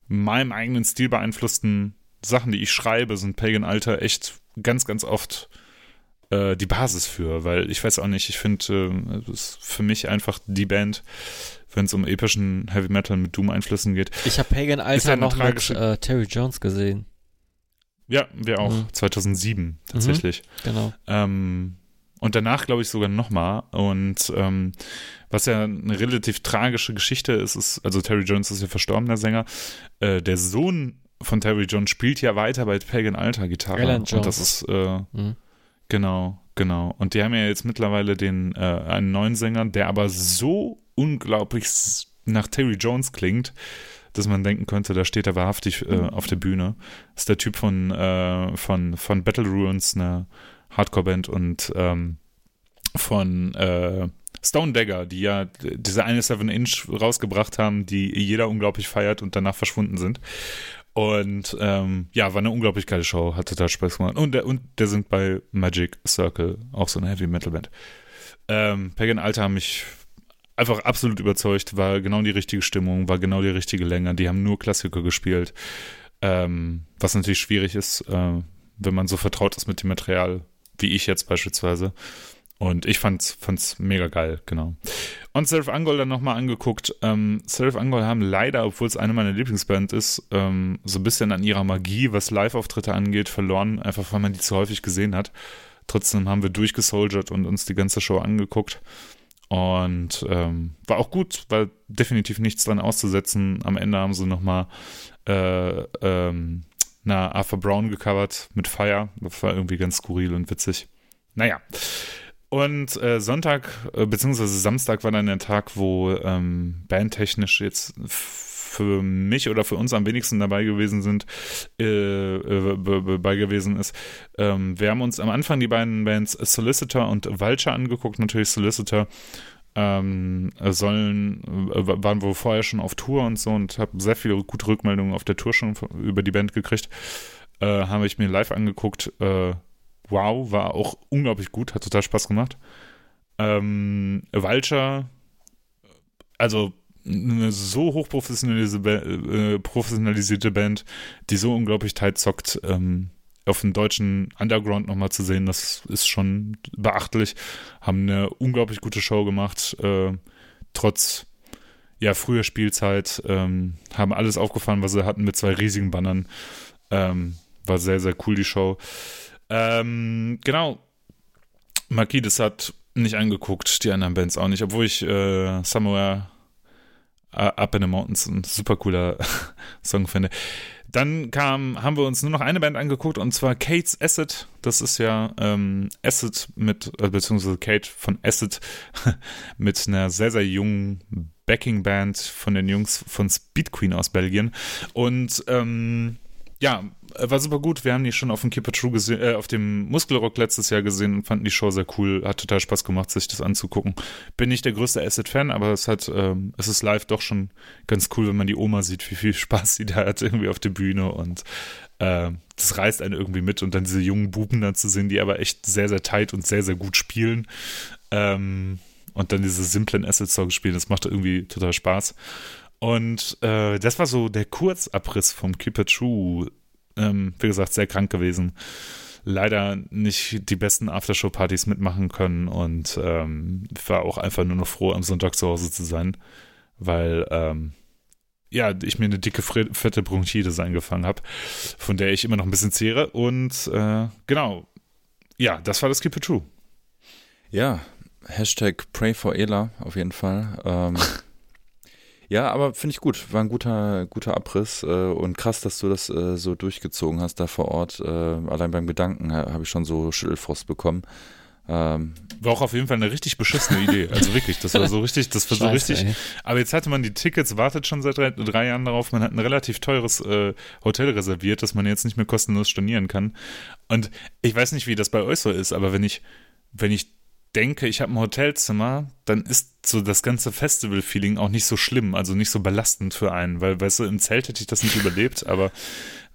C: meinem eigenen Stil beeinflussten Sachen, die ich schreibe, sind Pagan Alter echt ganz, ganz oft äh, die Basis für, weil ich weiß auch nicht, ich finde, äh, es ist für mich einfach die Band, wenn es um epischen Heavy Metal mit Doom-Einflüssen geht.
B: Ich habe Pagan Alter noch mit äh, Terry Jones gesehen.
C: Ja, wir auch. Mhm. 2007 tatsächlich.
B: Mhm, genau.
C: Ähm, und danach, glaube ich, sogar nochmal. Und ähm, was ja eine relativ tragische Geschichte ist, ist, also Terry Jones ist ja verstorbener Sänger. Äh, der Sohn von Terry Jones spielt ja weiter bei Pagan Alter Gitarre.
B: Alan Jones.
C: Und das ist, äh, mhm. genau, genau. Und die haben ja jetzt mittlerweile den, äh, einen neuen Sänger, der aber so unglaublich nach Terry Jones klingt, dass man denken könnte, da steht er wahrhaftig äh, mhm. auf der Bühne. Das ist der Typ von, äh, von, von Battle Ruins, eine Hardcore-Band und ähm, von äh, Stone Dagger, die ja diese eine Seven Inch rausgebracht haben, die jeder unglaublich feiert und danach verschwunden sind. Und ähm, ja, war eine unglaublich geile Show, hat total Spaß gemacht. Und der, und der sind bei Magic Circle, auch so eine Heavy Metal Band. Ähm, Pagan Alter haben mich einfach absolut überzeugt, war genau die richtige Stimmung, war genau die richtige Länge. Die haben nur Klassiker gespielt, ähm, was natürlich schwierig ist, äh, wenn man so vertraut ist mit dem Material, wie ich jetzt beispielsweise. Und ich fand's, fand's mega geil, genau. Und Seraph Angol dann nochmal angeguckt. Ähm, Seraph Angol haben leider, obwohl es eine meiner Lieblingsbands ist, ähm, so ein bisschen an ihrer Magie, was Live-Auftritte angeht, verloren, einfach weil man die zu häufig gesehen hat. Trotzdem haben wir durchgesoldiert und uns die ganze Show angeguckt. Und ähm, war auch gut, war definitiv nichts dran auszusetzen. Am Ende haben sie nochmal äh, ähm, na, Arthur Brown gecovert mit Fire. Das war irgendwie ganz skurril und witzig. Naja. Und äh, Sonntag, äh, beziehungsweise Samstag war dann der Tag, wo ähm, bandtechnisch jetzt für mich oder für uns am wenigsten dabei gewesen sind, äh, äh, bei gewesen ist. Ähm, wir haben uns am Anfang die beiden Bands Solicitor und Vulture angeguckt, natürlich Solicitor. Ähm, sollen, äh, waren wohl vorher schon auf Tour und so und habe sehr viele gute Rückmeldungen auf der Tour schon über die Band gekriegt. Äh, habe ich mir live angeguckt. Äh, wow, war auch unglaublich gut, hat total Spaß gemacht. Ähm, Vulture, also eine so hochprofessionalisierte äh, professionalisierte Band, die so unglaublich tight zockt, ähm, auf dem deutschen Underground nochmal zu sehen, das ist schon beachtlich. Haben eine unglaublich gute Show gemacht, äh, trotz ja, früher Spielzeit, ähm, haben alles aufgefahren, was sie hatten mit zwei riesigen Bannern. Ähm, war sehr, sehr cool, die Show. Ähm, genau. Marquis, das hat nicht angeguckt, die anderen Bands auch nicht, obwohl ich äh, Somewhere Up in the Mountains ein super cooler Song finde. Dann kam, haben wir uns nur noch eine Band angeguckt und zwar Kate's Acid. Das ist ja ähm, Acid mit, äh, beziehungsweise Kate von Acid mit einer sehr, sehr jungen Backing-Band von den Jungs von Speed Queen aus Belgien. Und ähm, ja, war super gut. Wir haben die schon auf dem Keep True gesehen, äh, auf dem Muskelrock letztes Jahr gesehen und fanden die Show sehr cool. Hat total Spaß gemacht, sich das anzugucken. Bin nicht der größte Acid-Fan, aber es hat, ähm, es ist live doch schon ganz cool, wenn man die Oma sieht, wie viel Spaß sie da hat irgendwie auf der Bühne und äh, das reißt einen irgendwie mit und dann diese jungen Buben dann zu sehen, die aber echt sehr, sehr tight und sehr, sehr gut spielen. Ähm, und dann diese simplen Acid-Songs spielen, das macht irgendwie total Spaß. Und äh, das war so der Kurzabriss vom Keep True. Ähm, wie gesagt, sehr krank gewesen. Leider nicht die besten Aftershow-Partys mitmachen können und ähm, war auch einfach nur noch froh, am Sonntag zu Hause zu sein, weil ähm, ja, ich mir eine dicke, fette Bronchitis eingefangen habe, von der ich immer noch ein bisschen zehre. Und äh, genau, ja, das war das Keep It True.
A: Ja, Hashtag Pray for Ela auf jeden Fall. Ähm, Ja, aber finde ich gut. War ein guter, guter Abriss äh, und krass, dass du das äh, so durchgezogen hast da vor Ort. Äh, allein beim Gedanken habe ich schon so Schüttelfrost bekommen.
C: Ähm, war auch auf jeden Fall eine richtig beschissene Idee. Also wirklich, das war so richtig, das war so Scheiße, richtig. Ey. Aber jetzt hatte man die Tickets, wartet schon seit drei, drei Jahren darauf. Man hat ein relativ teures äh, Hotel reserviert, das man jetzt nicht mehr kostenlos stornieren kann. Und ich weiß nicht, wie das bei euch so ist, aber wenn ich, wenn ich denke, ich habe ein Hotelzimmer, dann ist so das ganze Festival-Feeling auch nicht so schlimm, also nicht so belastend für einen, weil, weißt du, im Zelt hätte ich das nicht überlebt, aber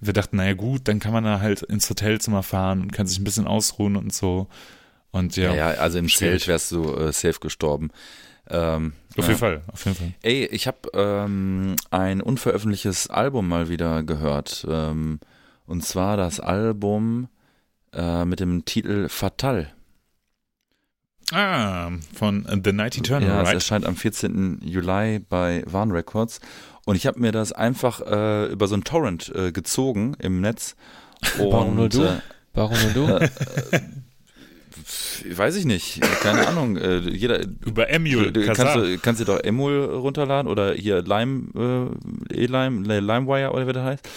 C: wir dachten, naja gut, dann kann man da halt ins Hotelzimmer fahren und kann sich ein bisschen ausruhen und so. Und ja.
A: Ja, also im schwierig. Zelt wärst du äh, safe gestorben.
C: Ähm, auf jeden Fall, auf jeden Fall.
A: Ey, ich habe ähm, ein unveröffentlichtes Album mal wieder gehört. Ähm, und zwar das Album äh, mit dem Titel Fatal.
C: Ah, von The Night Eternal,
A: ja, right? es erscheint am 14. Juli bei Warn Records. Und ich habe mir das einfach äh, über so einen Torrent äh, gezogen im Netz.
B: Und, Warum nur du? Äh, Warum nur du? Äh,
A: weiß ich nicht, keine Ahnung. Äh, jeder,
C: Über Emul.
A: Kannst du, kannst du doch Emul runterladen oder hier Lime, äh, E-Lime, LimeWire oder wie das heißt.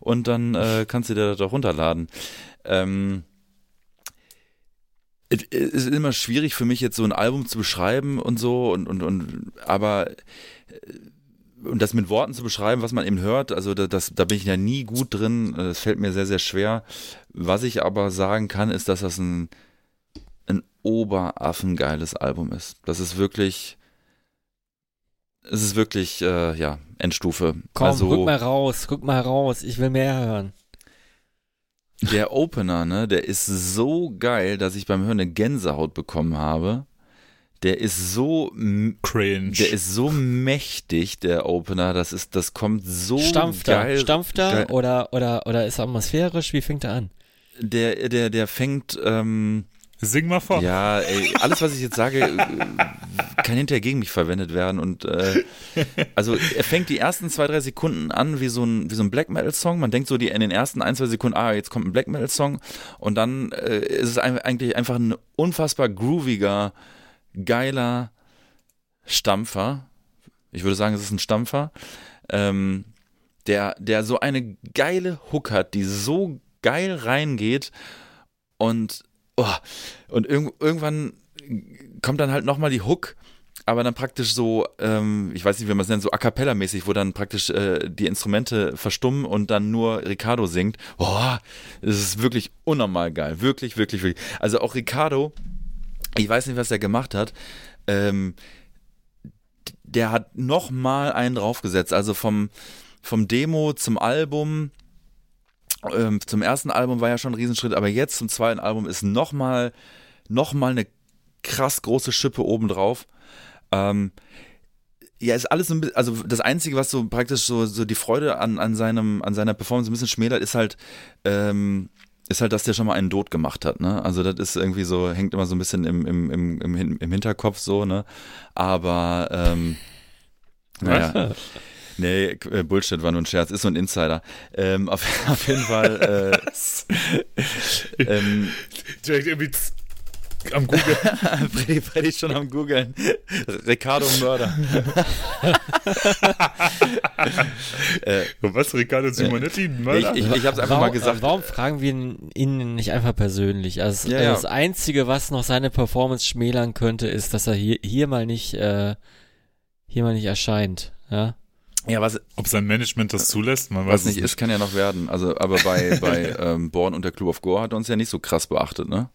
A: Und dann äh, kannst du dir das doch runterladen. Ähm, es ist immer schwierig für mich jetzt so ein Album zu beschreiben und so und und und aber äh, und das mit Worten zu beschreiben, was man eben hört, also das, das da bin ich ja nie gut drin, das fällt mir sehr sehr schwer. Was ich aber sagen kann, ist, dass das ein ein oberaffengeiles Album ist. Das ist wirklich es ist wirklich äh, ja Endstufe.
B: Komm, also, guck mal raus, guck mal raus, ich will mehr hören.
A: Der Opener, ne, der ist so geil, dass ich beim Hören eine Gänsehaut bekommen habe. Der ist so
C: cringe.
A: Der ist so mächtig, der Opener. Das ist, das kommt so
B: Stampft
A: geil.
B: Er, stampft er oder oder oder ist er atmosphärisch? Wie fängt er an?
A: Der der der fängt ähm,
C: Sing mal vor.
A: Ja, ey, alles, was ich jetzt sage, kann hinterher gegen mich verwendet werden. Und äh, also er fängt die ersten zwei, drei Sekunden an wie so ein, wie so ein Black Metal-Song. Man denkt so die in den ersten ein, zwei Sekunden, ah, jetzt kommt ein Black Metal-Song. Und dann äh, ist es eigentlich einfach ein unfassbar grooviger, geiler Stampfer. Ich würde sagen, es ist ein Stampfer. Ähm, der, der so eine geile Hook hat, die so geil reingeht und oh, und irg irgendwann kommt dann halt nochmal die Hook, aber dann praktisch so, ähm, ich weiß nicht, wie man es nennt, so a cappella mäßig, wo dann praktisch äh, die Instrumente verstummen und dann nur Ricardo singt. Oh, das ist wirklich unnormal geil. Wirklich, wirklich, wirklich. Also auch Ricardo, ich weiß nicht, was er gemacht hat, ähm, der hat nochmal einen draufgesetzt. Also vom, vom Demo zum Album ähm, zum ersten Album war ja schon ein Riesenschritt, aber jetzt zum zweiten Album ist nochmal noch mal eine krass große Schippe obendrauf. Ähm, ja, ist alles so ein bisschen, also das Einzige, was so praktisch so, so die Freude an, an, seinem, an seiner Performance ein bisschen schmälert, ist halt, ähm, ist halt, dass der schon mal einen Tod gemacht hat, ne? Also das ist irgendwie so, hängt immer so ein bisschen im, im, im, im, im Hinterkopf so, ne? Aber ähm, naja. Nee, äh, Bullshit war nur ein Scherz, ist so ein Insider. Ähm, auf, auf jeden Fall. Äh, ähm,
C: Direkt irgendwie am Google.
A: Freddy, Freddy schon am Googeln. Ricardo Mörder.
C: äh, Was, Ricardo Simonetti? Mörder?
A: Ich, ich, ich hab's einfach
B: warum,
A: mal gesagt.
B: Warum fragen wir ihn nicht einfach persönlich? Also,
A: Ja, ja.
B: Das Einzige, was noch seine Performance schmälern könnte, ist, dass er hier, hier mal nicht, äh, hier mal nicht erscheint. Ja.
A: Ja, was,
C: Ob sein Management das zulässt, man weiß
A: was
C: es
A: nicht ist, kann ja noch werden. Also, aber bei, bei ähm, Born und der Club of Gore hat er uns ja nicht so krass beachtet, ne?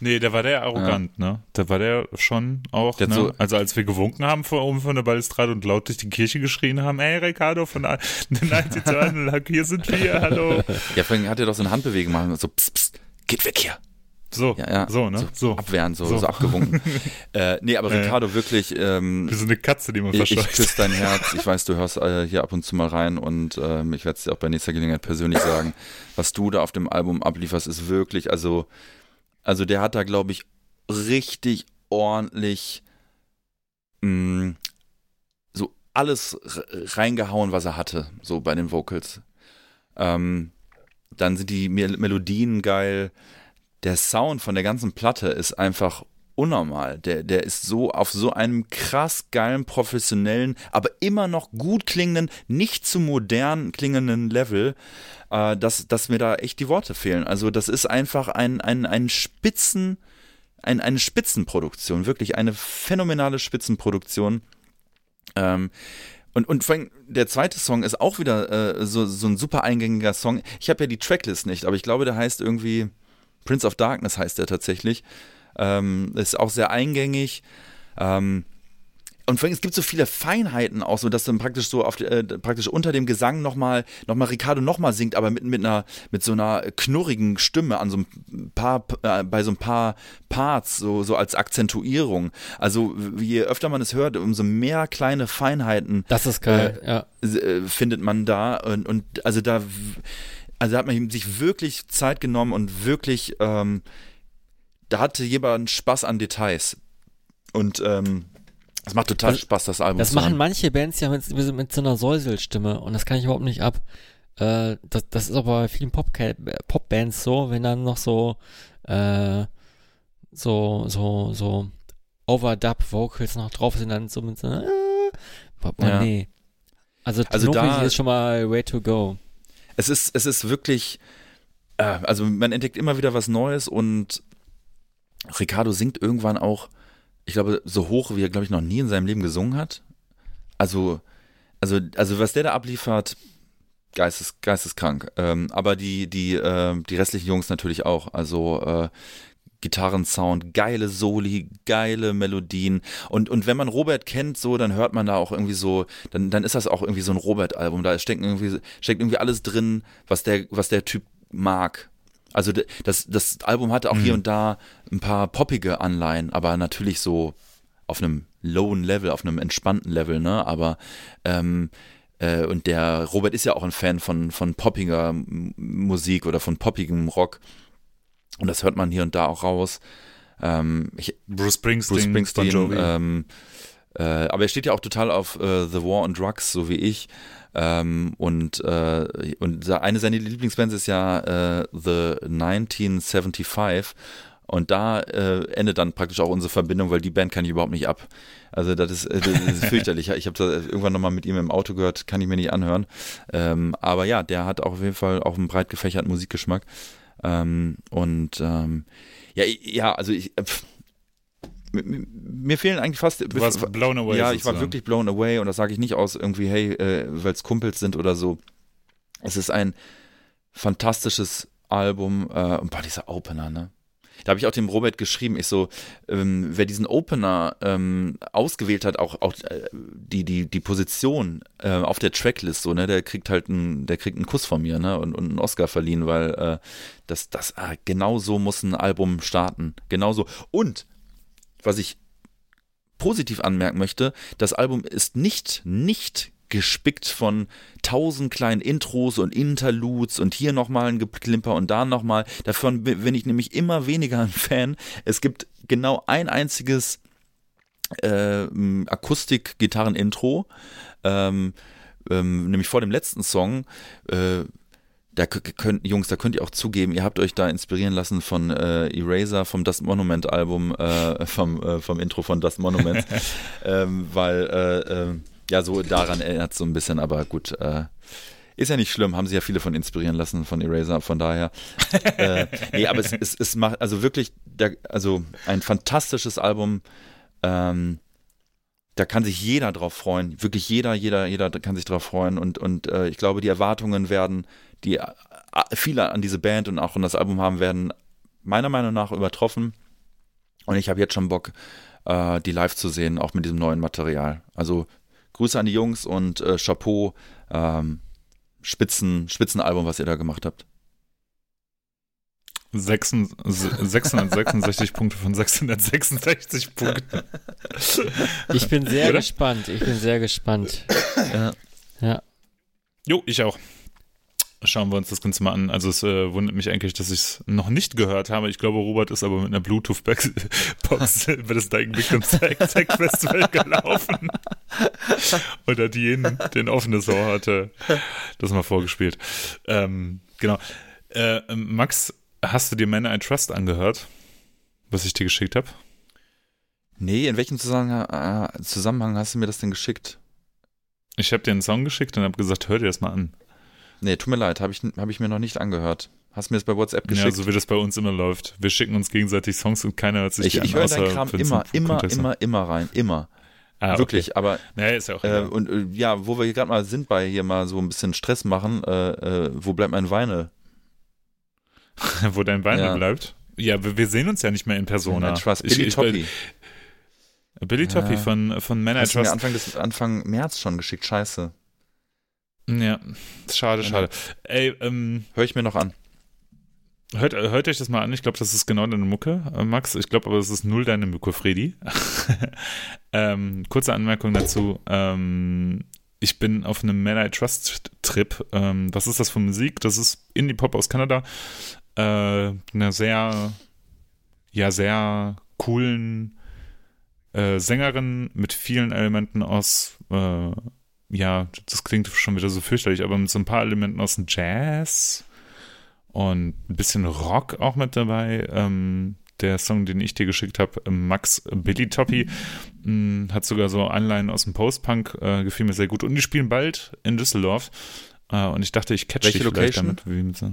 C: Nee, der war der arrogant, ne? Da war der schon auch,
A: Der
C: ne?
A: so-
C: also als wir gewunken haben vor oben von der Balustrade und laut durch die Kirche geschrien haben, ey Ricardo von der 90 Journal, hier sind wir, hallo.
A: Ja, vorhin hat er doch so eine Handbewegung gemacht, so pst, pst, geht weg hier.
C: So,
A: Ja, ja.
C: so, ne? So.
A: Abwehren, so,
C: So.
A: so. abgewunken. äh, nee, aber
C: Äh.
A: Ricardo, wirklich, ähm,
C: Wir sind eine Katze, die man
A: ich, ich
C: verscheucht.
A: küsse dein Herz. Ich weiß, du hörst äh, hier ab und zu mal rein und ähm, ich werde es dir auch bei nächster Gelegenheit persönlich sagen. Was du da auf dem Album ablieferst, ist wirklich, also, also der hat da, glaube ich, richtig ordentlich mh, so alles reingehauen, was er hatte, so bei den Vocals. Ähm, dann sind die Mel Melodien geil. Der Sound von der ganzen Platte ist einfach unnormal. Der, der ist so auf so einem krass geilen, professionellen, aber immer noch gut klingenden, nicht zu modern klingenden Level, äh, dass, dass mir da echt die Worte fehlen. Also das ist einfach ein, ein, ein Spitzen, ein, eine Spitzenproduktion, wirklich eine phänomenale Spitzenproduktion. Ähm, und, und vor allem der zweite Song ist auch wieder äh, so, so ein super eingängiger Song. Ich habe ja die Tracklist nicht, aber ich glaube, der heißt irgendwie Prince of Darkness heißt der tatsächlich. Ähm, ist auch sehr eingängig. Ähm, und vor allem, es gibt so viele Feinheiten auch, so dass dann praktisch so auf äh, praktisch unter dem Gesang nochmal noch mal Ricardo nochmal singt, aber mit, mit einer mit so einer knurrigen Stimme an so ein paar äh, bei so ein paar Parts so so als Akzentuierung. Also je öfter man es hört, umso mehr kleine Feinheiten
B: Das ist geil, ja.
A: äh, findet man da und, und also da also da hat man sich wirklich Zeit genommen und wirklich ähm, da hatte jemand Spaß an Details und ähm, es macht total
B: Das-
A: Spaß das Album
B: Das
A: zu
B: machen
A: hören.
B: manche Bands ja mit, mit so einer Säuselstimme und das kann ich überhaupt nicht ab. Äh, das, das ist aber bei vielen Pop Popbands so, wenn dann noch so äh, so so so Overdub Vocals noch drauf sind, dann so mit so äh, boah,
A: Ja.
B: nee. Also,
A: Also da-
B: ist schon mal way to go.
A: es ist es ist wirklich äh, also man entdeckt immer wieder was Neues und Ricardo singt irgendwann auch ich glaube so hoch wie er glaube ich noch nie in seinem Leben gesungen hat. Also also also was der da abliefert geistes, geisteskrank. Ähm, aber die, die, äh, die restlichen Jungs natürlich auch. Also äh, Gitarrensound, geile Soli, geile Melodien. Und, und wenn man Robert kennt, so, dann hört man da auch irgendwie so, dann, dann ist das auch irgendwie so ein Robert-Album. Da steckt irgendwie, steckt irgendwie alles drin, was der, was der Typ mag. Also das, das Album hatte auch hier und da ein paar poppige Anleihen, aber natürlich so auf einem lowen Level, auf einem entspannten Level, ne? Aber ähm, äh, und der Robert ist ja auch ein Fan von, von poppiger Musik oder von poppigem Rock. Und das hört man hier und da auch raus. Ähm, ich,
C: Bruce Springsteen,
A: Bruce Springsteen, ähm, äh, aber er steht ja auch total auf äh, The War on Drugs, so wie ich. Ähm, und, äh, und eine seiner Lieblingsbands ist ja äh, The 1975. Und da äh, endet dann praktisch auch unsere Verbindung, weil die Band kann ich überhaupt nicht ab. Also das ist, äh, das ist fürchterlich. Ich habe das irgendwann nochmal mit ihm im Auto gehört, kann ich mir nicht anhören. Ähm, aber ja, der hat auch auf jeden Fall auch einen breit gefächerten Musikgeschmack. Ähm, und ähm, ja, ja, also ich, äh, pff, mir- fehlen eigentlich fast.
C: Du warst blown away.
A: Ja, ich war
C: sozusagen.
A: wirklich blown away und das sage ich nicht aus irgendwie, hey, äh, weil es Kumpels sind oder so. Es ist ein fantastisches Album äh, und boah, dieser Opener, ne? Da habe ich auch dem Robert geschrieben, ich so, ähm, wer diesen Opener ähm, ausgewählt hat, auch, auch äh, die, die, die Position äh, auf der Tracklist, so, ne, der kriegt halt einen, der kriegt einen Kuss von mir, ne, und, und einen Oscar verliehen, weil äh, das, das, ah, genau so muss ein Album starten. Genauso. Und was ich positiv anmerken möchte, das Album ist nicht, nicht gespickt von tausend kleinen Intros und Interludes und hier nochmal ein Geklimper und da nochmal. Davon bin ich nämlich immer weniger ein Fan. Es gibt genau ein einziges äh, Akustik-Gitarren-Intro, ähm, ähm, nämlich vor dem letzten Song. Äh, da könnt, Jungs, da könnt ihr auch zugeben, ihr habt euch da inspirieren lassen von äh, Eraser, vom Dust Monument Album, äh, vom, äh, vom Intro von Dust Monument, ähm, weil äh, äh, ja, so daran erinnert es so ein bisschen, aber gut, äh, ist ja nicht schlimm, haben sich ja viele von inspirieren lassen, von Eraser, von daher. äh, nee, aber es, es, es macht, also wirklich, der, also ein fantastisches Album, ähm, da kann sich jeder drauf freuen, wirklich jeder, jeder, jeder kann sich drauf freuen und, und äh, ich glaube, die Erwartungen werden, die äh, viele an diese Band und auch an das Album haben, werden meiner Meinung nach übertroffen und ich habe jetzt schon Bock, äh, die live zu sehen, auch mit diesem neuen Material. Also Grüße an die Jungs und äh, Chapeau. Ähm, Spitzen, Spitzenalbum, was ihr da gemacht habt.
C: 666 Punkte von 666 Punkten.
B: Ich bin sehr Oder? gespannt. Ich bin sehr gespannt. Ja. ja.
C: Jo, ich auch schauen wir uns das Ganze mal an. Also es äh, wundert mich eigentlich, dass ich es noch nicht gehört habe. Ich glaube, Robert ist aber mit einer Bluetooth-Box über das Dying Victims Tech Festival gelaufen hat jeden, den offenes Ohr hatte, das mal vorgespielt. Ähm, genau. Äh, Max, hast du dir Man I Trust angehört, was ich dir geschickt habe?
A: Nee, in welchem Zusammenhang, äh, Zusammenhang hast du mir das denn geschickt?
C: Ich habe dir einen Song geschickt und habe gesagt, hör dir das mal an.
A: Nee, tut mir leid, habe ich, hab ich mir noch nicht angehört. Hast du mir das bei WhatsApp geschickt? Ja,
C: so wie das bei uns immer läuft. Wir schicken uns gegenseitig Songs und keiner hört sich
A: ich,
C: die
A: Ich höre deinen Kram immer, immer, immer, immer rein. Immer. Ah, Wirklich, okay. aber
C: naja, ist ja auch
A: äh, und äh, ja, wo wir gerade mal sind bei hier mal so ein bisschen Stress machen, äh, äh wo bleibt mein Weine?
C: wo dein Weine ja. bleibt? Ja, wir, wir, sehen uns ja nicht mehr in Persona.
A: Ja, Trust. Billy ich, Toppy.
C: Billy Toppy ja. von, von Man
A: I Trust. Anfang, des, Anfang März schon geschickt, scheiße.
C: Ja, schade, schade. Ey, ähm,
A: Hör ich mir noch an.
C: Hört, hört euch das mal an. Ich glaube, das ist genau deine Mucke, äh, Max. Ich glaube aber, das ist null deine Mucke, Freddy. ähm, kurze Anmerkung dazu. Ähm, ich bin auf einem Man I Trust Trip. Ähm, was ist das für Musik? Das ist Indie-Pop aus Kanada. Äh, eine sehr, ja, sehr coolen äh, Sängerin mit vielen Elementen aus äh, ja, das klingt schon wieder so fürchterlich, aber mit so ein paar Elementen aus dem Jazz und ein bisschen Rock auch mit dabei. Ähm, der Song, den ich dir geschickt habe, Max Billy Toppy, mh, mm, hat sogar so Anleihen aus dem Post-Punk, äh, gefiel mir sehr gut. Und die spielen bald in Düsseldorf. Äh, und ich dachte, ich catch
A: Welche
C: dich
A: Location?
C: damit. Wie mit so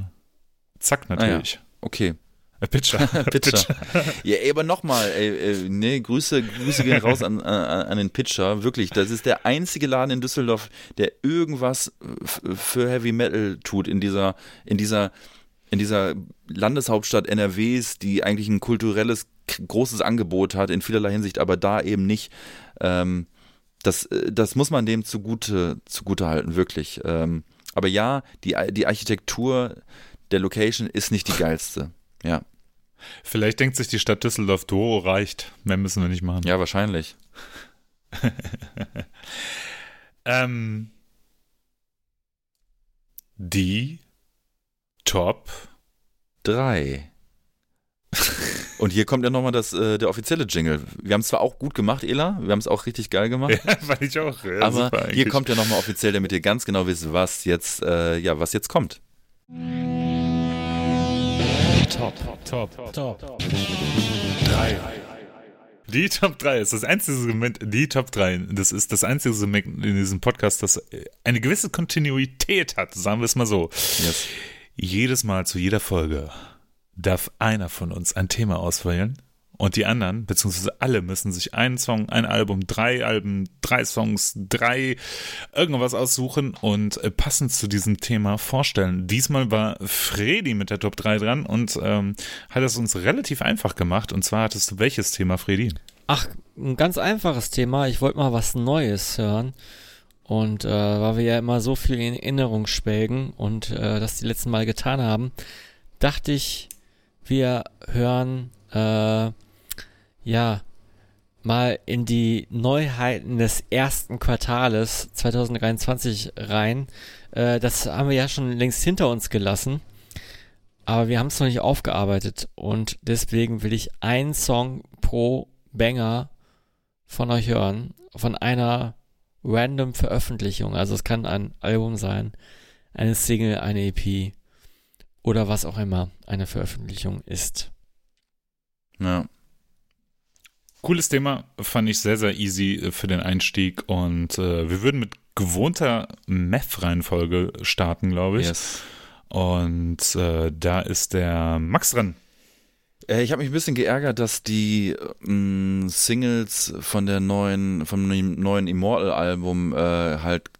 C: Zack, natürlich.
A: Ah, ja. Okay.
C: Äh, Pitcher.
A: Pitcher. ja, ey, aber nochmal, ey, nee, Grüße, Grüße gehen raus an, an, an, den Pitcher. Wirklich, das ist der einzige Laden in Düsseldorf, der irgendwas für Heavy Metal tut in dieser, in dieser, in dieser Landeshauptstadt NRWs, die eigentlich ein kulturelles, großes Angebot hat, in vielerlei Hinsicht, aber da eben nicht. Ähm, das, das muss man dem zugute, zugute halten, wirklich. Ähm, aber ja, die, die Architektur der Location ist nicht die geilste. Ja.
C: Vielleicht denkt sich die Stadt Düsseldorf, Doro reicht. Mehr müssen wir nicht machen.
A: Ja, wahrscheinlich.
C: ähm, die Top
A: 3. Und hier kommt ja nochmal das, äh, der offizielle Jingle. Wir haben es zwar auch gut gemacht, Ela, wir haben es auch richtig geil gemacht.
C: Ja, fand ich auch. Ja,
A: aber hier kommt ja nochmal offiziell, damit ihr ganz genau wisst, was jetzt, äh, ja, was jetzt kommt.
C: Top, Top, Top, 3. Die Top 3 ist das einzige Segment, die Top 3, das ist das einzige Segment in diesem Podcast, das eine gewisse Kontinuität hat, sagen wir es mal so. Yes. Jedes Mal zu jeder Folge darf einer von uns ein Thema auswählen Und die anderen, beziehungsweise alle, müssen sich einen Song, ein Album, drei Alben, drei Songs, drei irgendwas aussuchen und äh, passend zu diesem Thema vorstellen. Diesmal war Fredi mit der Top 3 dran und ähm, hat es uns relativ einfach gemacht. Und zwar hattest du welches Thema, Fredi?
B: Ach, ein ganz einfaches Thema. Ich wollte mal was Neues hören. Und äh, weil wir ja immer so viel in Erinnerung schwelgen und äh, das die letzten Mal getan haben, dachte ich, wir hören äh, ja mal in die Neuheiten des ersten Quartales 2023 rein. Äh, das haben wir ja schon längst hinter uns gelassen, aber wir haben es noch nicht aufgearbeitet und deswegen will ich einen Song pro Banger von euch hören, von einer random Veröffentlichung. Also es kann ein Album sein, eine Single, eine EP oder was auch immer eine Veröffentlichung ist.
A: Ja.
C: Cooles Thema, fand ich sehr, sehr easy äh, für den Einstieg und äh, wir würden mit gewohnter Meth-Reihenfolge starten, glaube ich.
A: Yes.
C: Und äh, da ist der Max dran.
A: Äh, Ich habe mich ein bisschen geärgert, dass die mh, Singles von der neuen, vom neuen Immortal-Album äh, halt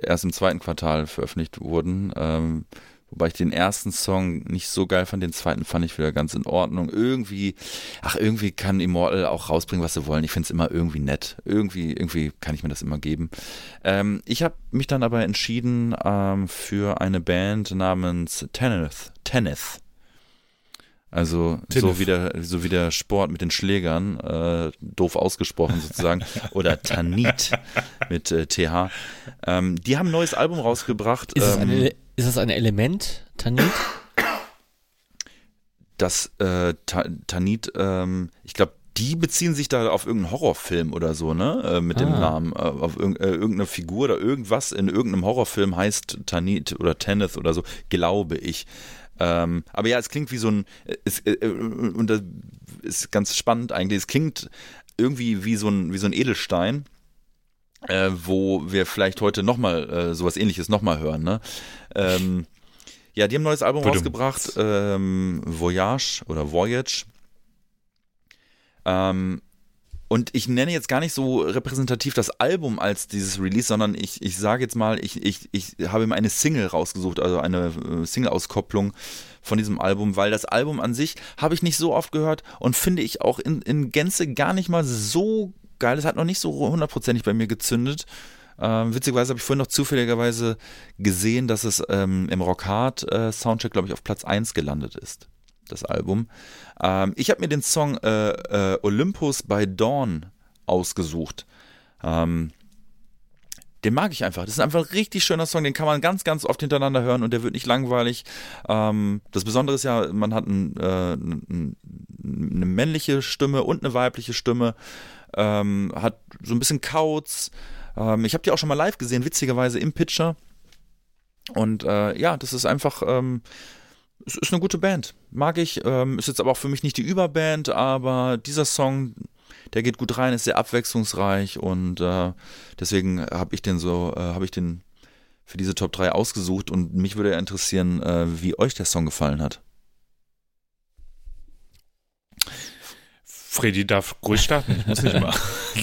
A: erst im zweiten Quartal veröffentlicht wurden. Ähm, wobei ich den ersten Song nicht so geil fand, den zweiten fand ich wieder ganz in Ordnung. Irgendwie, ach, irgendwie kann Immortal auch rausbringen, was sie wollen. Ich finde es immer irgendwie nett. Irgendwie, irgendwie kann ich mir das immer geben. Ähm, ich habe mich dann aber entschieden ähm, für eine Band namens Tennis. Tennis. Also so wie, der, so wie der Sport mit den Schlägern, äh, doof ausgesprochen sozusagen, oder Tanit mit äh, TH. Ähm, die haben ein neues Album rausgebracht.
B: Ist, es,
A: ähm,
B: ein, Ele- ist es ein Element, Tanit?
A: das äh, Ta Tanit, ähm, ich glaube, die beziehen sich da auf irgendeinen Horrorfilm oder so, ne? Äh, mit dem
B: Ah.
A: Namen. Äh, auf irg äh, irgendeine Figur oder irgendwas in irgendeinem Horrorfilm heißt Tanit oder Tenneth oder so, glaube ich. Ähm, aber ja, es klingt wie so ein, es, äh, äh, und das ist ganz spannend eigentlich. Es klingt irgendwie wie so ein, wie so ein Edelstein, äh, wo wir vielleicht heute nochmal äh, sowas ähnliches nochmal hören, ne? Ähm, ja, die haben ein neues Album
C: Badum.
A: rausgebracht, ähm, Voyage oder Voyage. Ähm, und ich nenne jetzt gar nicht so repräsentativ das Album als dieses Release, sondern ich, ich sage jetzt mal, ich, ich, ich habe mir eine Single rausgesucht, also eine äh, Single-Auskopplung von diesem Album, weil das Album an sich habe ich nicht so oft gehört und finde ich auch in, in Gänze gar nicht mal so geil. Es hat noch nicht so hundertprozentig bei mir gezündet. Ähm, witzigerweise habe ich vorhin noch zufälligerweise gesehen, dass es ähm, im Rockhard äh, Soundcheck, glaube ich, auf Platz 1 gelandet ist, das Album. Ähm, ich habe mir den Song äh, äh, Olympus by Dawn ausgesucht. Ähm, den mag ich einfach. Das ist einfach ein richtig schöner Song, den kann man ganz, ganz oft hintereinander hören und der wird nicht langweilig. Ähm, das Besondere ist ja, man hat ein, äh, ein, eine männliche Stimme und eine weibliche Stimme, ähm, hat so ein bisschen Kauz. Ähm, ich habe die auch schon mal live gesehen, witzigerweise im Pitcher. Und äh, ja, das ist einfach, ähm, es ist eine gute Band. Mag ich. Ähm, ist jetzt aber auch für mich nicht die Überband, aber dieser Song, der geht gut rein, ist sehr abwechslungsreich und äh, deswegen habe ich den so, äh, habe ich den für diese Top 3 ausgesucht und mich würde ja interessieren, äh, wie euch der Song gefallen hat.
C: Freddy darf ruhig starten. Ich muss nicht mal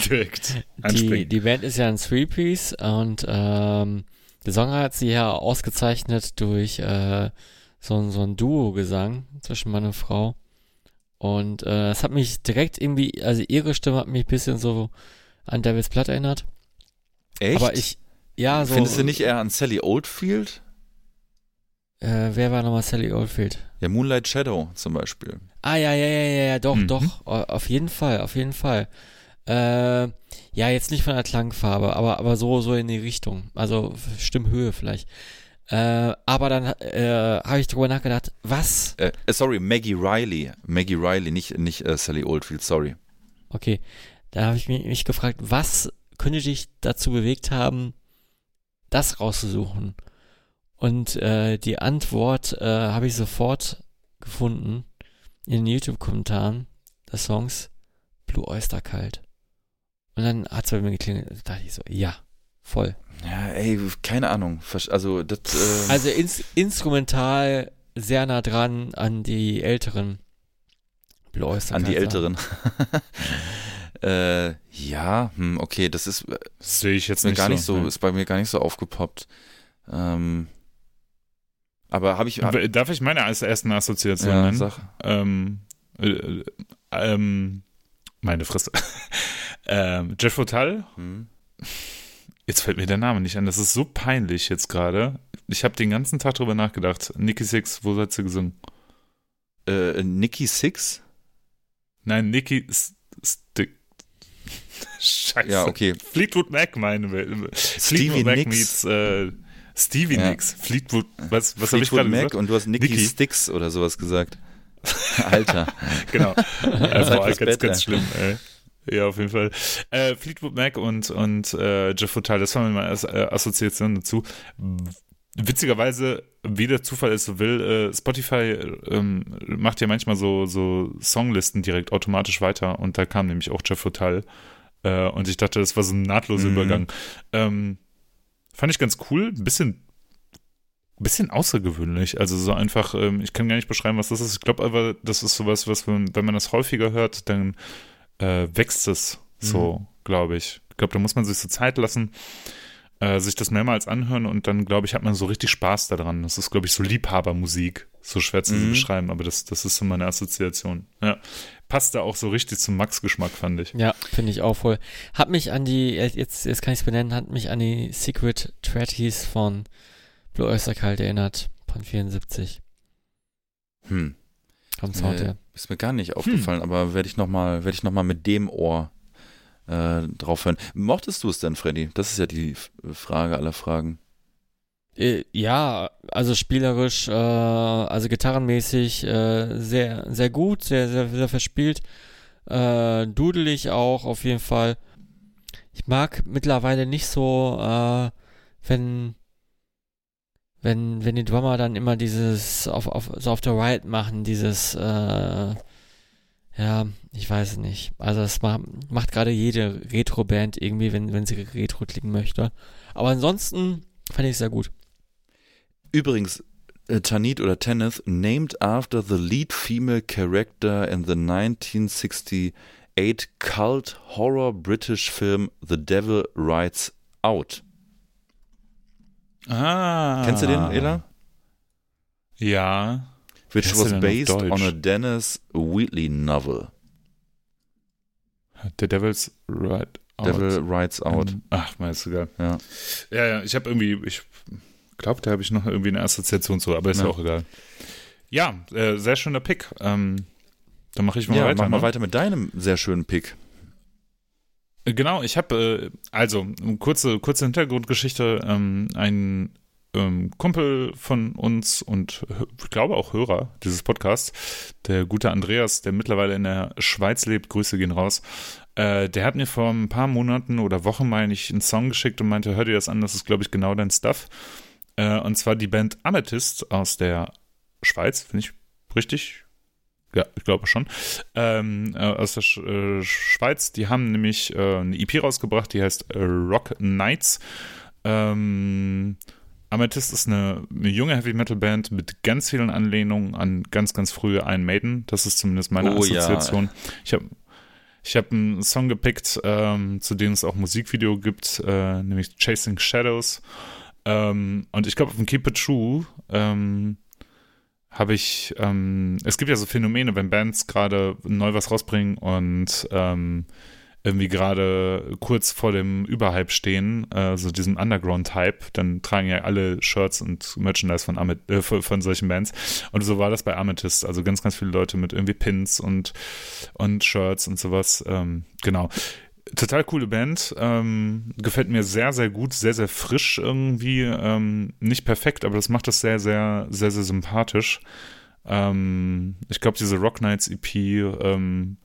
C: direkt
B: Die,
C: anspringen.
B: die Band ist ja ein Three-Piece und ähm, der Song hat sie ja ausgezeichnet durch äh, so, ein- so ein Duo-Gesang zwischen Mann und Frau. Und äh, es hat mich direkt irgendwie, also ihre Stimme hat mich ein bisschen so an Davis Platt erinnert.
A: Echt?
B: Aber ich, ja, so.
A: Findest du nicht eher an Sally Oldfield?
B: Äh, wer war nochmal Sally Oldfield?
A: Ja, Moonlight Shadow zum Beispiel.
B: Ah, ja, ja, ja, ja, ja, doch,
C: Mhm.
B: doch, au- auf jeden Fall, auf jeden Fall. Äh, ja, jetzt nicht von der Klangfarbe, aber, aber so, so in die Richtung. Also Stimmhöhe vielleicht. Äh, aber dann äh, habe ich drüber nachgedacht, was?
A: Äh, äh, sorry, Maggie Riley. Maggie Riley, nicht, nicht äh, Sally Oldfield, sorry.
B: Okay, da habe ich mich, mich gefragt, was könnte dich dazu bewegt haben, das rauszusuchen? Und äh, die Antwort äh, habe ich sofort gefunden in den YouTube-Kommentaren des Songs Blue Oyster Kalt. Und dann hat es bei mir geklingelt. Da dachte ich so, ja, voll.
A: Ja, ey, keine Ahnung. Also, das. Äh,
B: Also ins, instrumental sehr nah dran an die älteren Blue Oyster
A: An die Älteren. äh, ja, hm, okay, das ist, äh,
C: Das sehe ich jetzt nicht
A: gar
C: so.
A: nicht so,
C: ne?
A: ist bei mir gar nicht so aufgepoppt. Ähm, aber habe ich, hab,
C: Darf ich meine als ersten Assoziation
A: ja,
C: nennen?
A: sag,
C: Ähm, äh, äh, ähm, meine Fresse. ähm, Jeff Hotal,
A: hm,
C: jetzt fällt mir der Name nicht an, das ist so peinlich jetzt gerade. Ich habe den ganzen Tag drüber nachgedacht. Nicky Six, wo hat sie gesungen?
A: äh, Nicky Six?
C: Nein, Nicky S- Stick. Scheiße.
A: Ja, okay.
C: Fleetwood Mac, meine wir.
A: Stevie
C: Mac
A: Nicks.
C: meets äh, Stevie
A: Ja.
C: Nicks. Fleetwood, was, was habe ich gerade
A: Mac
C: gesagt?
A: und du hast Nicky,
C: Nicky.
A: Sticks oder sowas gesagt. Alter.
C: Genau.
A: fürs
C: ganz, ganz schlimm, ey. Ja, auf jeden Fall. Äh, Fleetwood Mac und, und äh, Jeff Hotel, das war meine As äh, Assoziation dazu. Witzigerweise, wie der Zufall es so will, äh, Spotify ähm, macht ja manchmal so, so Songlisten direkt automatisch weiter und da kam nämlich auch Jeff Hotel äh, und ich dachte, das war so ein nahtloser
A: Mhm.
C: Übergang. Ähm, fand ich ganz cool, ein bisschen bisschen außergewöhnlich. Also so einfach, ähm, ich kann gar nicht beschreiben, was das ist. Ich glaube aber, das ist sowas, was, wenn, wenn man das häufiger hört, dann äh, wächst es so, glaube ich. Ich glaube, da muss man sich so Zeit lassen, äh, sich das mehrmals anhören und dann, glaube ich, hat man so richtig Spaß daran. Das ist, glaube ich, so Liebhabermusik. So schwer zu
A: Mhm.
C: beschreiben, aber das, das ist so meine Assoziation. Ja. Passt da auch so richtig zum Max-Geschmack, fand ich.
B: Ja, finde ich auch voll. Hat mich an die, jetzt, jetzt kann ich es benennen, hat mich an die Secret Treaties von Blue Oyster Cult erinnert, von 74.
A: Hm.
B: Vom Sound
A: Äh,
B: her.
A: ist mir gar nicht aufgefallen, aber werde ich nochmal, ich noch mal mit dem Ohr äh, drauf hören. Mochtest du es denn, Freddy? Das ist ja die Frage aller Fragen.
B: Äh, ja, also spielerisch, äh, also gitarrenmäßig äh, sehr, sehr gut, sehr, sehr, sehr verspielt. Äh, dudelig auch auf jeden Fall. Ich mag mittlerweile nicht so, äh, wenn, wenn, wenn die Drummer dann immer dieses auf, auf, so auf der Right machen, dieses, äh, ja, ich weiß nicht. Also das macht, macht gerade jede Retro-Band irgendwie, wenn, wenn sie Retro klingen möchte. Aber ansonsten fand ich es sehr gut.
A: Übrigens, äh, Tanit oder Tenneth, named after the lead female character in the 1968 cult horror British film The Devil Rides Out.
C: Ah.
A: Kennst du den, Ela?
C: Ja.
A: Which
C: heißt
A: was based on a Dennis Wheatley novel.
C: The Devil's Ride Out.
A: Devil Rides Out.
C: Ähm, Ach, meinst du geil.
A: Ja.
C: Ja, ja, ich habe irgendwie, ich glaube, da habe ich noch irgendwie eine Assoziation zu, aber ist ja
A: Ja.
C: auch egal. Ja, äh, sehr schöner Pick. Ähm, dann mache ich mal
A: ja,
C: weiter.
A: mach mal
C: ne?
A: weiter mit deinem sehr schönen Pick.
C: Genau, ich habe, äh, also, kurze, kurze Hintergrundgeschichte. Ähm, ein ähm, Kumpel von uns und ich glaube auch Hörer dieses Podcasts, der gute Andreas, der mittlerweile in der Schweiz lebt, Grüße gehen raus, äh, der hat mir vor ein paar Monaten oder Wochen, meine ich, einen Song geschickt und meinte, hör dir das an, das ist, glaube ich, genau dein Stuff. Äh, und zwar die Band Amethyst aus der Schweiz, finde ich richtig. Ja, ich glaube schon. Ähm, äh, aus der Sch äh, Schweiz. Die haben nämlich äh, eine EP rausgebracht, die heißt äh, Rock Knights. Ähm, Amethyst ist eine, eine junge Heavy Metal Band mit ganz vielen Anlehnungen an ganz, ganz frühe Iron Maiden. Das ist zumindest meine
A: Oh ja.
C: Assoziation. Ich habe ich hab einen Song gepickt, ähm, zu dem es auch Musikvideo gibt, äh, nämlich Chasing Shadows. Ähm, und ich glaube, auf dem Keep It True ähm, habe ich, ähm, es gibt ja so Phänomene, wenn Bands gerade neu was rausbringen und ähm, irgendwie gerade kurz vor dem Überhype stehen, äh, so diesem Underground-Hype, dann tragen ja alle Shirts und Merchandise von, Amet äh, von, solchen Bands. Und so war das bei Amethyst. Also ganz, ganz viele Leute mit irgendwie Pins und, und Shirts und sowas. Ähm, genau. Total coole Band. Ähm, gefällt mir sehr, sehr gut, sehr, sehr frisch irgendwie. Ähm, nicht perfekt, aber das macht das sehr, sehr, sehr, sehr sympathisch. Ähm, ich glaube, diese Rock Knights EP ähm,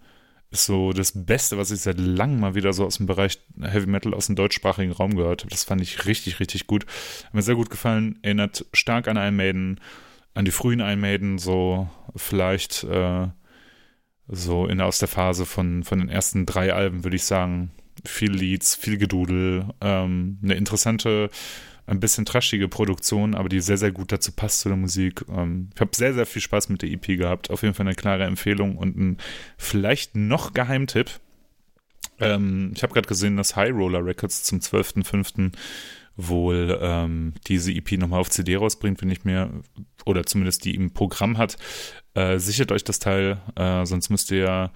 C: ist so das Beste, was ich seit langem mal wieder so aus dem Bereich Heavy Metal aus dem deutschsprachigen Raum gehört habe. Das fand ich richtig, richtig gut. Hat mir sehr gut gefallen. Erinnert stark an Iron Maiden, an die frühen Iron Maiden, so vielleicht äh, so in aus der Phase von, von den ersten drei Alben, würde ich sagen. Viel Leads, viel Gedudel, ähm, eine interessante ein bisschen trashige Produktion, aber die sehr, sehr gut dazu passt zu der Musik. Ähm, ich habe sehr, sehr viel Spaß mit der EP gehabt. Auf jeden Fall eine klare Empfehlung und ein vielleicht noch Geheimtipp. Ähm, ich habe gerade gesehen, dass High Roller Records zum 12.05. wohl ähm, diese EP nochmal auf CD rausbringt, wenn ich mir, oder zumindest die im Programm hat. Äh, sichert euch das Teil, äh, sonst müsst ihr ja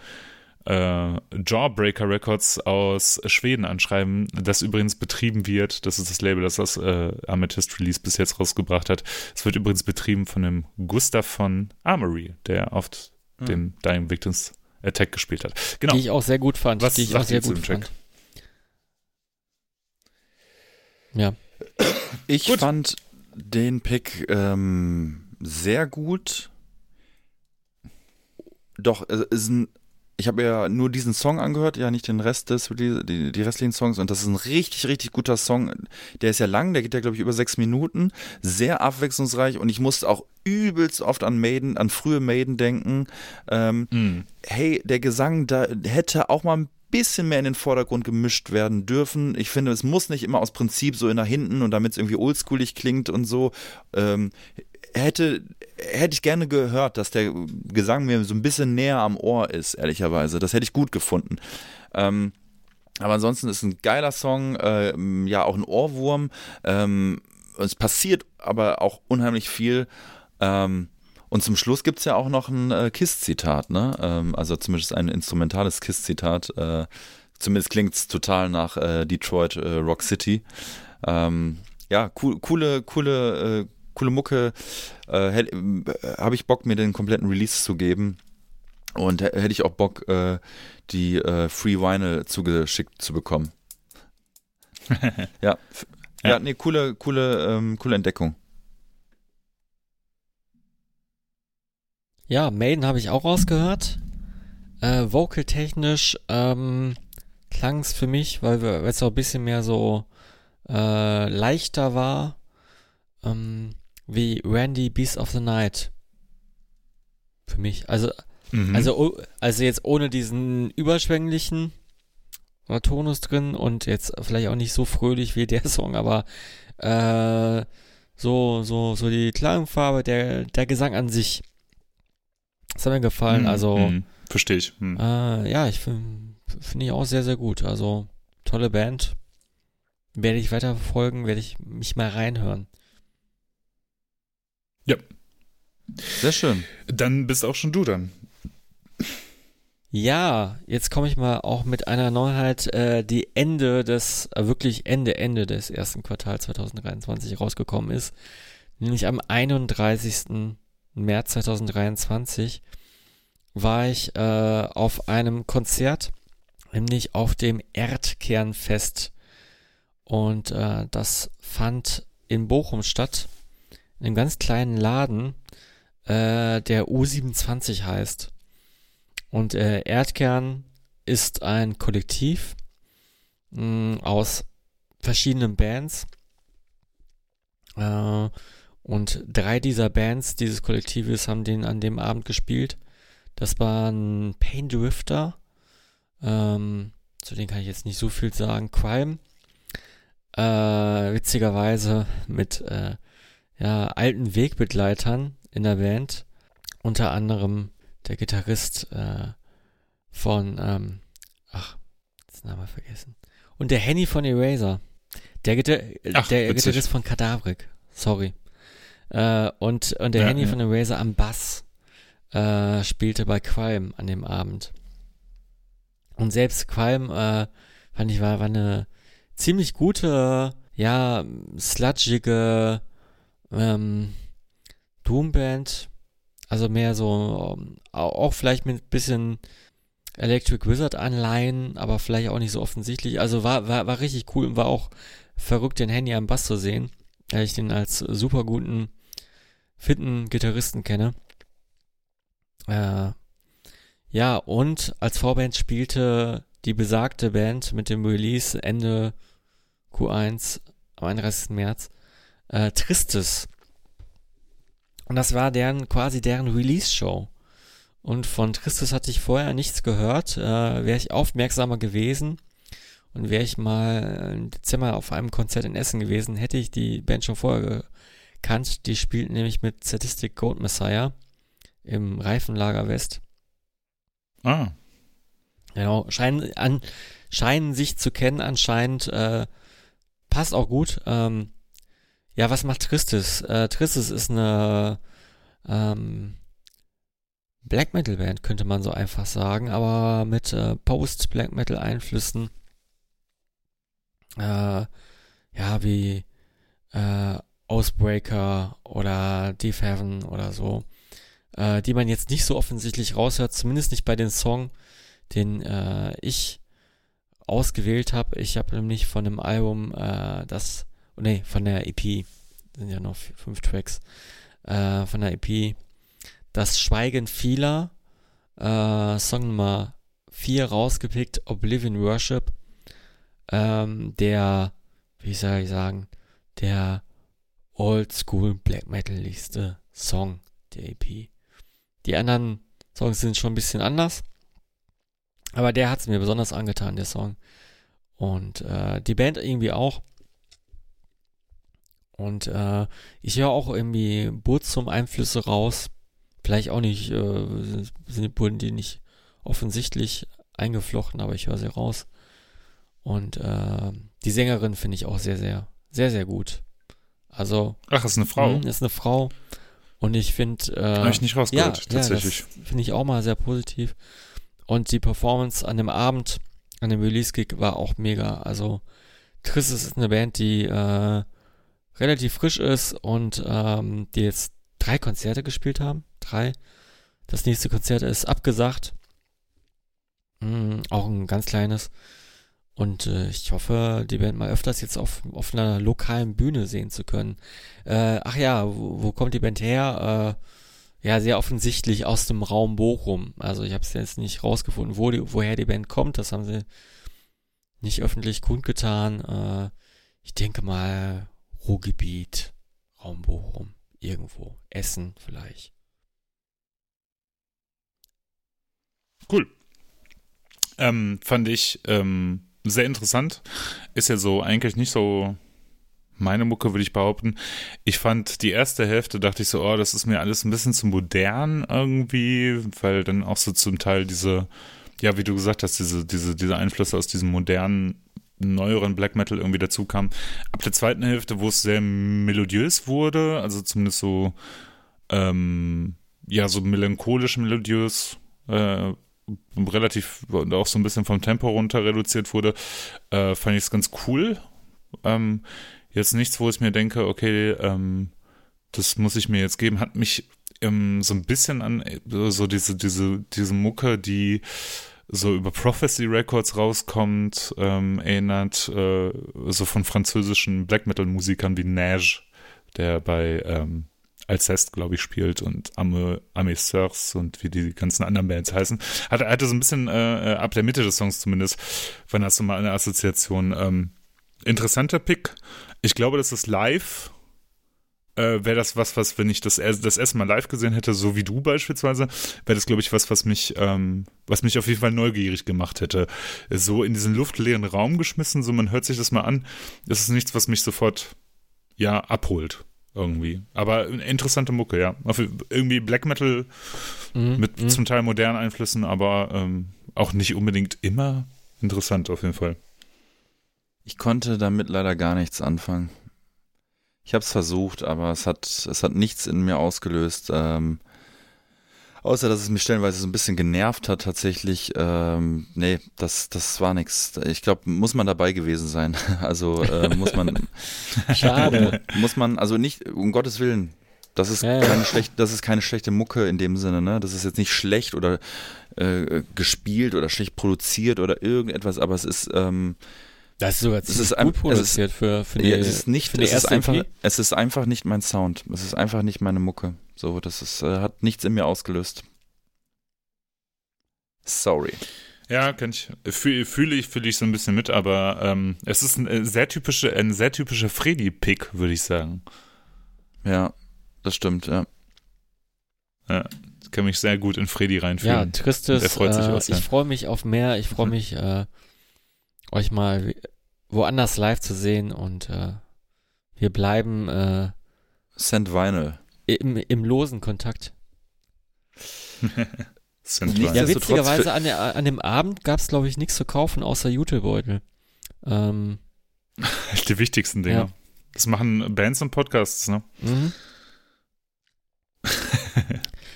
C: äh, Jawbreaker Records aus Schweden anschreiben, das übrigens betrieben wird. Das ist das Label, das das äh, Amethyst Release bis jetzt rausgebracht hat. Es wird übrigens betrieben von dem Gustav von Armory, der oft mhm. den Dying Victims Attack gespielt hat.
B: Genau. Die ich auch sehr gut fand.
C: Was
B: die ich auch sehr gut fand.
A: Ja. Ich gut. fand den Pick ähm, sehr gut. Doch, es ist ein ich habe ja nur diesen Song angehört, ja nicht den Rest des, die, die restlichen Songs und das ist ein richtig, richtig guter Song. Der ist ja lang, der geht ja glaube ich über sechs Minuten, sehr abwechslungsreich und ich musste auch übelst oft an Maiden, an frühe Maiden denken. Ähm, mm. Hey, der Gesang, da hätte auch mal ein bisschen mehr in den Vordergrund gemischt werden dürfen. Ich finde, es muss nicht immer aus Prinzip so nach hinten und damit es irgendwie oldschoolig klingt und so. Ähm, hätte, hätte ich gerne gehört, dass der Gesang mir so ein bisschen näher am Ohr ist, ehrlicherweise. Das hätte ich gut gefunden. Ähm, aber ansonsten ist ein geiler Song, äh, ja, auch ein Ohrwurm. Ähm, es passiert aber auch unheimlich viel. Ähm, und zum Schluss gibt es ja auch noch ein äh, Kiss-Zitat, ne? Ähm, also zumindest ein instrumentales Kiss-Zitat. Äh, zumindest klingt es total nach äh, Detroit äh, Rock City. Ähm, ja, cool, coole, coole, äh, coole Mucke. Äh, Habe ich Bock, mir den kompletten Release zu geben. Und hätte ich auch Bock, die Free Vinyl zugeschickt zu bekommen. ja. ja. Ja, nee, coole, coole, ähm, coole Entdeckung.
B: Ja, Maiden habe ich auch rausgehört. Äh, Vocal-technisch ähm, klang es für mich, weil es auch ein bisschen mehr so äh, leichter war. Ähm, wie Randy Beast of the Night. Für mich. Also, mhm. also, also jetzt ohne diesen überschwänglichen Tonus drin und jetzt vielleicht auch nicht so fröhlich wie der Song, aber äh, so, so, so die Klangfarbe, der, der Gesang an sich. Das hat mir gefallen. Mhm. Also. Mhm.
C: Verstehe ich.
B: Mhm. Äh, ja, ich finde find ich auch sehr, sehr gut. Also, tolle Band. Werde ich weiter verfolgen, werde ich mich mal reinhören.
C: Ja.
A: Sehr schön.
C: Dann bist auch schon du dann.
B: Ja, jetzt komme ich mal auch mit einer Neuheit, äh, die Ende des, äh, wirklich Ende, Ende des ersten Quartals 2023 rausgekommen ist. Nämlich am 31. März 2023 war ich äh, auf einem Konzert, nämlich auf dem Erdkernfest. Und äh, das fand in Bochum statt in einem ganz kleinen Laden, äh, der U27 heißt. Und äh, Erdkern ist ein Kollektiv mh, mm, aus verschiedenen Bands. Äh, und drei dieser Bands dieses Kollektives haben den an dem Abend gespielt. Das waren Pain Drifter. Ähm, zu denen kann ich jetzt nicht so viel sagen. Crime. Äh, witzigerweise mit äh, ja, alten Wegbegleitern in der Band. Unter anderem der Gitarrist äh, von, ähm, ach, das Name vergessen. Und der Henny von Eraser. Der, Gita ach, der Gitarrist von Kadavrik. Sorry. Äh, und, und der ja, Henny ja. von Eraser am Bass äh, spielte bei Qualm an dem Abend. Und selbst Qualm, äh, fand ich, war, war eine ziemlich gute, ja, sludgige, ähm, Doomband, also mehr so, ähm, auch vielleicht mit ein bisschen Electric Wizard Anleihen, aber vielleicht auch nicht so offensichtlich. Also war, war, war richtig cool und war auch verrückt, den Handy am Bass zu sehen, weil ich den als super guten, fitten Gitarristen kenne. Äh, ja, und als Vorband spielte die besagte Band mit dem Release Ende Q1 am 31. März äh, Tristes. Und das war deren quasi deren Release-Show. Und von Tristes hatte ich vorher nichts gehört, äh, wäre ich aufmerksamer gewesen Und wäre ich mal im Dezember auf einem Konzert in Essen gewesen, hätte ich die Band schon vorher gekannt. Die spielt nämlich mit Statistic Goat Messiah im Reifenlager West.
C: Ah.
B: Genau, scheinen, an, scheinen sich zu kennen anscheinend. Äh, passt auch gut. Ähm, ja, was macht Tristis? Äh, Tristis ist eine ähm, Black Metal Band, könnte man so einfach sagen, aber mit äh, Post-Black Metal Einflüssen. Äh, ja, wie äh, Ausbreaker oder Deep Heaven oder so, äh, die man jetzt nicht so offensichtlich raushört, zumindest nicht bei den Song, den äh, ich ausgewählt habe. Ich habe nämlich von dem Album äh, das, nee, von der EP, sind ja noch fünf Tracks, äh, von der EP, das Schweigen vieler, äh, Song Nummer 4 rausgepickt, Oblivion Worship, ähm, der, wie soll ich sagen, der Oldschool Black Metal-lichste Song der EP. Die anderen Songs sind schon ein bisschen anders, aber der hat es mir besonders angetan, der Song. Und äh, die Band irgendwie auch. Und äh, ich höre auch irgendwie Burzum Einflüsse raus. Vielleicht auch nicht, äh, sind, wurden die nicht offensichtlich eingeflochten, aber ich höre sie raus. Und äh, die Sängerin finde ich auch sehr, sehr, sehr, sehr gut. Also.
C: Ach, ist eine Frau.
B: Mh, ist eine Frau. Und ich finde. Äh,
C: Habe ich nicht rausgehört,
B: ja,
C: tatsächlich.
B: Ja, finde ich auch mal sehr positiv. Und die Performance an dem Abend, an dem Release-Gig war auch mega. Also, Triss ist eine Band, die äh, relativ frisch ist und ähm, die jetzt drei Konzerte gespielt haben. Drei. Das nächste Konzert ist abgesagt. Mm, auch ein ganz kleines. Und äh, ich hoffe, die Band mal öfters jetzt auf, auf einer lokalen Bühne sehen zu können. Äh, ach ja, wo, wo kommt die Band her? Äh, ja, sehr offensichtlich aus dem Raum Bochum. Also ich habe es jetzt nicht rausgefunden, wo die, woher die Band kommt. Das haben sie nicht öffentlich kundgetan. Äh, ich denke mal Ruhrgebiet, Raum Bochum, irgendwo. Essen vielleicht.
C: Cool. Ähm, fand ich ähm, sehr interessant. Ist ja so eigentlich nicht so meine Mucke, würde ich behaupten. Ich fand die erste Hälfte, dachte ich so, oh, das ist mir alles ein bisschen zu modern irgendwie, weil dann auch so zum Teil diese, ja, wie du gesagt hast, diese, diese, diese Einflüsse aus diesem modernen, neueren Black Metal irgendwie dazu kam. Ab der zweiten Hälfte, wo es sehr melodiös wurde, also zumindest so, ähm, ja, so melancholisch melodiös, äh, relativ und auch so ein bisschen vom Tempo runter reduziert wurde, äh, fand ich es ganz cool. Ähm, jetzt nichts, wo ich mir denke, okay, ähm, das muss ich mir jetzt geben, hat mich ähm, so ein bisschen an so diese, diese, diese Mucke, die so über Prophecy Records rauskommt, ähm, erinnert, äh, so von französischen Black Metal Musikern wie Nage, der bei ähm, Alcest, glaube ich, spielt und Ame, Ame Seurs und wie die ganzen anderen Bands heißen. Hatte, hatte so ein bisschen äh, ab der Mitte des Songs zumindest, wenn das so mal eine Assoziation. Ähm, interessanter Pick. Ich glaube, das ist live. Äh, wäre das was, was, wenn ich das, das erste Mal live gesehen hätte, so wie du beispielsweise, wäre das, glaube ich, was, was mich, ähm, was mich auf jeden Fall neugierig gemacht hätte. So in diesen luftleeren Raum geschmissen, so man hört sich das mal an. Das ist nichts, was mich sofort, ja, abholt irgendwie. Aber interessante Mucke, ja. Irgendwie Black Metal mhm, mit mhm. zum Teil modernen Einflüssen, aber ähm, auch nicht unbedingt immer interessant auf jeden Fall.
A: Ich konnte damit leider gar nichts anfangen. Ich habe es versucht, aber es hat, es hat nichts in mir ausgelöst. Ähm, außer, dass es mich stellenweise so ein bisschen genervt hat tatsächlich. Ähm, nee, das, das war nichts. Ich glaube, muss man dabei gewesen sein. Also äh, muss man.
B: Schade.
A: muss man, also nicht, um Gottes Willen. Das ist, ja, keine ja. Schlecht, das ist keine schlechte Mucke in dem Sinne, ne? Das ist jetzt nicht schlecht oder äh, gespielt oder schlecht produziert oder irgendetwas, aber es ist, ähm,
B: das ist sogar es ist gut produziert
A: ist,
B: für, für die,
A: ja, es ist nicht, es ist einfach, EP? es ist einfach nicht mein Sound. Es ist einfach nicht meine Mucke. So, das ist, äh, hat nichts in mir ausgelöst. Sorry.
C: Ja, kann ich, fühle fühl ich, fühle ich so ein bisschen mit, aber ähm, es ist ein sehr typische, ein sehr typischer Freddy-Pick, würde ich sagen.
A: Ja, das stimmt, ja.
C: Ja, ich kann mich sehr gut in Freddy reinfühlen.
B: Ja, Tristes, äh, ich freue mich auf mehr, ich freue mich äh, euch mal woanders live zu sehen und äh, wir bleiben äh,
A: Send Vinyl.
B: im, im losen Kontakt.
A: Ja,
C: wir.
B: Ja, witzigerweise an, der, an dem Abend gab es, glaube ich, nichts zu kaufen außer Jutebeutel. Ähm,
C: Die wichtigsten Dinge.
B: Ja.
C: Das machen Bands und Podcasts, ne?
B: mhm.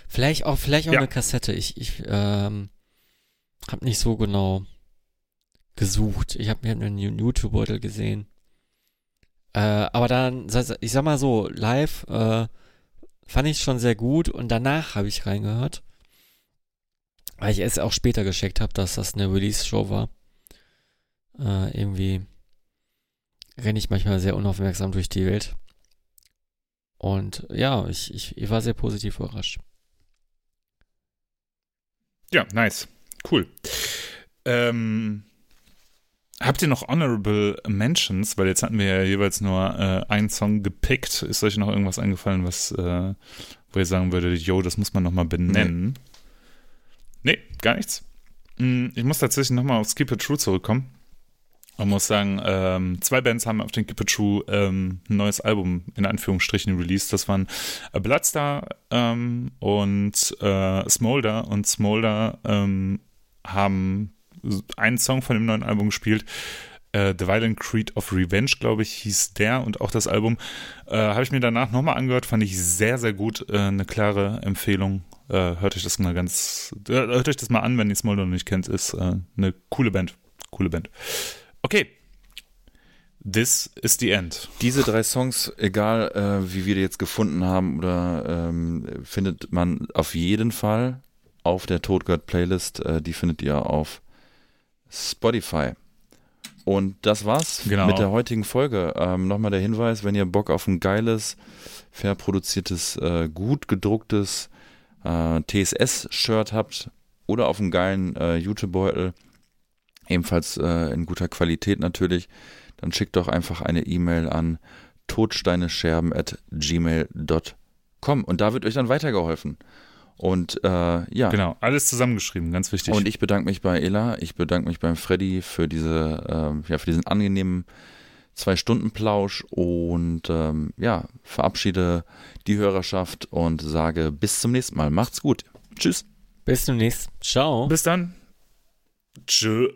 B: vielleicht auch, vielleicht auch
C: Ja.
B: eine Kassette. Ich, ich ähm, habe nicht so genau gesucht. Ich habe mir einen YouTube-Beutel gesehen. Äh, aber dann, ich sag mal so, live äh, fand ich schon sehr gut und danach habe ich reingehört. Weil ich es auch später gescheckt habe, dass das eine Release-Show war. Äh, irgendwie renne ich manchmal sehr unaufmerksam durch die Welt. Und ja, ich, ich, ich war sehr positiv überrascht.
C: Ja, nice. Cool. Ähm, habt ihr noch Honorable Mentions? Weil jetzt hatten wir ja jeweils nur äh, einen Song gepickt. Ist euch noch irgendwas eingefallen, was, äh, wo ihr sagen würdet, yo, das muss man nochmal benennen? Nee. gar nichts. Mm, Ich muss tatsächlich nochmal auf Skip It True zurückkommen. Man muss sagen, ähm, zwei Bands haben auf den Keep It True ähm, ein neues Album in Anführungsstrichen released. Das waren äh, Bloodstar ähm, und äh, Smolder. Und Smolder ähm, haben einen Song von dem neuen Album gespielt. Äh, The Violent Creed of Revenge, glaube ich, hieß der und auch das Album. Äh, Habe ich mir danach nochmal angehört, fand ich sehr, sehr gut. Äh, eine klare Empfehlung. Äh, hört euch das mal ganz, äh, hört euch das mal an, wenn ihr Smolder noch nicht kennt. Ist äh, eine coole Band. Coole Band. Okay. This is the end.
A: Diese drei Songs, egal äh, wie wir die jetzt gefunden haben, oder ähm, findet man auf jeden Fall auf der Todgott Playlist. Äh, die findet ihr auf Spotify. Und das war's
C: Genau.
A: mit der heutigen Folge. Ähm, Nochmal der Hinweis, wenn ihr Bock auf ein geiles, fair produziertes, äh, gut gedrucktes äh, TSS-Shirt habt oder auf einen geilen äh, Jutebeutel, ebenfalls äh, in guter Qualität natürlich, dann schickt doch einfach eine E-Mail an totsteinescherben.gmail.com und da wird euch dann weitergeholfen. Und äh, ja,
C: Genau, alles zusammengeschrieben, ganz wichtig.
A: und ich bedanke mich bei Ela, ich bedanke mich beim Freddy für diese, ähm, ja, für diesen angenehmen Zwei-Stunden-Plausch und ähm, ja, verabschiede die Hörerschaft und sage bis zum nächsten Mal. Macht's gut. Tschüss.
B: Bis zum nächsten. Ciao.
C: Bis dann. Tschö.